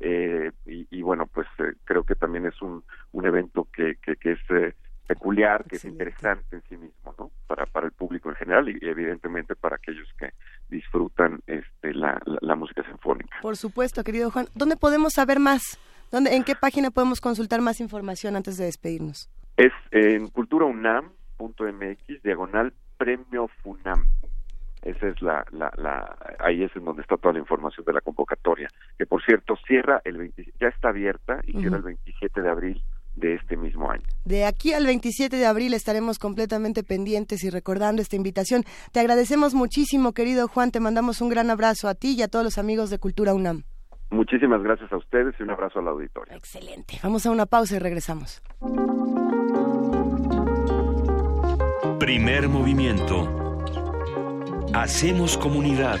[SPEAKER 35] eh, y, y, bueno pues creo que también es un, un evento que, que, que es peculiar, que es interesante público en general y, evidentemente para aquellos que disfrutan este, la, la, música sinfónica.
[SPEAKER 3] Por supuesto, querido Juan. ¿Dónde podemos saber más? ¿Dónde, ¿En qué página podemos consultar más información antes de despedirnos?
[SPEAKER 35] Es en culturaunam.mx, diagonal premio FUNAM. Esa es la, la, la, ahí es en donde está toda la información de la convocatoria, que por cierto cierra el ya está abierta y cierra el 27 de abril de este mismo año.
[SPEAKER 3] De aquí al 27 de abril estaremos completamente pendientes y recordando esta invitación. Te agradecemos muchísimo, querido Juan, te mandamos un gran abrazo a ti y a todos los amigos de Cultura UNAM.
[SPEAKER 35] Muchísimas gracias a ustedes y un abrazo al auditorio.
[SPEAKER 3] Excelente. Vamos a una pausa y regresamos.
[SPEAKER 5] Primer movimiento. Hacemos comunidad.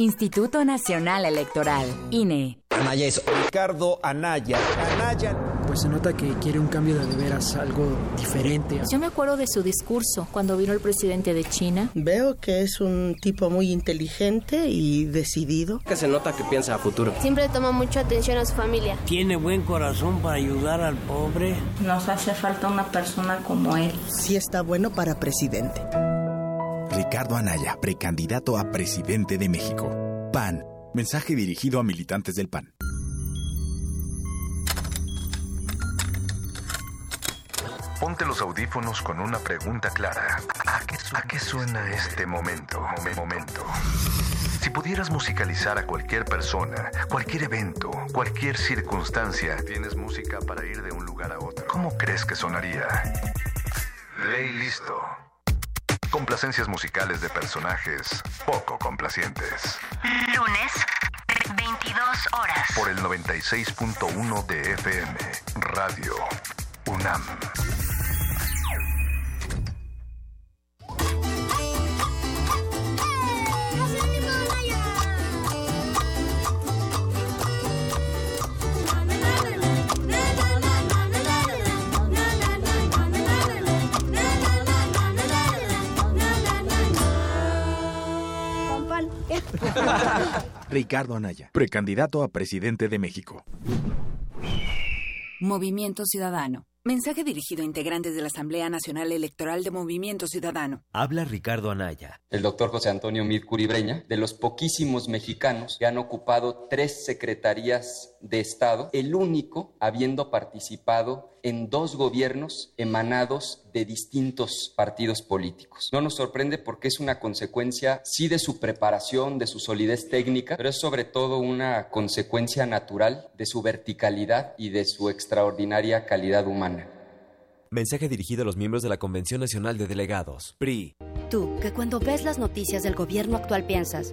[SPEAKER 36] Instituto Nacional Electoral, INE.
[SPEAKER 37] Anaya es Ricardo Anaya. Anaya.
[SPEAKER 38] Pues se nota que quiere un cambio de veras, algo diferente.
[SPEAKER 39] Yo me acuerdo de su discurso cuando vino el presidente de China.
[SPEAKER 40] Veo que es un tipo muy inteligente y decidido.
[SPEAKER 37] Que se nota que piensa a futuro.
[SPEAKER 41] Siempre toma mucha atención a su familia.
[SPEAKER 42] Tiene buen corazón para ayudar al pobre.
[SPEAKER 43] Nos hace falta una persona como él.
[SPEAKER 40] Sí está bueno para presidente.
[SPEAKER 26] Ricardo Anaya, precandidato a presidente de México. PAN. Mensaje dirigido a militantes del PAN.
[SPEAKER 44] Ponte los audífonos con una pregunta clara. ¿A qué, suena este momento? Momento.
[SPEAKER 11] Si pudieras musicalizar a cualquier persona, cualquier evento, cualquier circunstancia, tienes música para ir de un lugar a otro. ¿Cómo crees que sonaría? Ley listo. Complacencias musicales de personajes poco complacientes.
[SPEAKER 16] Lunes, 22 horas.
[SPEAKER 11] Por el 96.1 de FM, Radio UNAM. <laughs>
[SPEAKER 26] Ricardo Anaya, precandidato a presidente de México.
[SPEAKER 36] Movimiento Ciudadano. Mensaje dirigido a integrantes de la Asamblea Nacional Electoral de Movimiento Ciudadano.
[SPEAKER 12] Habla Ricardo Anaya.
[SPEAKER 13] El doctor José Antonio Mid Curibreña, de los poquísimos mexicanos que han ocupado tres secretarías de Estado, el único habiendo participado en dos gobiernos emanados de distintos partidos políticos. No nos sorprende porque es una consecuencia, sí, de su preparación, de su solidez técnica, pero es sobre todo una consecuencia natural de su verticalidad y de su extraordinaria calidad humana.
[SPEAKER 12] Mensaje dirigido a los miembros de la Convención Nacional de Delegados, PRI.
[SPEAKER 45] Tú, que cuando ves las noticias del gobierno actual piensas,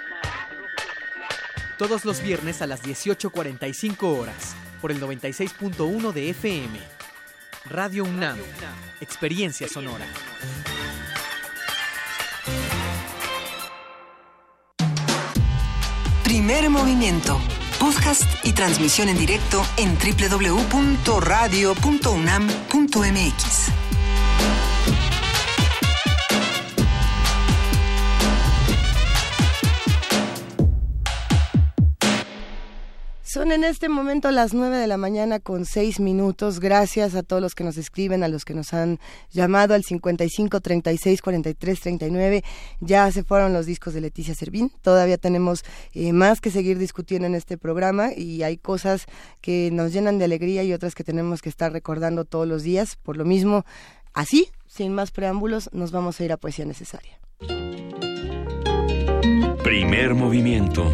[SPEAKER 46] Todos los viernes a las 18.45 horas, por el 96.1 de FM. Radio UNAM, Experiencia Sonora.
[SPEAKER 29] Primer movimiento podcast y transmisión en directo en www.radio.unam.mx.
[SPEAKER 3] Son en este momento las 9 de la mañana con 6 minutos. Gracias a todos los que nos escriben, a los que nos han llamado al 55 36 43 39. Ya se fueron los discos de Leticia Servín. Todavía tenemos eh, más que seguir discutiendo en este programa y hay cosas que nos llenan de alegría y otras que tenemos que estar recordando todos los días. Por lo mismo, así, sin más preámbulos, nos vamos a ir a Poesía Necesaria.
[SPEAKER 5] Primer movimiento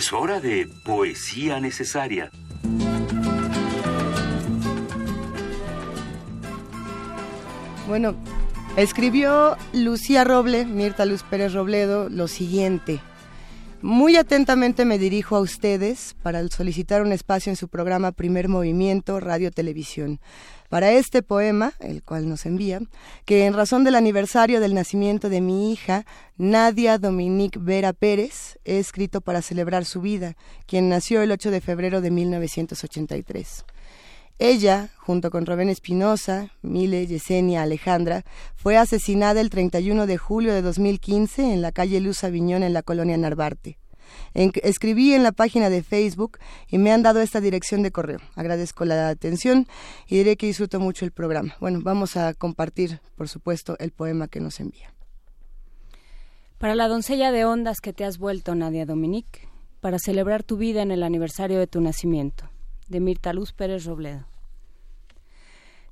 [SPEAKER 5] Es hora de poesía necesaria.
[SPEAKER 3] Bueno, escribió Lucía Roble, Mirta Luz Pérez Robledo, lo siguiente. Muy atentamente me dirijo a ustedes para solicitar un espacio en su programa Primer Movimiento Radio Televisión para este poema, el cual nos envía, que en razón del aniversario del nacimiento de mi hija, Nadia Dominique Vera Pérez, he escrito para celebrar su vida, quien nació el 8 de febrero de 1983. Ella, junto con Rubén Espinosa, Mile, Yesenia, Alejandra, fue asesinada el 31 de julio de 2015 en la calle Luz Aviñón en la colonia Narvarte escribí en la página de Facebook y me han dado esta dirección de correo. Agradezco la atención y diré que disfruto mucho el programa. Bueno, vamos a compartir, por supuesto, el poema que nos envía.
[SPEAKER 2] Para la doncella de ondas que te has vuelto, Nadia Dominique, para celebrar tu vida en el aniversario de tu nacimiento, de Mirta Luz Pérez Robledo.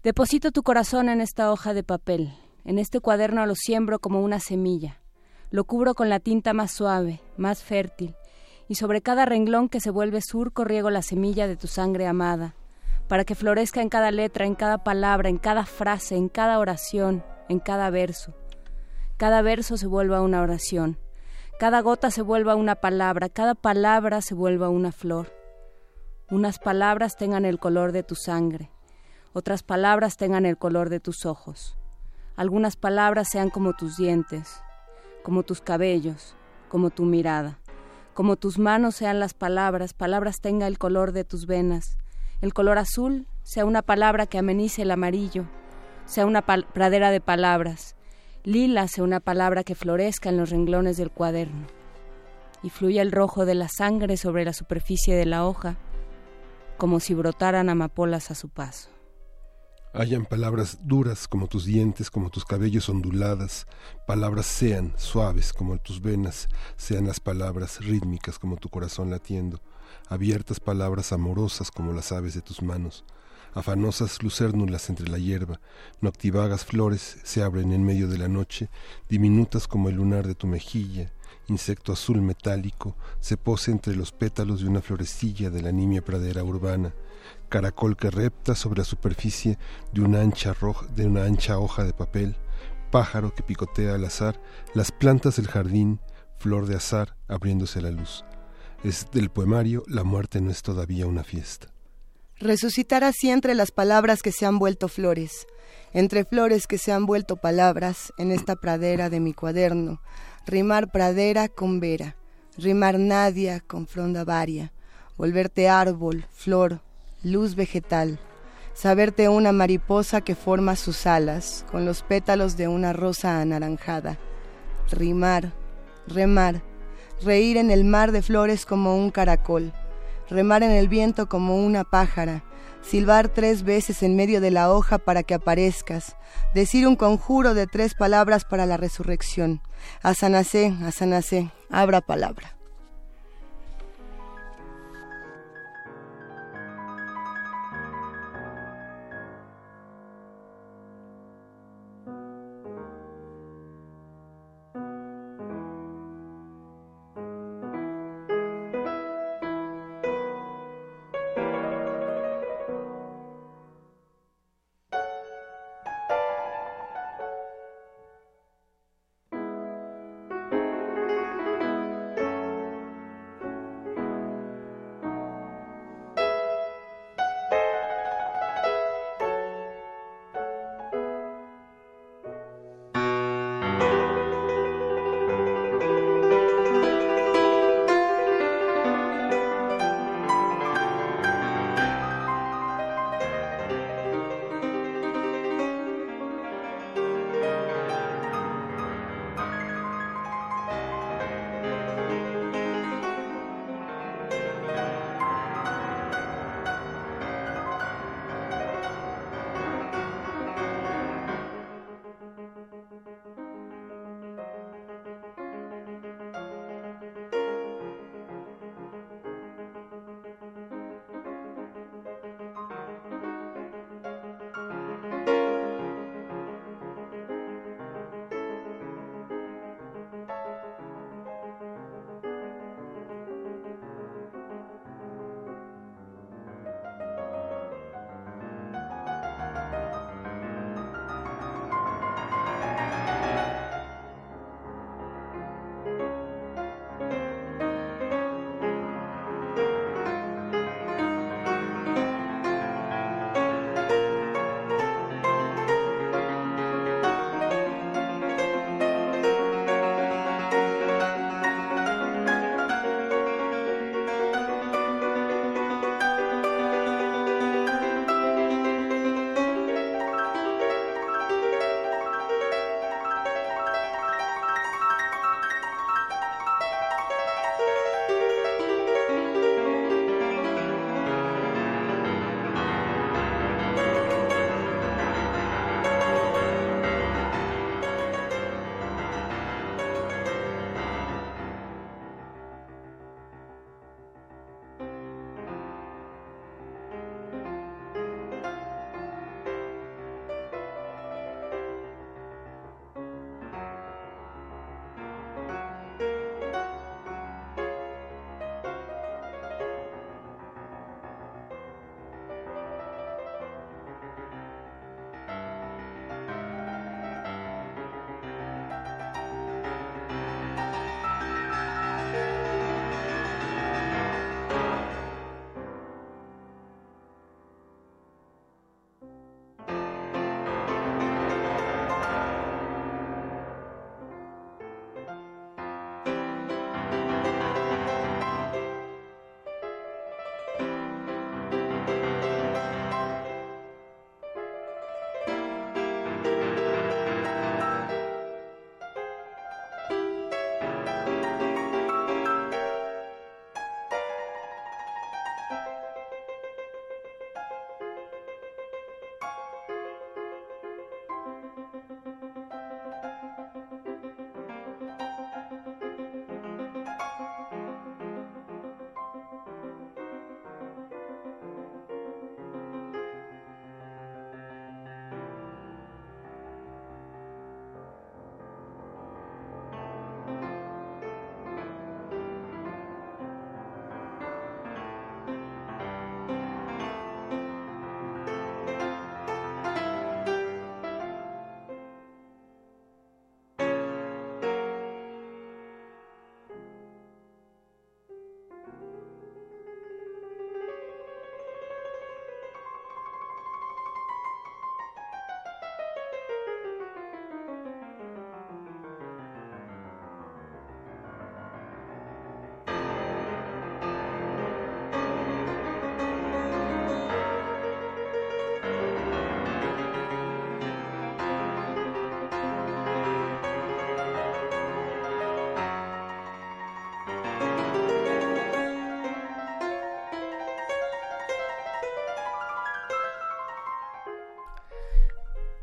[SPEAKER 2] Deposito tu corazón en esta hoja de papel, en este cuaderno lo siembro como una semilla. Lo cubro con la tinta más suave, más fértil, y sobre cada renglón que se vuelve surco riego la semilla de tu sangre amada, para que florezca en cada letra, en cada palabra, en cada frase, en cada oración, en cada verso. Cada verso se vuelva una oración, cada gota se vuelva una palabra, cada palabra se vuelva una flor. Unas palabras tengan el color de tu sangre, otras palabras tengan el color de tus ojos. Algunas palabras sean como tus dientes, como tus cabellos, como tu mirada. Como tus manos sean las palabras, palabras tenga el color de tus venas. El color azul sea una palabra que amenice el amarillo, sea una pradera de palabras. Lila sea una palabra que florezca en los renglones del cuaderno. Y fluya el rojo de la sangre sobre la superficie de la hoja, como si brotaran amapolas a su paso
[SPEAKER 1] hayan palabras duras como tus dientes, como tus cabellos onduladas, palabras sean suaves como tus venas, sean las palabras rítmicas como tu corazón latiendo, abiertas palabras amorosas como las aves de tus manos, afanosas lucérnulas entre la hierba, noctivagas flores se abren en medio de la noche, diminutas como el lunar de tu mejilla, insecto azul metálico, se pose entre los pétalos de una florecilla de la nimia pradera urbana, caracol que repta sobre la superficie de una ancha, roja, de una ancha hoja de papel, pájaro que picotea al azar las plantas del jardín, flor de azar abriéndose la luz. Es del poemario La muerte no es todavía una fiesta.
[SPEAKER 3] Resucitar así entre las palabras que se han vuelto flores, entre flores que se han vuelto palabras en esta pradera de mi cuaderno, rimar pradera con vera, rimar nadia con fronda varia, volverte árbol, flor, luz vegetal, saberte una mariposa que forma sus alas con los pétalos de una rosa anaranjada, rimar, remar, reír en el mar de flores como un caracol, remar en el viento como una pájara, silbar tres veces en medio de la hoja para que aparezcas, decir un conjuro de tres palabras para la resurrección. Asanacé, asanacé, abra palabra.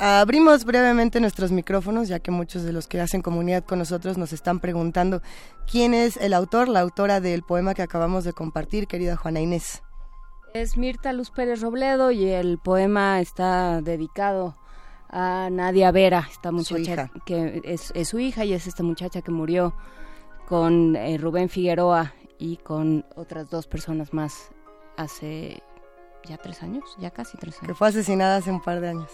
[SPEAKER 3] Abrimos brevemente nuestros micrófonos, ya que muchos de los que hacen comunidad con nosotros nos están preguntando quién es el autor, la autora del poema que acabamos de compartir, querida Juana Inés.
[SPEAKER 2] Es Mirta Luz Pérez Robledo y el poema está dedicado a Nadia Vera, esta muchacha que es, su hija y es esta muchacha que murió con eh, Rubén Figueroa y con otras dos personas más hace ya tres años, ya casi tres años.
[SPEAKER 3] Que fue asesinada hace un par de años.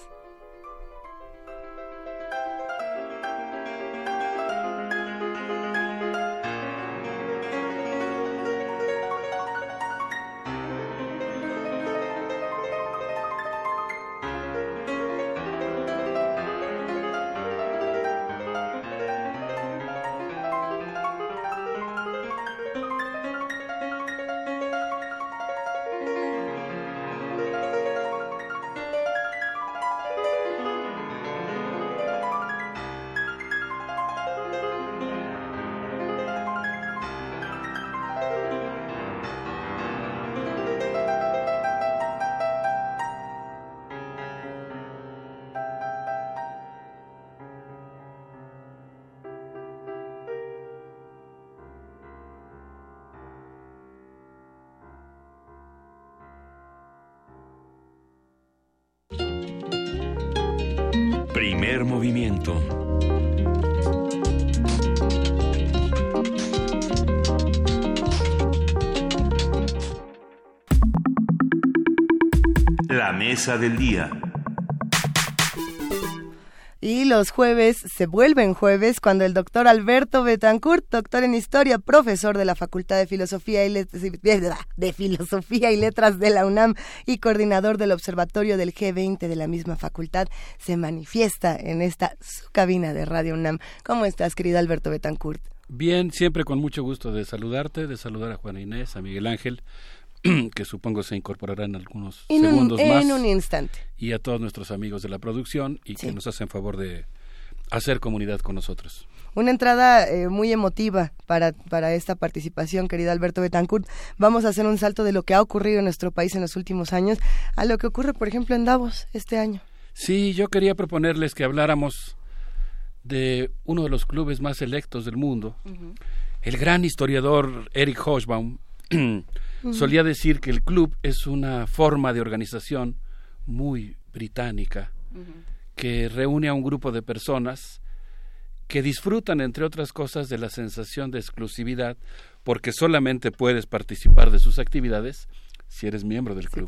[SPEAKER 5] Mesa del día.
[SPEAKER 3] Y los jueves se vuelven jueves cuando el doctor Alberto Betancourt, doctor en historia, profesor de la Facultad de Filosofía y Letras, de Filosofía y Letras de la UNAM y coordinador del Observatorio del G20 de la misma facultad, se manifiesta en esta su cabina de Radio UNAM. ¿Cómo estás, querido Alberto Betancourt?
[SPEAKER 47] Bien, siempre con mucho gusto de saludarte, de saludar a Juana Inés, a Miguel Ángel, <clears throat> que supongo se incorporará en algunos segundos más.
[SPEAKER 3] En un instante.
[SPEAKER 47] Y a todos nuestros amigos de la producción y que nos hacen favor de hacer comunidad con nosotros.
[SPEAKER 3] Una entrada eh, muy emotiva para, para esta participación, querido Alberto Betancourt. Vamos a hacer un salto de lo que ha ocurrido en nuestro país en los últimos años a lo que ocurre, por ejemplo, en Davos este año.
[SPEAKER 47] Sí, yo quería proponerles que habláramos de uno de los clubes más selectos del mundo. El gran historiador Eric Hobsbawm <clears throat> solía decir que el club es una forma de organización muy británica que reúne a un grupo de personas que disfrutan, entre otras cosas, de la sensación de exclusividad porque solamente puedes participar de sus actividades si eres miembro del club.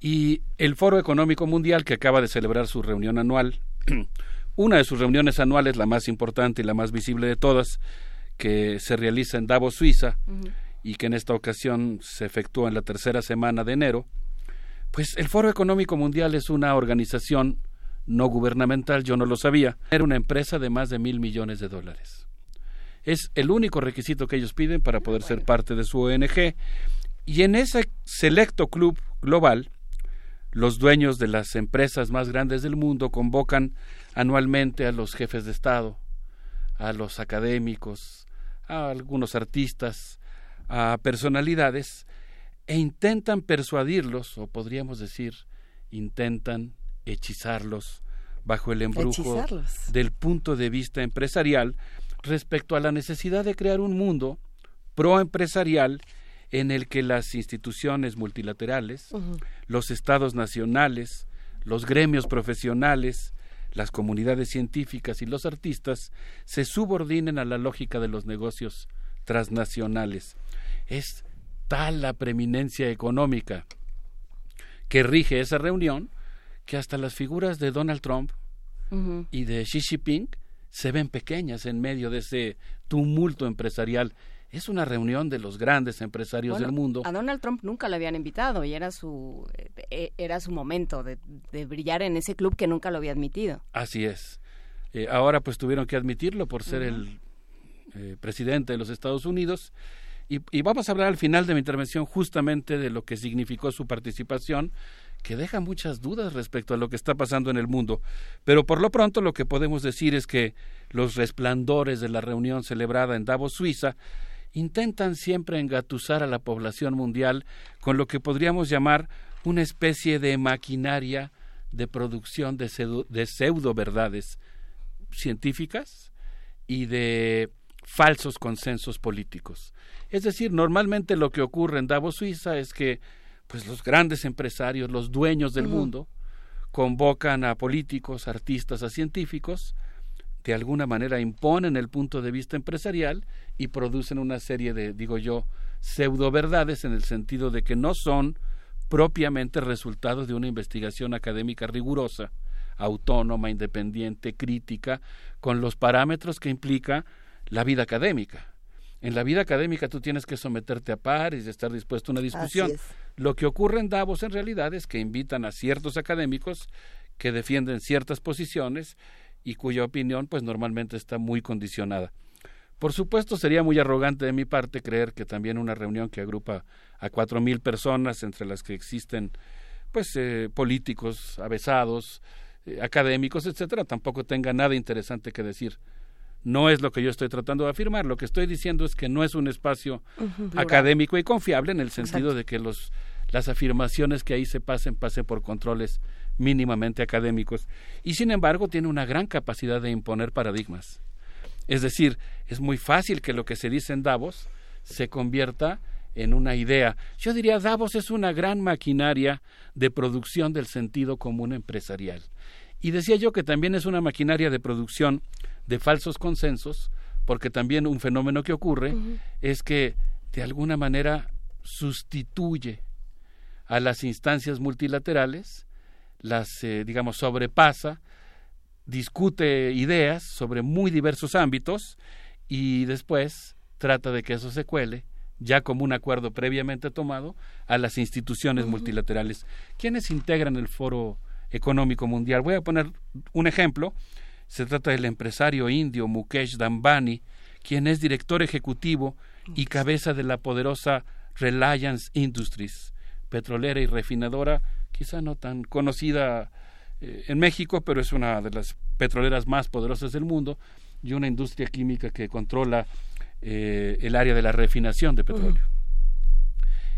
[SPEAKER 47] Y el Foro Económico Mundial, que acaba de celebrar su reunión anual, <clears throat> una de sus reuniones anuales, la más importante y la más visible de todas, que se realiza en Davos, Suiza, y que en esta ocasión se efectuó en la tercera semana de enero, pues el Foro Económico Mundial es una organización no gubernamental, yo no lo sabía, era una empresa de más de mil millones de dólares. Es el único requisito que ellos piden para poder ser parte de su ONG. Y en ese selecto club global, los dueños de las empresas más grandes del mundo convocan anualmente a los jefes de Estado, a los académicos, a algunos artistas, a personalidades e intentan persuadirlos, o podríamos decir, intentan hechizarlos bajo el embrujo del punto de vista empresarial respecto a la necesidad de crear un mundo proempresarial en el que las instituciones multilaterales, los estados nacionales, los gremios profesionales, las comunidades científicas y los artistas se subordinen a la lógica de los negocios transnacionales es tal la preeminencia económica que rige esa reunión que hasta las figuras de Donald Trump y de Xi Jinping se ven pequeñas en medio de ese tumulto empresarial. Es una reunión de los grandes empresarios del mundo.
[SPEAKER 2] A Donald Trump nunca le habían invitado y era su eh, era su momento de, brillar en ese club que nunca lo había admitido.
[SPEAKER 47] Así es. Eh, ahora pues tuvieron que admitirlo por ser el eh, presidente de los Estados Unidos y, vamos a hablar al final de mi intervención justamente de lo que significó su participación, que deja muchas dudas respecto a lo que está pasando en el mundo. Pero por lo pronto lo que podemos decir es que los resplandores de la reunión celebrada en Davos, Suiza, intentan siempre engatusar a la población mundial con lo que podríamos llamar una especie de maquinaria de producción de, de pseudo verdades científicas y de falsos consensos políticos. Es decir, normalmente lo que ocurre en Davos, Suiza, es que pues los grandes empresarios, los dueños del mundo, convocan a políticos, artistas, a científicos, de alguna manera imponen el punto de vista empresarial y producen una serie de, digo yo, pseudo verdades en el sentido de que no son propiamente resultados de una investigación académica rigurosa, autónoma, independiente, crítica, con los parámetros que implica la vida académica. En la vida académica tú tienes que someterte a pares y estar dispuesto a una discusión. Lo que ocurre en Davos en realidad es que invitan a ciertos académicos que defienden ciertas posiciones y cuya opinión pues normalmente está muy condicionada. Por supuesto sería muy arrogante de mi parte creer que también una reunión que agrupa a cuatro mil personas entre las que existen pues eh, políticos avesados, eh, académicos, etcétera, tampoco tenga nada interesante que decir. No es lo que yo estoy tratando de afirmar. Lo que estoy diciendo es que no es un espacio académico y confiable en el sentido de que los, las afirmaciones que ahí se pasen pasen por controles mínimamente académicos. Y sin embargo tiene una gran capacidad de imponer paradigmas. Es decir, es muy fácil que lo que se dice en Davos se convierta en una idea. Yo diría, Davos es una gran maquinaria de producción del sentido común empresarial. Y decía yo que también es una maquinaria de producción de falsos consensos, porque también un fenómeno que ocurre es que de alguna manera sustituye a las instancias multilaterales, las, eh, digamos, sobrepasa, discute ideas sobre muy diversos ámbitos y después trata de que eso se cuele ya como un acuerdo previamente tomado a las instituciones multilaterales. ¿Quiénes integran el Foro Económico Mundial? Voy a poner un ejemplo. Se trata del empresario indio Mukesh Dambani, quien es director ejecutivo y cabeza de la poderosa Reliance Industries, petrolera y refinadora, quizá no tan conocida eh, en México, pero es una de las petroleras más poderosas del mundo y una industria química que controla eh, el área de la refinación de petróleo.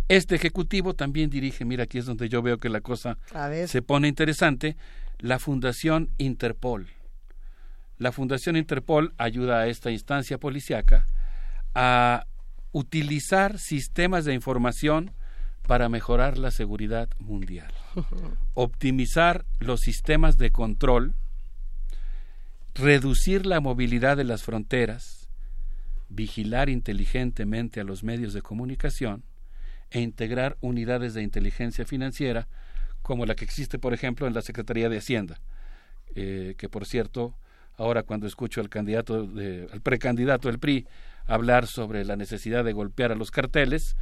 [SPEAKER 47] Este ejecutivo también dirige, mira, aquí es donde yo veo que la cosa se pone interesante, la Fundación Interpol. La Fundación Interpol ayuda a esta instancia policiaca a utilizar sistemas de información para mejorar la seguridad mundial, <laughs> optimizar los sistemas de control, reducir la movilidad de las fronteras, vigilar inteligentemente a los medios de comunicación e integrar unidades de inteligencia financiera como la que existe, por ejemplo, en la Secretaría de Hacienda, eh, que por cierto, ahora cuando escucho al candidato, al precandidato del PRI hablar sobre la necesidad de golpear a los carteles,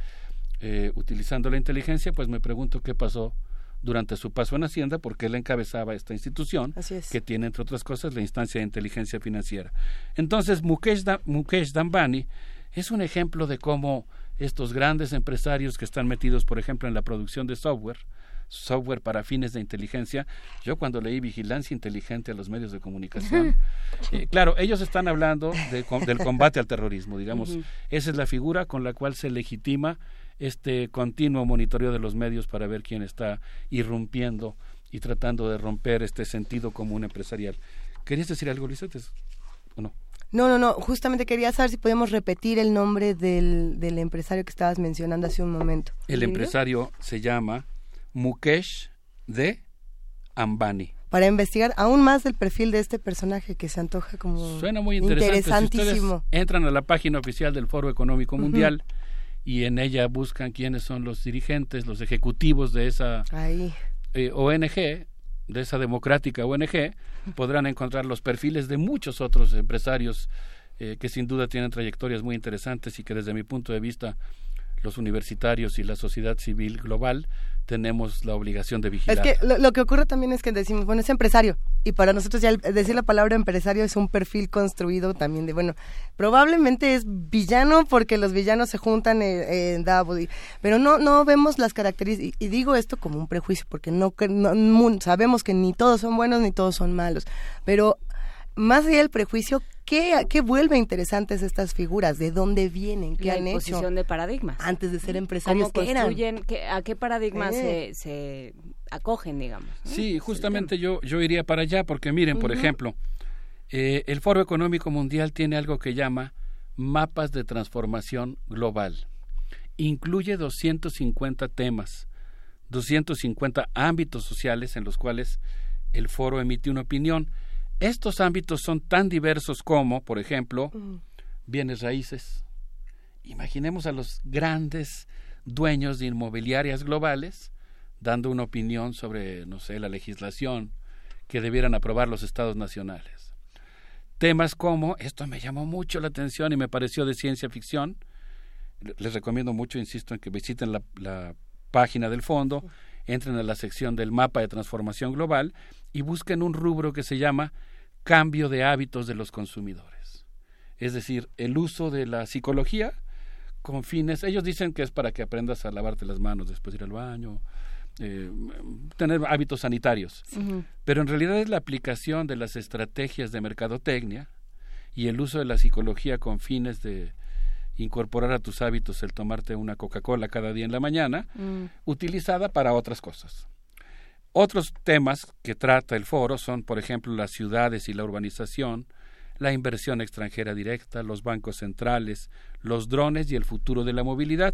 [SPEAKER 47] eh, utilizando la inteligencia, pues me pregunto qué pasó durante su paso en Hacienda, porque él encabezaba esta institución que tiene, entre otras cosas, la instancia de inteligencia financiera. Entonces, Mukesh, Mukesh Dambani es un ejemplo de cómo estos grandes empresarios que están metidos, por ejemplo, en la producción de software, software para fines de inteligencia. Yo cuando leí vigilancia inteligente a los medios de comunicación, eh, claro, ellos están hablando del combate al terrorismo, digamos. Esa es la figura con la cual se legitima este continuo monitoreo de los medios para ver quién está irrumpiendo y tratando de romper este sentido común empresarial. ¿Querías decir algo, Lizette? ¿O no?
[SPEAKER 3] No, no, no. Justamente quería saber si podemos repetir el nombre del, del empresario que estabas mencionando hace un momento.
[SPEAKER 47] El empresario se llama Mukesh de Ambani.
[SPEAKER 3] Para investigar aún más del perfil de este personaje que se antoja como
[SPEAKER 47] Suena muy interesante. interesantísimo. entran a la página oficial del Foro Económico Mundial y en ella buscan quiénes son los dirigentes, los ejecutivos de esa eh, ONG, de esa democrática ONG, podrán encontrar los perfiles de muchos otros empresarios eh, que sin duda tienen trayectorias muy interesantes y que desde mi punto de vista los universitarios y la sociedad civil global tenemos la obligación de vigilar.
[SPEAKER 3] Es que lo, que ocurre también es que decimos, bueno, es empresario. Y para nosotros ya decir la palabra empresario es un perfil construido también de, bueno, probablemente es villano porque los villanos se juntan en, Davos. pero no, no vemos las características. Y, digo esto como un prejuicio porque no, no, sabemos que ni todos son buenos ni todos son malos. Pero más allá del prejuicio, ¿qué, ¿qué, vuelve interesantes estas figuras? ¿De dónde vienen? ¿Qué
[SPEAKER 2] la
[SPEAKER 3] han
[SPEAKER 2] hecho? de paradigmas.
[SPEAKER 3] Antes de ser empresarios,
[SPEAKER 2] ¿Cómo construyen? ¿A qué paradigmas se, acogen, digamos.
[SPEAKER 47] Sí, justamente yo, yo iría para allá porque miren, por ejemplo, eh, el Foro Económico Mundial tiene algo que llama mapas de transformación global. Incluye 250 temas, 250 ámbitos sociales en los cuales el foro emite una opinión. Estos ámbitos son tan diversos como, por ejemplo, bienes raíces. Imaginemos a los grandes dueños de inmobiliarias globales dando una opinión sobre, no sé, la legislación que debieran aprobar los estados nacionales. Temas como, esto me llamó mucho la atención y me pareció de ciencia ficción, les recomiendo mucho, insisto, en que visiten la, página del fondo, entren a la sección del mapa de transformación global y busquen un rubro que se llama cambio de hábitos de los consumidores. Es decir, el uso de la psicología con fines, ellos dicen que es para que aprendas a lavarte las manos después de ir al baño, eh, tener hábitos sanitarios. Pero en realidad es la aplicación de las estrategias de mercadotecnia y el uso de la psicología con fines de incorporar a tus hábitos el tomarte una Coca-Cola cada día en la mañana, mm. utilizada para otras cosas. Otros temas que trata el foro son, por ejemplo, las ciudades y la urbanización, la inversión extranjera directa, los bancos centrales, los drones y el futuro de la movilidad.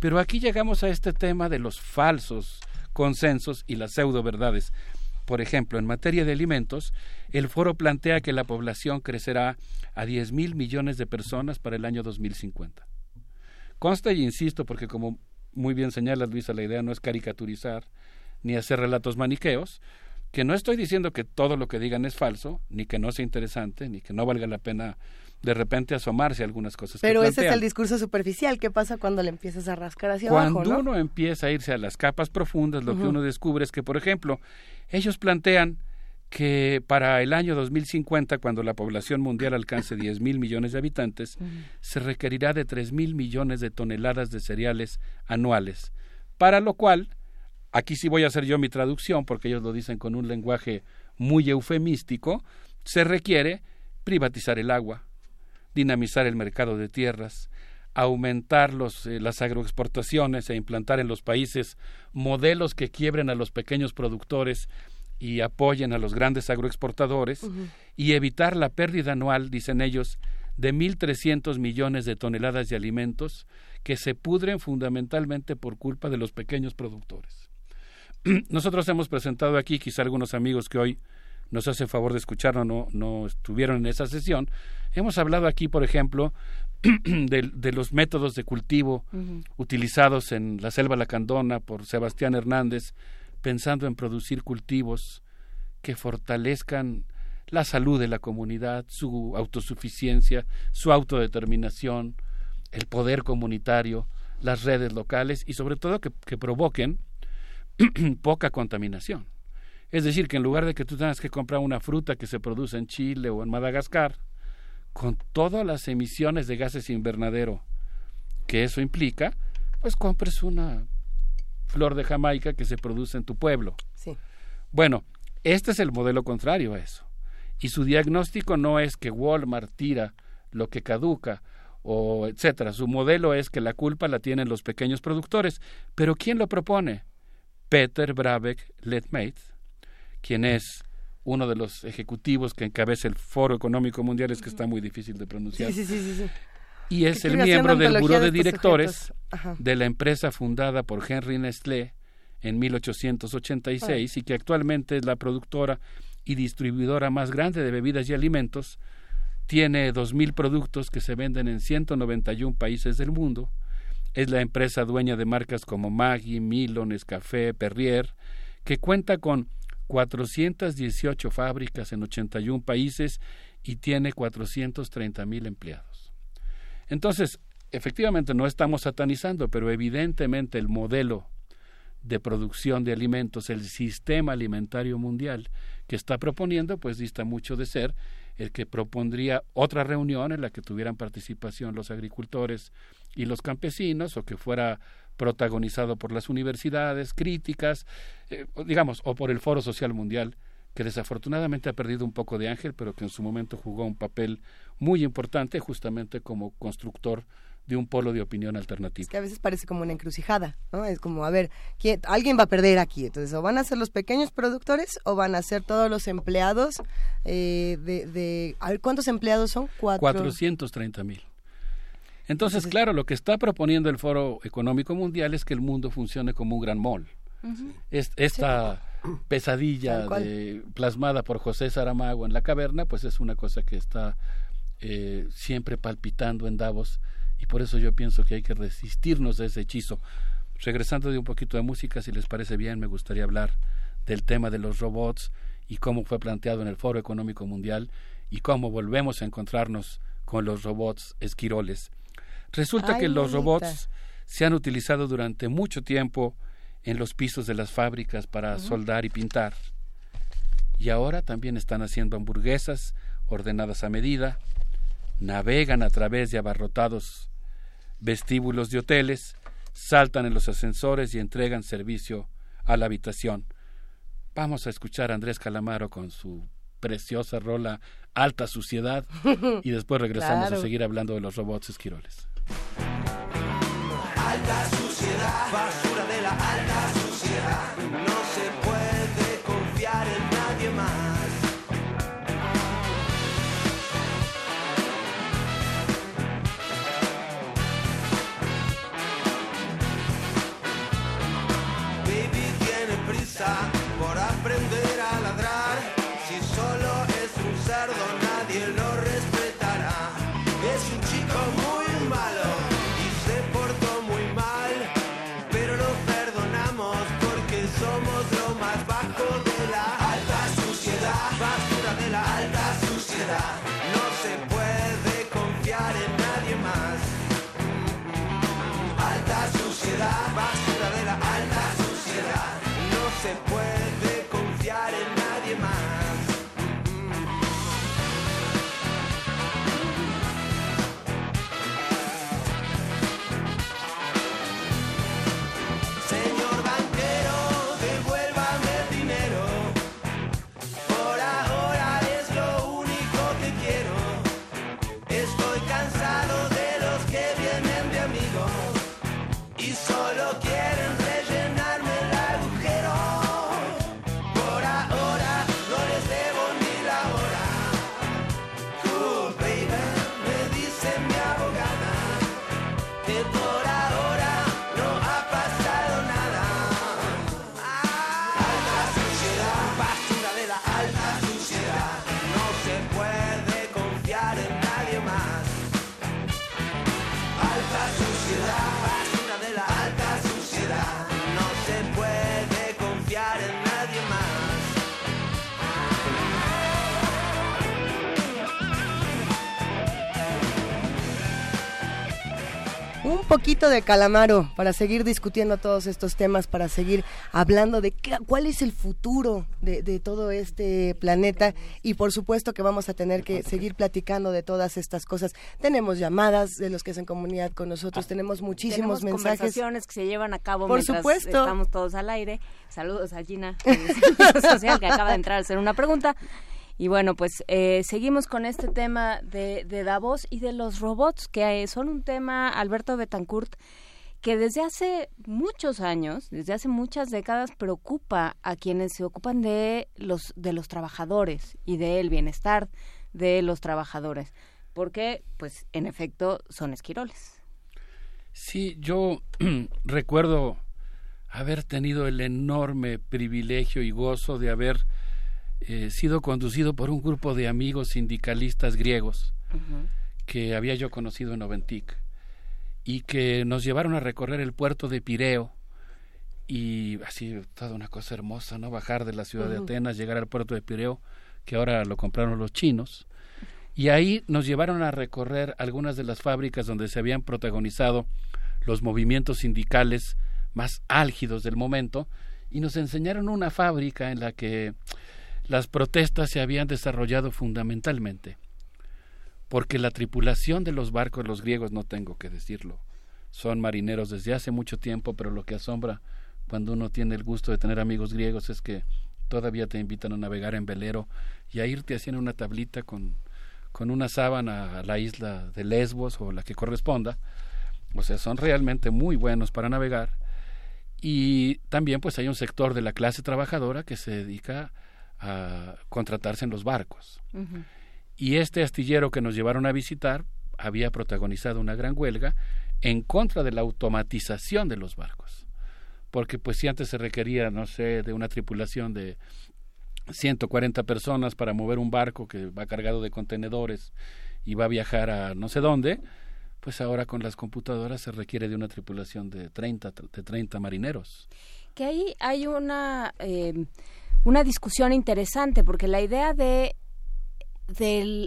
[SPEAKER 47] Pero aquí llegamos a este tema de los falsos consensos y las pseudo verdades. Por ejemplo, en materia de alimentos, el foro plantea que la población crecerá a 10 mil millones de personas para el año 2050. Consta y insisto, porque como muy bien señala Luisa, la idea no es caricaturizar ni hacer relatos maniqueos, que no estoy diciendo que todo lo que digan es falso, ni que no sea interesante, ni que no valga la pena de repente asomarse a algunas cosas.
[SPEAKER 3] Pero ese es el discurso superficial. ¿Qué pasa cuando le empiezas a rascar hacia
[SPEAKER 47] abajo?
[SPEAKER 3] Cuando
[SPEAKER 47] uno empieza a irse a las capas profundas, lo que uno descubre es que, por ejemplo, ellos plantean que para el año 2050, cuando la población mundial alcance <laughs> 10 mil millones de habitantes, se requerirá de 3 mil millones de toneladas de cereales anuales, para lo cual aquí sí voy a hacer yo mi traducción porque ellos lo dicen con un lenguaje muy eufemístico, se requiere privatizar el agua, dinamizar el mercado de tierras, aumentar los, eh, las agroexportaciones e implantar en los países modelos que quiebren a los pequeños productores y apoyen a los grandes agroexportadores y evitar la pérdida anual, dicen ellos, de 1.300 millones de toneladas de alimentos que se pudren fundamentalmente por culpa de los pequeños productores. <clears throat> Nosotros hemos presentado aquí, quizá algunos amigos que hoy nos hacen favor de escucharnos no, no estuvieron en esa sesión, hemos hablado aquí, por ejemplo, <clears throat> de, los métodos de cultivo utilizados en la selva lacandona por Sebastián Hernández, pensando en producir cultivos que fortalezcan la salud de la comunidad, su autosuficiencia, su autodeterminación, el poder comunitario, las redes locales y sobre todo que provoquen <clears throat> poca contaminación. Es decir, que en lugar de que tú tengas que comprar una fruta que se produce en Chile o en Madagascar, con todas las emisiones de gases invernadero que eso implica, pues compres una flor de Jamaica que se produce en tu pueblo. Sí. Bueno, este es el modelo contrario a eso. Y su diagnóstico no es que Walmart tira lo que caduca o etcétera. Su modelo es que la culpa la tienen los pequeños productores. Pero ¿quién lo propone? Peter Brabeck Letmate, quien es uno de los ejecutivos que encabeza el Foro Económico Mundial, es que está muy difícil de pronunciar.
[SPEAKER 3] Sí, sí, sí,
[SPEAKER 47] y es el miembro del Buró de, Directores de la empresa fundada por Henry Nestlé en 1886 y que actualmente es la productora y distribuidora más grande de bebidas y alimentos. Tiene 2.000 productos que se venden en 191 países del mundo es la empresa dueña de marcas como Maggi, Milo, Nescafé, Perrier, que cuenta con 418 fábricas en 81 países y tiene 430 mil empleados. Entonces, efectivamente no estamos satanizando, pero evidentemente el modelo de producción de alimentos, el sistema alimentario mundial que está proponiendo, pues dista mucho de ser el que propondría otra reunión en la que tuvieran participación los agricultores y los campesinos o que fuera protagonizado por las universidades críticas, eh, digamos, o por el Foro Social Mundial, que desafortunadamente ha perdido un poco de ángel, pero que en su momento jugó un papel muy importante justamente como constructor de un polo de opinión alternativo.
[SPEAKER 3] Es que a veces parece como una encrucijada, ¿no? Es como, a ver, ¿quién, alguien va a perder aquí. Entonces, o van a ser los pequeños productores o van a ser todos los empleados eh, de, de... A ver, ¿cuántos empleados son?
[SPEAKER 47] Cuatro... 430 mil. Entonces, claro, lo que está proponiendo el Foro Económico Mundial es que el mundo funcione como un gran mall. esta pesadilla de, plasmada por José Saramago en la caverna, pues es una cosa que está eh, siempre palpitando en Davos y por eso yo pienso que hay que resistirnos a ese hechizo. Regresando de un poquito de música, si les parece bien, me gustaría hablar del tema de los robots y cómo fue planteado en el Foro Económico Mundial y cómo volvemos a encontrarnos con los robots esquiroles. Resulta que los robots se han utilizado durante mucho tiempo en los pisos de las fábricas para soldar y pintar. Y ahora también están haciendo hamburguesas ordenadas a medida, navegan a través de abarrotados vestíbulos de hoteles, saltan en los ascensores y entregan servicio a la habitación. Vamos a escuchar a Andrés Calamaro con su preciosa rola Alta Suciedad <laughs> y después regresamos a seguir hablando de los robots esquiroles.
[SPEAKER 48] Alta suciedad, basura de la alta
[SPEAKER 3] poquito de calamaro para seguir discutiendo todos estos temas, para seguir hablando de qué- cuál es el futuro de, de todo este planeta y por supuesto que vamos a tener que seguir platicando de todas estas cosas. Tenemos llamadas de los que hacen comunidad con nosotros, tenemos muchísimos
[SPEAKER 2] Tenemos
[SPEAKER 3] mensajes.
[SPEAKER 2] conversaciones que se llevan a cabo
[SPEAKER 3] Por supuesto.
[SPEAKER 2] estamos todos al aire. Saludos a Gina, <laughs> social, que acaba de entrar a hacer una pregunta. Y bueno, pues eh, seguimos con este tema de, de Davos y de los robots, que eh, son un tema, Alberto Betancourt, que desde hace muchos años, desde hace muchas décadas, preocupa a quienes se ocupan de los, de los trabajadores y del bienestar de los trabajadores. Porque, pues, en efecto, son esquiroles.
[SPEAKER 47] Sí, yo <clears throat> recuerdo haber tenido el enorme privilegio y gozo de haber eh, sido conducido por un grupo de amigos sindicalistas griegos que había yo conocido en Oventic y que nos llevaron a recorrer el puerto de Pireo y así toda una cosa hermosa, ¿no? Bajar de la ciudad de. Atenas, llegar al puerto de Pireo, que ahora lo compraron los chinos. Y ahí nos llevaron a recorrer algunas de las fábricas donde se habían protagonizado los movimientos sindicales más álgidos del momento y nos enseñaron una fábrica en la que las protestas se habían desarrollado fundamentalmente porque la tripulación de los barcos, los griegos, no tengo que decirlo, son marineros desde hace mucho tiempo, pero lo que asombra cuando uno tiene el gusto de tener amigos griegos es que todavía te invitan a navegar en velero y a irte haciendo una tablita con, con una sábana a la isla de Lesbos o la que corresponda, O sea, son realmente muy buenos para navegar. Y también pues hay un sector de la clase trabajadora que se dedica a contratarse en los barcos. Y este astillero que nos llevaron a visitar había protagonizado una gran huelga en contra de la automatización de los barcos. Porque pues si antes se requería, no sé, de una tripulación de 140 personas para mover un barco que va cargado de contenedores y va a viajar a no sé dónde, pues ahora con las computadoras se requiere de una tripulación de 30, de 30 marineros.
[SPEAKER 2] Que ahí hay una, eh, una discusión interesante, porque la idea de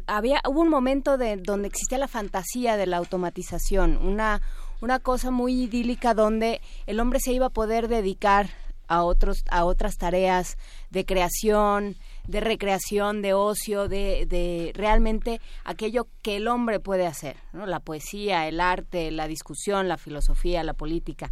[SPEAKER 2] había hubo un momento de donde existía la fantasía de la automatización, una una cosa muy idílica donde el hombre se iba a poder dedicar a otros a otras tareas de creación, de recreación, de ocio, de, de realmente aquello que el hombre puede hacer, ¿no? la poesía, el arte, la discusión, la filosofía, la política.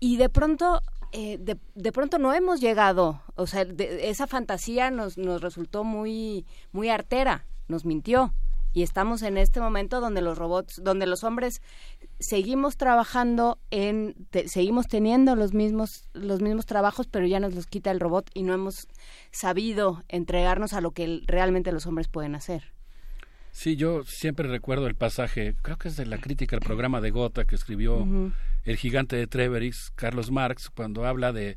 [SPEAKER 2] Y de pronto eh, de, de, pronto no hemos llegado, o sea, esa fantasía nos, nos resultó muy, muy artera, nos mintió. Y estamos en este momento donde los robots, donde los hombres seguimos trabajando en, seguimos teniendo los mismos, los mismos trabajos, pero ya nos los quita el robot y no hemos sabido entregarnos a lo que realmente los hombres pueden hacer.
[SPEAKER 47] Sí, yo siempre recuerdo el pasaje, creo que es de la crítica al programa de Gotha que escribió el gigante de Treverix, Carlos Marx, cuando habla de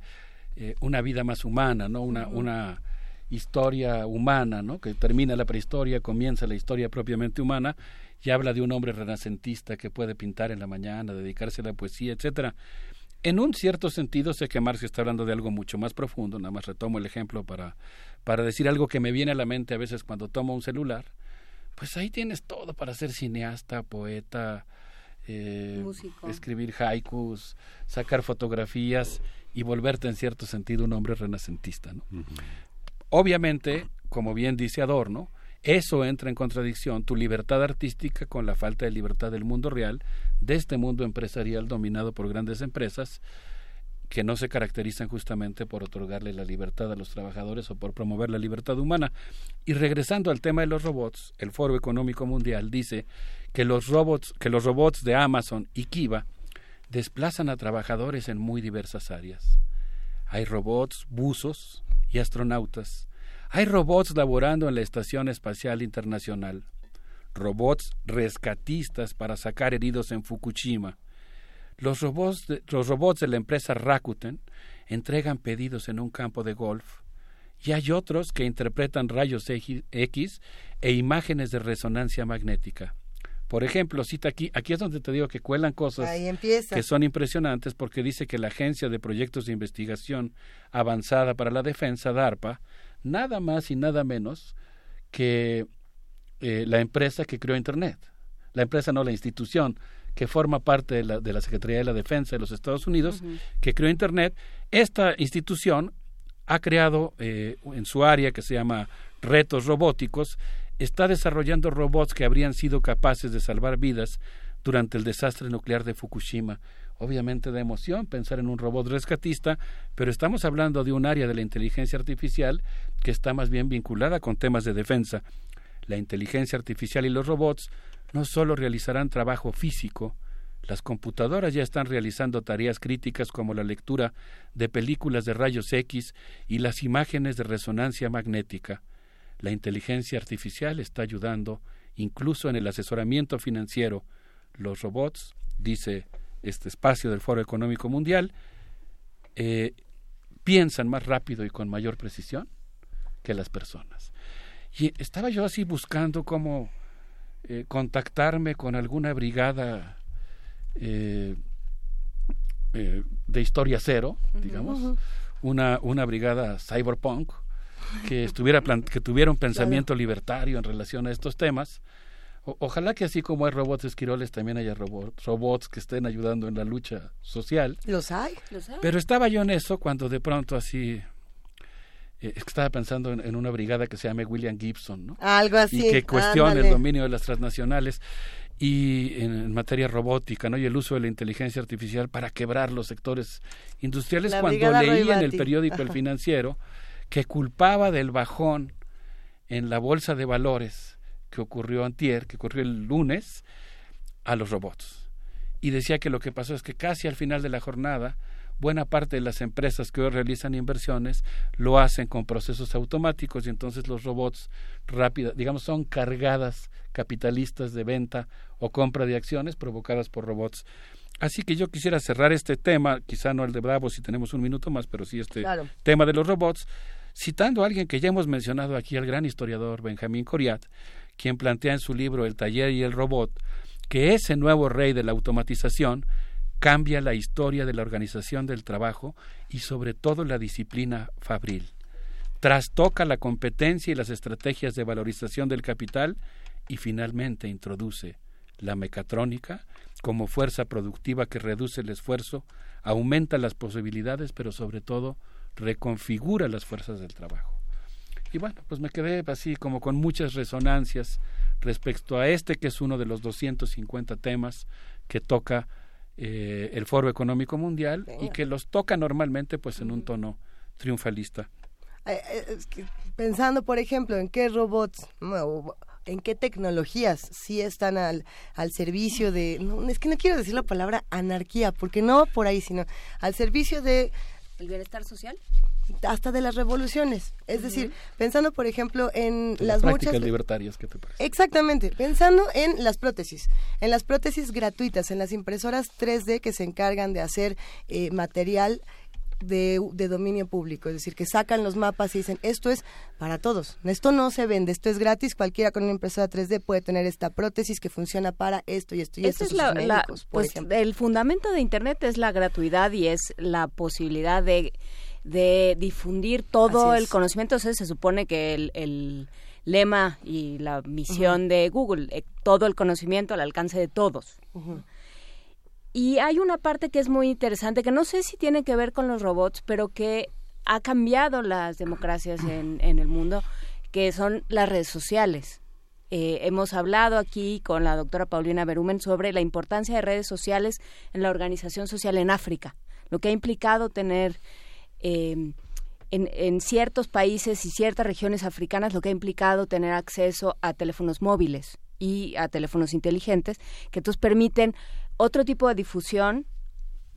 [SPEAKER 47] eh, una vida más humana, ¿no? Una, una historia humana, ¿no? Que termina la prehistoria, comienza la historia propiamente humana y habla de un hombre renacentista que puede pintar en la mañana, dedicarse a la poesía, etcétera. En un cierto sentido sé que Marx está hablando de algo mucho más profundo, nada más retomo el ejemplo para, para decir algo que me viene a la mente a veces cuando tomo un celular, pues ahí tienes todo para ser cineasta, poeta, eh, escribir haikus, sacar fotografías y volverte en cierto sentido un hombre renacentista. ¿no? Obviamente, como bien dice Adorno, eso entra en contradicción, tu libertad artística con la falta de libertad del mundo real, de este mundo empresarial dominado por grandes empresas, que no se caracterizan justamente por otorgarle la libertad a los trabajadores o por promover la libertad humana. Y regresando al tema de los robots, el Foro Económico Mundial dice que los robots, que los robots de Amazon y Kiva desplazan a trabajadores en muy diversas áreas. Hay robots, buzos y astronautas. Hay robots laborando en la Estación Espacial Internacional. Robots rescatistas para sacar heridos en Fukushima los robots, de, los robots de la empresa Rakuten entregan pedidos en un campo de golf y hay otros que interpretan rayos X e imágenes de resonancia magnética. Por ejemplo, cita aquí, aquí es donde te digo que cuelan cosas que son impresionantes porque dice que la Agencia de Proyectos de Investigación Avanzada para la Defensa, DARPA, nada más y nada menos que eh, la empresa que creó Internet. La empresa no la institución, que forma parte de la, de la Secretaría de la Defensa de los Estados Unidos, que creó Internet. Esta institución ha creado eh, en su área que se llama Retos Robóticos, está desarrollando robots que habrían sido capaces de salvar vidas durante el desastre nuclear de Fukushima. Obviamente de emoción pensar en un robot rescatista, pero estamos hablando de un área de la inteligencia artificial que está más bien vinculada con temas de defensa. La inteligencia artificial y los robots no solo realizarán trabajo físico, las computadoras ya están realizando tareas críticas como la lectura de películas de rayos X y las imágenes de resonancia magnética. La inteligencia artificial está ayudando incluso en el asesoramiento financiero. Los robots, dice este espacio del Foro Económico Mundial, eh, piensan más rápido y con mayor precisión que las personas. Y estaba yo así buscando cómo eh, contactarme con alguna brigada eh, eh, de historia cero, digamos, una, una brigada cyberpunk que estuviera que tuviera un pensamiento libertario en relación a estos temas. ojalá que así como hay robots esquiroles, también haya robots, robots que estén ayudando en la lucha social.
[SPEAKER 3] Los hay,
[SPEAKER 2] los hay.
[SPEAKER 47] Pero estaba yo en eso cuando de pronto así eh, estaba pensando en, una brigada que se llame William Gibson, ¿no?
[SPEAKER 3] Algo así.
[SPEAKER 47] Y que cuestione el dominio de las transnacionales y en, materia robótica, ¿no? Y el uso de la inteligencia artificial para quebrar los sectores industriales. cuando leí en el periódico El Financiero que culpaba del bajón en la bolsa de valores que ocurrió antier, que ocurrió el lunes, a los robots. y decía que lo que pasó es que casi al final de la jornada buena parte de las empresas que hoy realizan inversiones lo hacen con procesos automáticos y entonces los robots rápidos, digamos, son cargadas capitalistas de venta o compra de acciones provocadas por robots. Así que yo quisiera cerrar este tema, quizá no el de Bravo si tenemos un minuto más, pero sí este tema de los robots, citando a alguien que ya hemos mencionado aquí, al gran historiador Benjamín Coriat, quien plantea en su libro El taller y el robot que ese nuevo rey de la automatización cambia la historia de la organización del trabajo y sobre todo la disciplina fabril. Trastoca la competencia y las estrategias de valorización del capital y finalmente introduce la mecatrónica como fuerza productiva que reduce el esfuerzo, aumenta las posibilidades, pero sobre todo reconfigura las fuerzas del trabajo. Y bueno, pues me quedé así como con muchas resonancias respecto a este que es uno de los 250 temas que toca eh, el Foro Económico Mundial y que los toca normalmente pues en un tono triunfalista.
[SPEAKER 3] Eh, eh, pensando, por ejemplo, en qué robots, en qué tecnologías sí están al, al servicio de, es que no quiero decir la palabra anarquía, porque no por ahí, sino al servicio de...
[SPEAKER 2] ¿El bienestar social?
[SPEAKER 3] hasta de las revoluciones. Es decir, pensando, por ejemplo, en
[SPEAKER 47] las,
[SPEAKER 3] prácticas
[SPEAKER 47] libertarias, ¿qué te parece?
[SPEAKER 3] Exactamente, pensando en las prótesis, en las prótesis gratuitas, en las impresoras 3D que se encargan de hacer eh, material de, dominio público, es decir, que sacan los mapas y dicen, esto es para todos, esto no se vende, esto es gratis, cualquiera con una impresora 3D puede tener esta prótesis que funciona para esto y esto y esto.
[SPEAKER 2] Es la, pues, el fundamento de Internet es la gratuidad y es la posibilidad de de difundir todo el conocimiento. Entonces se supone que el, lema y la misión de Google, eh, todo el conocimiento al alcance de todos. Y hay una parte que es muy interesante, que no sé si tiene que ver con los robots, pero que ha cambiado las democracias en, en el mundo, que son las redes sociales. Eh, hemos hablado aquí con la doctora Paulina Berumen sobre la importancia de redes sociales en la organización social en África, lo que ha implicado tener Em, en, ciertos países y ciertas regiones africanas lo que ha implicado tener acceso a teléfonos móviles y a teléfonos inteligentes que entonces permiten otro tipo de difusión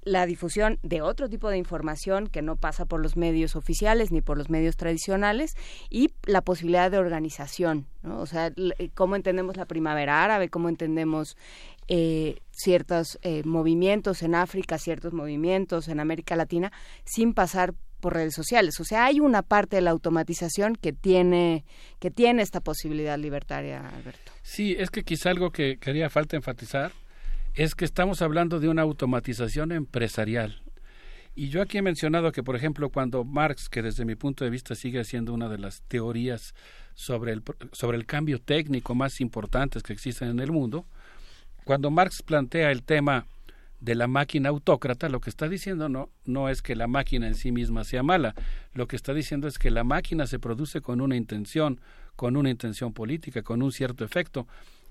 [SPEAKER 2] la difusión de otro tipo de información que no pasa por los medios oficiales ni por los medios tradicionales y la posibilidad de organización, ¿no? O sea, cómo entendemos la primavera árabe, cómo entendemos eh, ciertos eh, movimientos en África, ciertos movimientos en América Latina, sin pasar por redes sociales. O sea, hay una parte de la automatización que tiene, que tiene esta posibilidad libertaria, Alberto.
[SPEAKER 47] Sí, es que quizá algo que quería falta enfatizar es que estamos hablando de una automatización empresarial. Y yo aquí he mencionado que, por ejemplo, cuando Marx, que desde mi punto de vista sigue siendo una de las teorías sobre el, sobre el cambio técnico más importantes que existen en el mundo, cuando Marx plantea el tema de la máquina autócrata, lo que está diciendo no, no es que la máquina en sí misma sea mala, lo que está diciendo es que la máquina se produce con una intención, con una intención política, con un cierto efecto.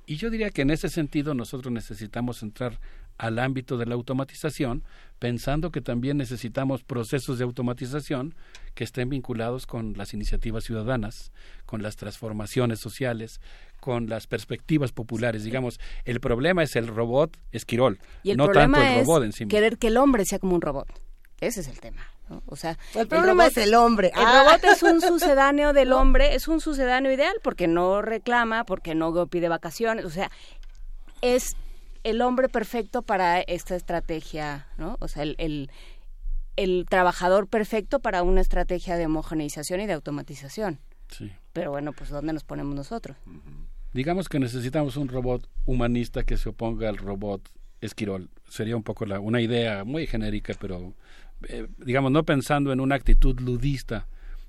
[SPEAKER 47] Y yo diría que en ese sentido nosotros necesitamos entrar al ámbito de la automatización, pensando que también necesitamos procesos de automatización que estén vinculados con las iniciativas ciudadanas, con las transformaciones sociales, con las perspectivas populares. Digamos, el problema es el robot esquirol,
[SPEAKER 2] y el
[SPEAKER 47] no
[SPEAKER 2] problema
[SPEAKER 47] tanto el
[SPEAKER 2] es
[SPEAKER 47] robot en sí
[SPEAKER 2] Querer que el hombre sea como un robot. Ese es el tema. O sea,
[SPEAKER 3] el problema es el hombre.
[SPEAKER 2] El ah. robot es un <laughs> sucedáneo del hombre, es un sucedáneo ideal porque no reclama, porque no pide vacaciones, o sea, es el hombre perfecto para esta estrategia, ¿no? O sea, el, el, el trabajador perfecto para una estrategia de homogeneización y de automatización.
[SPEAKER 47] Sí.
[SPEAKER 2] Pero bueno, pues ¿dónde nos ponemos nosotros?
[SPEAKER 47] Digamos que necesitamos un robot humanista que se oponga al robot esquirol. Sería un poco la, una idea muy genérica, pero eh, digamos, no pensando en una actitud ludista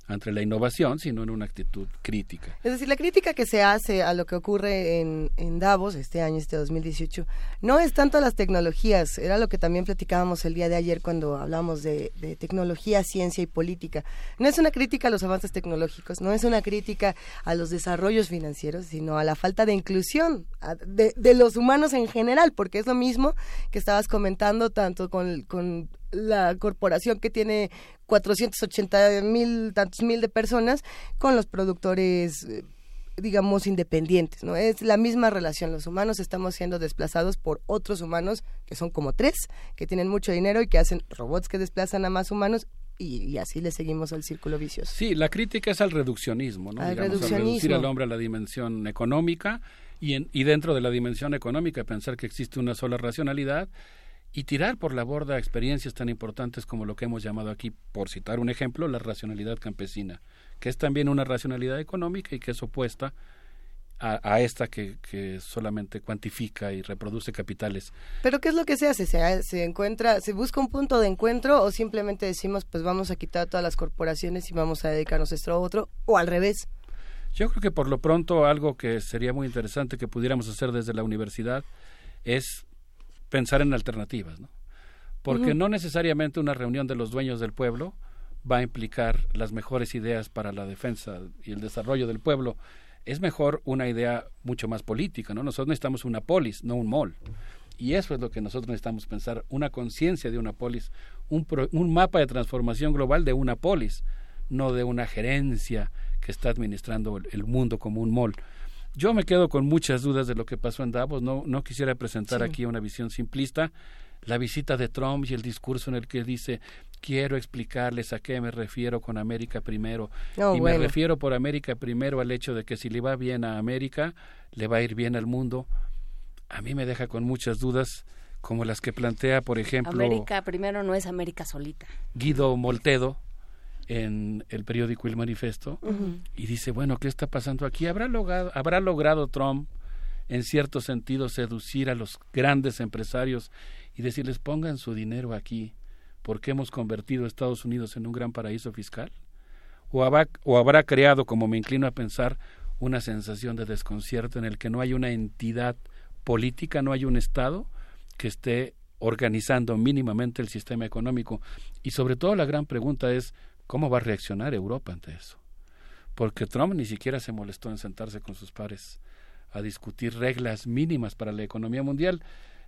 [SPEAKER 47] ante la innovación, sino en una actitud crítica.
[SPEAKER 3] Es decir, la crítica que se hace a lo que ocurre en, Davos este año, este 2018, no es tanto las tecnologías, era lo que también platicábamos el día de ayer cuando hablamos de, tecnología, ciencia y política. No es una crítica a los avances tecnológicos, no es una crítica a los desarrollos financieros, sino a la falta de inclusión de, de los humanos en general, porque es lo mismo que estabas comentando tanto con la corporación que tiene 480 mil, tantos mil de personas, con los productores eh, digamos, independientes, ¿no? Es la misma relación. Los humanos estamos siendo desplazados por otros humanos, que son como tres, que tienen mucho dinero y que hacen robots que desplazan a más humanos y, así le seguimos al círculo vicioso.
[SPEAKER 47] Sí, la crítica es al reduccionismo, ¿no? Al reduccionismo. al hombre a la dimensión económica y, en, y dentro de la dimensión económica pensar que existe una sola racionalidad y tirar por la borda experiencias tan importantes como lo que hemos llamado aquí, por citar un ejemplo, la racionalidad campesina, que es también una racionalidad económica y que es opuesta a, esta que, que, solamente cuantifica y reproduce capitales.
[SPEAKER 3] Pero ¿qué es lo que se hace? ¿Se, ¿Se encuentra, se busca un punto de encuentro o simplemente decimos pues vamos a quitar todas las corporaciones y vamos a dedicarnos a esto a otro o al revés?
[SPEAKER 47] Yo creo que por lo pronto algo que sería muy interesante que pudiéramos hacer desde la universidad es pensar en alternativas, ¿no? Porque no necesariamente una reunión de los dueños del pueblo va a implicar las mejores ideas para la defensa y el desarrollo del pueblo. Es mejor una idea mucho más política, ¿no? Nosotros necesitamos una polis, no un mall. Y eso es lo que nosotros necesitamos pensar, una conciencia de una polis, un, un mapa de transformación global de una polis, no de una gerencia que está administrando el, mundo como un mall. Yo me quedo con muchas dudas de lo que pasó en Davos. No, no quisiera presentar aquí una visión simplista. La visita de Trump y el discurso en el que dice quiero explicarles a qué me refiero con América primero. y me refiero por América primero al hecho de que si le va bien a América, le va a ir bien al mundo. A mí me deja con muchas dudas como las que plantea, por ejemplo...
[SPEAKER 2] América primero no es América solita.
[SPEAKER 47] Guido Moltedo, en el periódico El Manifesto y dice, bueno, ¿qué está pasando aquí? ¿Habrá logrado, ¿Habrá logrado Trump en cierto sentido seducir a los grandes empresarios y decirles pongan su dinero aquí porque hemos convertido a Estados Unidos en un gran paraíso fiscal? ¿O habrá, ¿O habrá creado, como me inclino a pensar, una sensación de desconcierto en el que no hay una entidad política, no hay un Estado que esté organizando mínimamente el sistema económico? Y sobre todo la gran pregunta es, ¿Cómo va a reaccionar Europa ante eso? Porque Trump ni siquiera se molestó en sentarse con sus pares a discutir reglas mínimas para la economía mundial.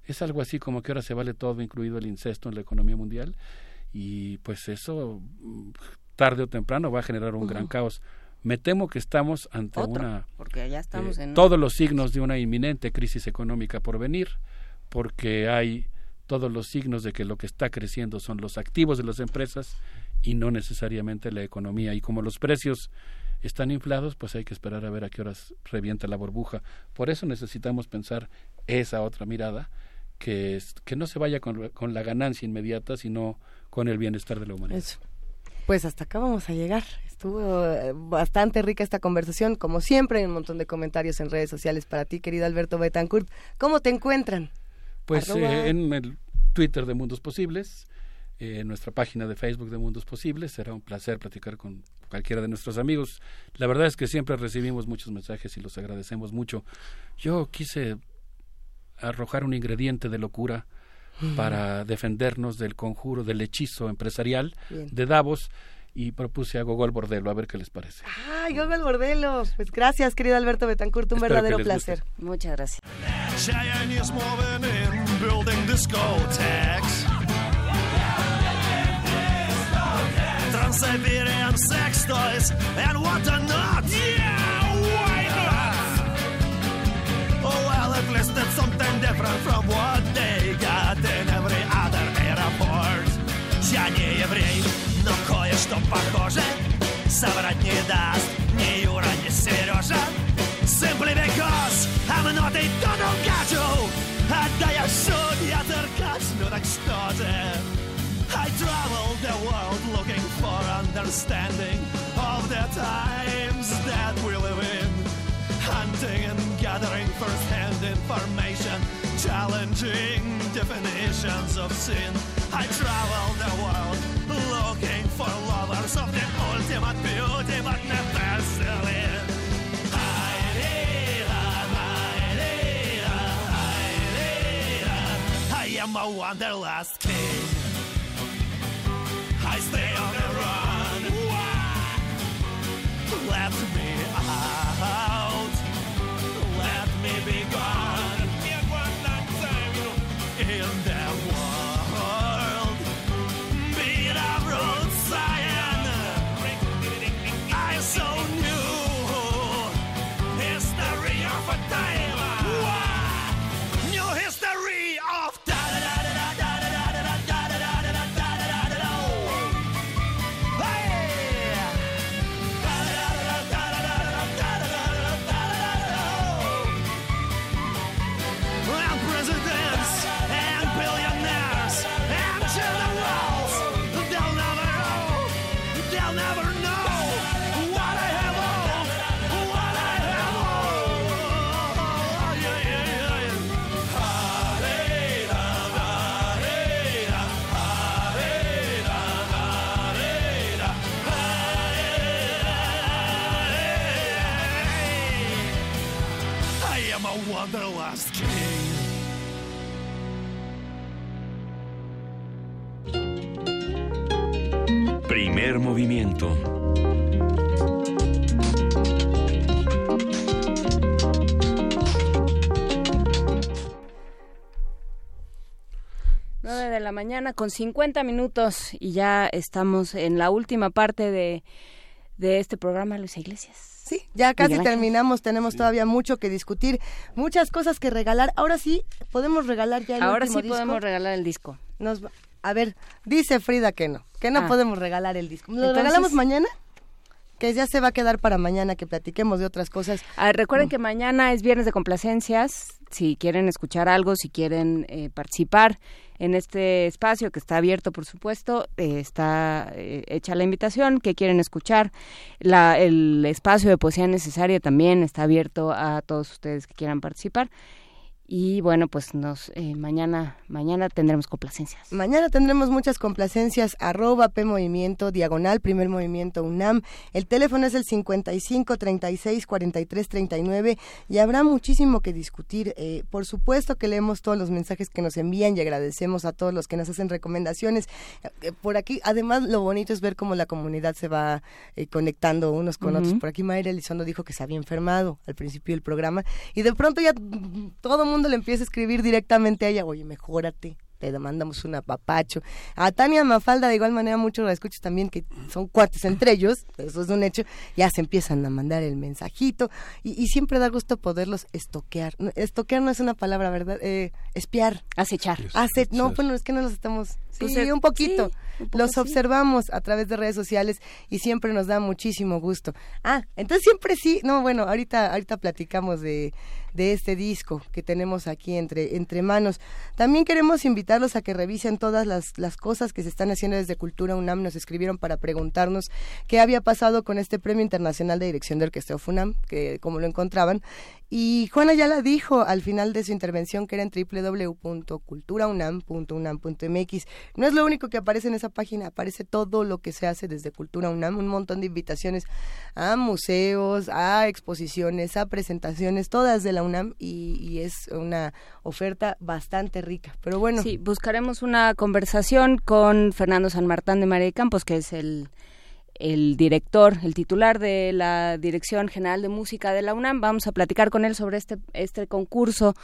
[SPEAKER 47] Es algo así como que ahora se vale todo, incluido el incesto en la economía mundial. Y pues eso, tarde o temprano, va a generar un gran caos. Me temo que estamos ante una...
[SPEAKER 2] Porque ya estamos
[SPEAKER 47] eh,
[SPEAKER 2] en...
[SPEAKER 47] Todos los signos de una inminente crisis económica por venir, porque hay todos los signos de que lo que está creciendo son los activos de las empresas y no necesariamente la economía. Y como los precios están inflados, pues hay que esperar a ver a qué horas revienta la burbuja. Por eso necesitamos pensar esa otra mirada, que, es, que no se vaya con, con la ganancia inmediata, sino con el bienestar de la humanidad.
[SPEAKER 3] Pues hasta acá vamos a llegar. Estuvo eh, bastante rica esta conversación, como siempre, hay un montón de comentarios en redes sociales para ti, querido Alberto Betancourt. ¿Cómo te encuentran?
[SPEAKER 47] Pues eh, en el Twitter de Mundos Posibles, en nuestra página de Facebook de Mundos Posibles. Será un placer platicar con cualquiera de nuestros amigos. La verdad es que siempre recibimos muchos mensajes y los agradecemos mucho. Yo quise arrojar un ingrediente de locura para defendernos del conjuro, del hechizo empresarial de Davos y propuse a Gogol Bordelo, a ver qué les parece.
[SPEAKER 3] ¡Ay, Gogol Bordelo! Pues gracias, querido Alberto Betancourt, un verdadero placer.
[SPEAKER 2] Muchas gracias.
[SPEAKER 49] Trans-Siberian sex toys and what not. Yeah, why not? Oh, well, at least it's something different from what they got in every other airport. Я не еврей, но кое-что похоже соврать не даст ни Юра, ни Сережа. Simply because I'm not a Donald Gato. Да я судья Деркач, ну так что же? I travel the world looking for understanding of the times that we live in. Hunting and gathering first-hand information, challenging definitions of sin. I travel the world looking for lovers of the ultimate beauty, but never selling. I am a wanderlust king. I stay on the Laugh to me.
[SPEAKER 5] Primer movimiento.
[SPEAKER 2] Nueve de la mañana con 50 minutos y ya estamos en la última parte de, de este programa, Luisa Iglesias.
[SPEAKER 3] Sí, ya casi terminamos, tenemos todavía mucho que discutir, muchas cosas que regalar. Ahora sí, podemos regalar ya el
[SPEAKER 2] Ahora
[SPEAKER 3] último
[SPEAKER 2] sí
[SPEAKER 3] disco?
[SPEAKER 2] podemos regalar el disco.
[SPEAKER 3] Nos va- a ver, dice Frida que no, que no
[SPEAKER 2] Ah.
[SPEAKER 3] podemos regalar el disco. ¿Lo
[SPEAKER 2] Entonces-
[SPEAKER 3] regalamos mañana? Que ya se va a quedar para mañana que platiquemos de otras cosas.
[SPEAKER 2] Ah, recuerden que mañana es viernes de complacencias. Si quieren escuchar algo, si quieren eh, participar en este espacio que está abierto, por supuesto, eh, está eh, hecha la invitación. que quieren escuchar? La, el espacio de poesía necesaria también está abierto a todos ustedes que quieran participar. Y bueno, pues nos eh, mañana mañana tendremos complacencias.
[SPEAKER 3] Mañana tendremos muchas complacencias, arroba P Movimiento, diagonal, primer movimiento UNAM. El teléfono es el 55 36 43 39 y habrá muchísimo que discutir. Eh, por supuesto que leemos todos los mensajes que nos envían y agradecemos a todos los que nos hacen recomendaciones. Eh, por aquí, además, lo bonito es ver cómo la comunidad se va eh, conectando unos con otros. Por aquí Mayra Elizondo dijo que se había enfermado al principio del programa y de pronto ya todo el mundo le empieza a escribir directamente a ella, oye, mejórate. Te mandamos un apapacho. A Tania Mafalda, de igual manera, muchos la escuchas también, que son cuates entre ellos, eso es un hecho, ya se empiezan a mandar el mensajito y, y siempre da gusto poderlos estoquear. Estoquear no es una palabra, ¿verdad? Eh, espiar.
[SPEAKER 2] Acechar.
[SPEAKER 3] Ace- no, bueno, es que no los estamos... Sí,
[SPEAKER 2] Pues, eh,
[SPEAKER 3] un poquito.
[SPEAKER 2] sí, un poco
[SPEAKER 3] los
[SPEAKER 2] sí.
[SPEAKER 3] observamos a través de redes sociales y siempre nos da muchísimo gusto. Ah, entonces siempre sí, no, bueno, ahorita, ahorita platicamos de, de este disco que tenemos aquí entre, entre manos. También queremos invitarlos a que revisen todas las, las cosas que se están haciendo desde Cultura UNAM. Nos escribieron para preguntarnos qué había pasado con este Premio Internacional de Dirección de Orquesta UNAM, que cómo lo encontraban. Y Juana ya la dijo al final de su intervención que era en www.culturaunam.unam.mx. No es lo único que aparece en esa página, aparece todo lo que se hace desde Cultura UNAM, un montón de invitaciones a museos, a exposiciones, a presentaciones, todas de la UNAM y, y es una oferta bastante rica. Pero bueno,
[SPEAKER 2] Sí, buscaremos una conversación con Fernando San Martín de María de Campos, que es el, el director, el titular de la Dirección General de Música de la UNAM. Vamos a platicar con él sobre este, este concurso.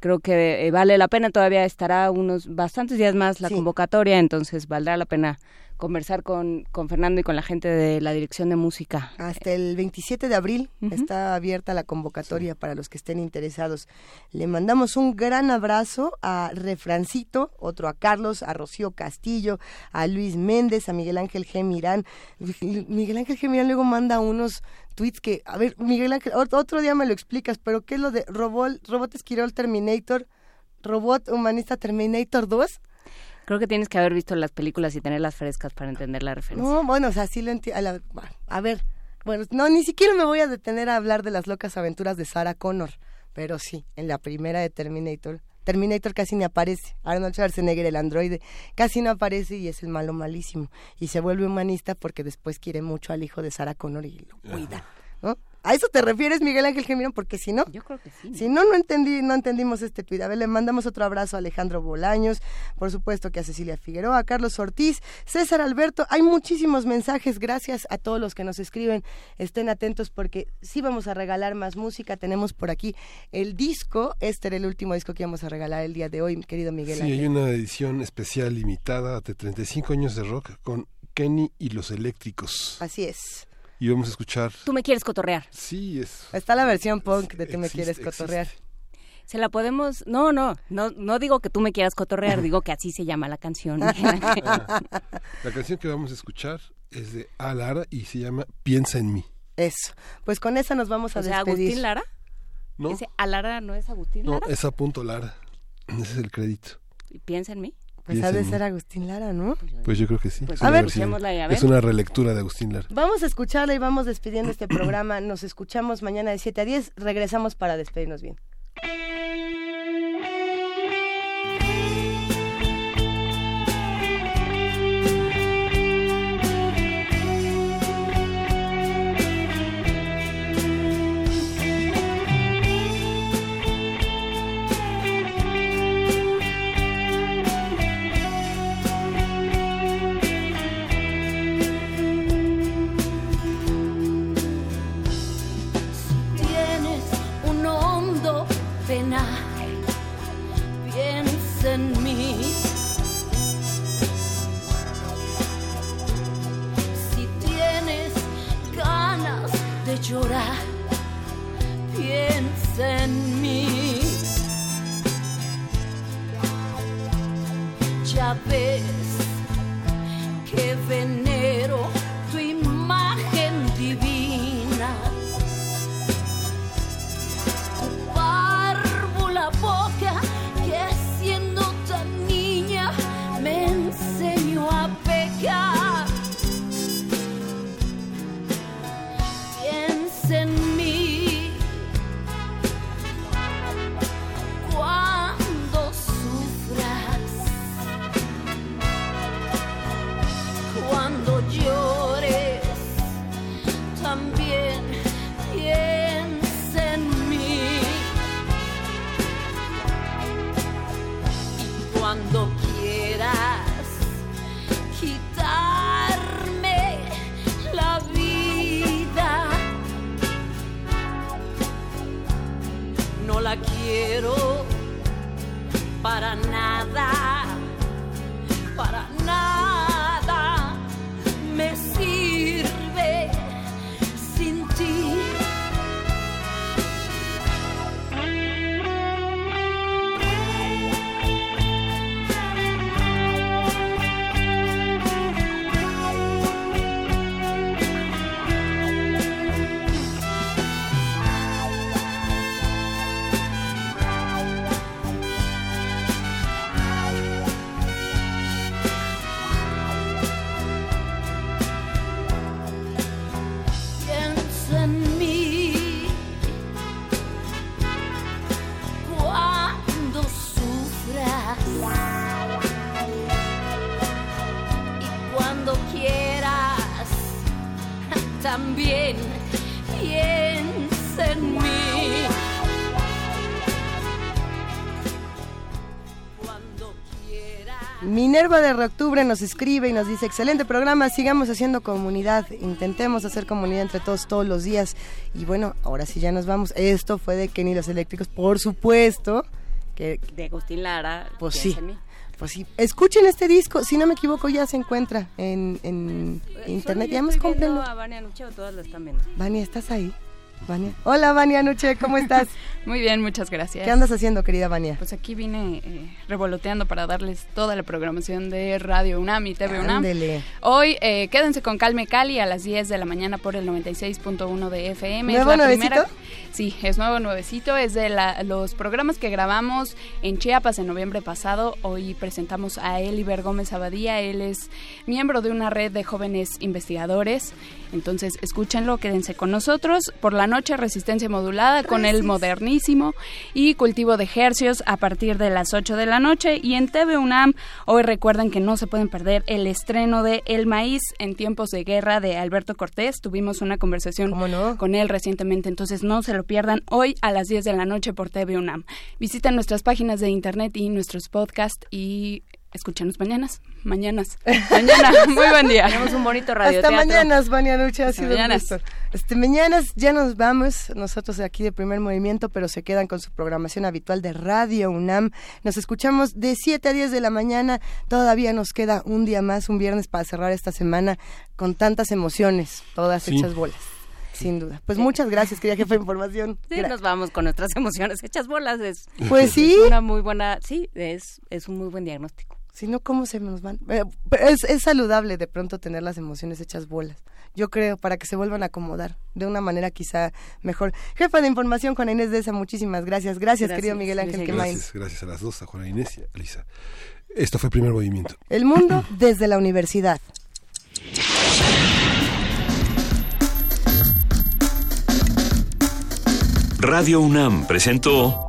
[SPEAKER 2] Creo que eh, vale la pena, todavía estará unos bastantes días más la convocatoria, entonces valdrá la pena conversar con, con Fernando y con la gente de la Dirección de Música.
[SPEAKER 3] Hasta el 27 de abril está abierta la convocatoria para los que estén interesados. Le mandamos un gran abrazo a Refrancito, otro a Carlos, a Rocío Castillo, a Luis Méndez, a Miguel Ángel G. Mirán. Miguel Ángel G. Mirán luego manda unos tweets que, a ver, Miguel Ángel, ot- otro día me lo explicas, pero ¿qué es lo de Robot, Robot Esquirol Terminator, Robot Humanista Terminator 2?
[SPEAKER 2] Creo que tienes que haber visto las películas y tenerlas frescas para entender la referencia.
[SPEAKER 3] No, bueno, o sea, sí lo entiendo. A ver, bueno, no, ni siquiera me voy a detener a hablar de las locas aventuras de Sarah Connor, pero sí, en la primera de Terminator. Terminator casi ni aparece. Arnold Schwarzenegger, el androide, casi no aparece y es el malo malísimo. Y se vuelve humanista porque después quiere mucho al hijo de Sarah Connor y lo cuida. ¿no? ¿A eso te refieres, Miguel Ángel Gemirón? Porque si no,
[SPEAKER 2] yo creo que sí.
[SPEAKER 3] Si no, no entendí, no entendimos este tuit. A ver, le mandamos otro abrazo a Alejandro Bolaños, por supuesto que a Cecilia Figueroa, a Carlos Ortiz, César Alberto. Hay muchísimos mensajes. Gracias a todos los que nos escriben. Estén atentos porque sí vamos a regalar más música. Tenemos por aquí el disco. Este era el último disco que íbamos a regalar el día de hoy, querido Miguel
[SPEAKER 50] Sí,
[SPEAKER 3] Ángel.
[SPEAKER 50] hay una edición especial limitada de 35 años de rock con Kenny y los Eléctricos.
[SPEAKER 3] Así es.
[SPEAKER 50] Y vamos a escuchar.
[SPEAKER 2] Tú me quieres cotorrear.
[SPEAKER 50] Sí, es.
[SPEAKER 3] Está la versión punk de Tú me
[SPEAKER 50] Existe,
[SPEAKER 3] quieres cotorrear.
[SPEAKER 2] Se la podemos, no, no, no, no digo que tú me quieras cotorrear, <laughs> digo que así se llama la canción.
[SPEAKER 50] La canción que vamos a escuchar es de A. Lara y se llama Piensa en mí.
[SPEAKER 3] Eso. Pues con esa nos vamos a
[SPEAKER 2] o sea,
[SPEAKER 3] despedir.
[SPEAKER 2] Agustín Lara.
[SPEAKER 50] No.
[SPEAKER 2] Ese a Lara no es Agustín
[SPEAKER 50] No,
[SPEAKER 2] Lara.
[SPEAKER 50] es a punto Lara. Ese es el crédito.
[SPEAKER 2] Y Piensa en mí.
[SPEAKER 3] Pues ha de ser Agustín Lara, ¿no?
[SPEAKER 50] Pues yo creo que sí.
[SPEAKER 3] Pues
[SPEAKER 50] Es
[SPEAKER 3] a ver,
[SPEAKER 2] y a ver.
[SPEAKER 50] Es una relectura de Agustín Lara.
[SPEAKER 3] Vamos a escucharla y vamos despidiendo este <clears throat> programa. Nos escuchamos mañana de 7 a 10. Regresamos para despedirnos bien. De octubre nos escribe y nos dice, excelente programa, sigamos haciendo comunidad, intentemos hacer comunidad entre todos todos los días. Y bueno, ahora sí ya nos vamos. Esto fue de Kenny los Eléctricos, por supuesto. Que,
[SPEAKER 2] de Agustín Lara.
[SPEAKER 3] Pues sí. Pues sí, escuchen este disco, si no me equivoco ya se encuentra en, en internet, ya hemos comprado.
[SPEAKER 2] a Vania Nuche o todas lo están viendo?
[SPEAKER 3] Vania, ¿estás ahí? Vania. Hola Vania Nuche, ¿cómo estás? <laughs>
[SPEAKER 51] Muy bien, muchas gracias.
[SPEAKER 3] ¿Qué andas haciendo, querida Vania?
[SPEAKER 51] Pues aquí vine eh, revoloteando para darles toda la programación de Radio UNAM y TV UNAM. Hoy eh, quédense con Calme Cali a las 10 de la mañana por el 96.1 de FM.
[SPEAKER 3] ¿Nuevo es la nuevecito?
[SPEAKER 51] Sí, es nuevo nuevecito. Es de los programas que grabamos en Chiapas en noviembre pasado. Hoy presentamos a Eliber Gómez Abadía. Él es miembro de una red de jóvenes investigadores. Entonces, escúchenlo, quédense con nosotros. Por la noche, resistencia modulada con el modernísimo y cultivo de ejercios a partir de las 8 de la noche. Y en TV UNAM, hoy recuerden que no se pueden perder el estreno de El Maíz en tiempos de guerra de Alberto Cortés. Tuvimos una conversación con él recientemente, entonces no se lo pierdan hoy a las 10 de la noche por TV UNAM. Visiten nuestras páginas de internet y nuestros podcasts y escúchanos mañanas. Mañanas. <laughs> Mañana. Muy buen día.
[SPEAKER 2] Tenemos un bonito radio.
[SPEAKER 3] Hasta mañanas, Vania Noche. Ha sido mañanas. Este, mañanas ya nos vamos, nosotros de aquí de Primer Movimiento, pero se quedan con su programación habitual de Radio UNAM. Nos escuchamos de 7 a 10 de la mañana. Todavía nos queda un día más, un viernes para cerrar esta semana con tantas emociones, todas hechas bolas. Sin duda. Pues muchas gracias, querida jefa de información.
[SPEAKER 2] Sí, nos vamos con nuestras <laughs> emociones hechas bolas. Es,
[SPEAKER 3] pues sí.
[SPEAKER 2] una muy buena, sí, es, es un muy buen diagnóstico.
[SPEAKER 3] Si no, ¿cómo se nos van? Eh, es, es saludable de pronto tener las emociones hechas bolas. Yo creo, para que se vuelvan a acomodar de una manera quizá mejor. Jefa de información, Juana Inés de esa, muchísimas gracias. Gracias, querido Miguel Ángel
[SPEAKER 50] Gracias, gracias a las dos, a Juana Inés y a Lisa. Esto fue el primer movimiento.
[SPEAKER 3] El mundo <clears throat> desde la universidad.
[SPEAKER 5] Radio UNAM presentó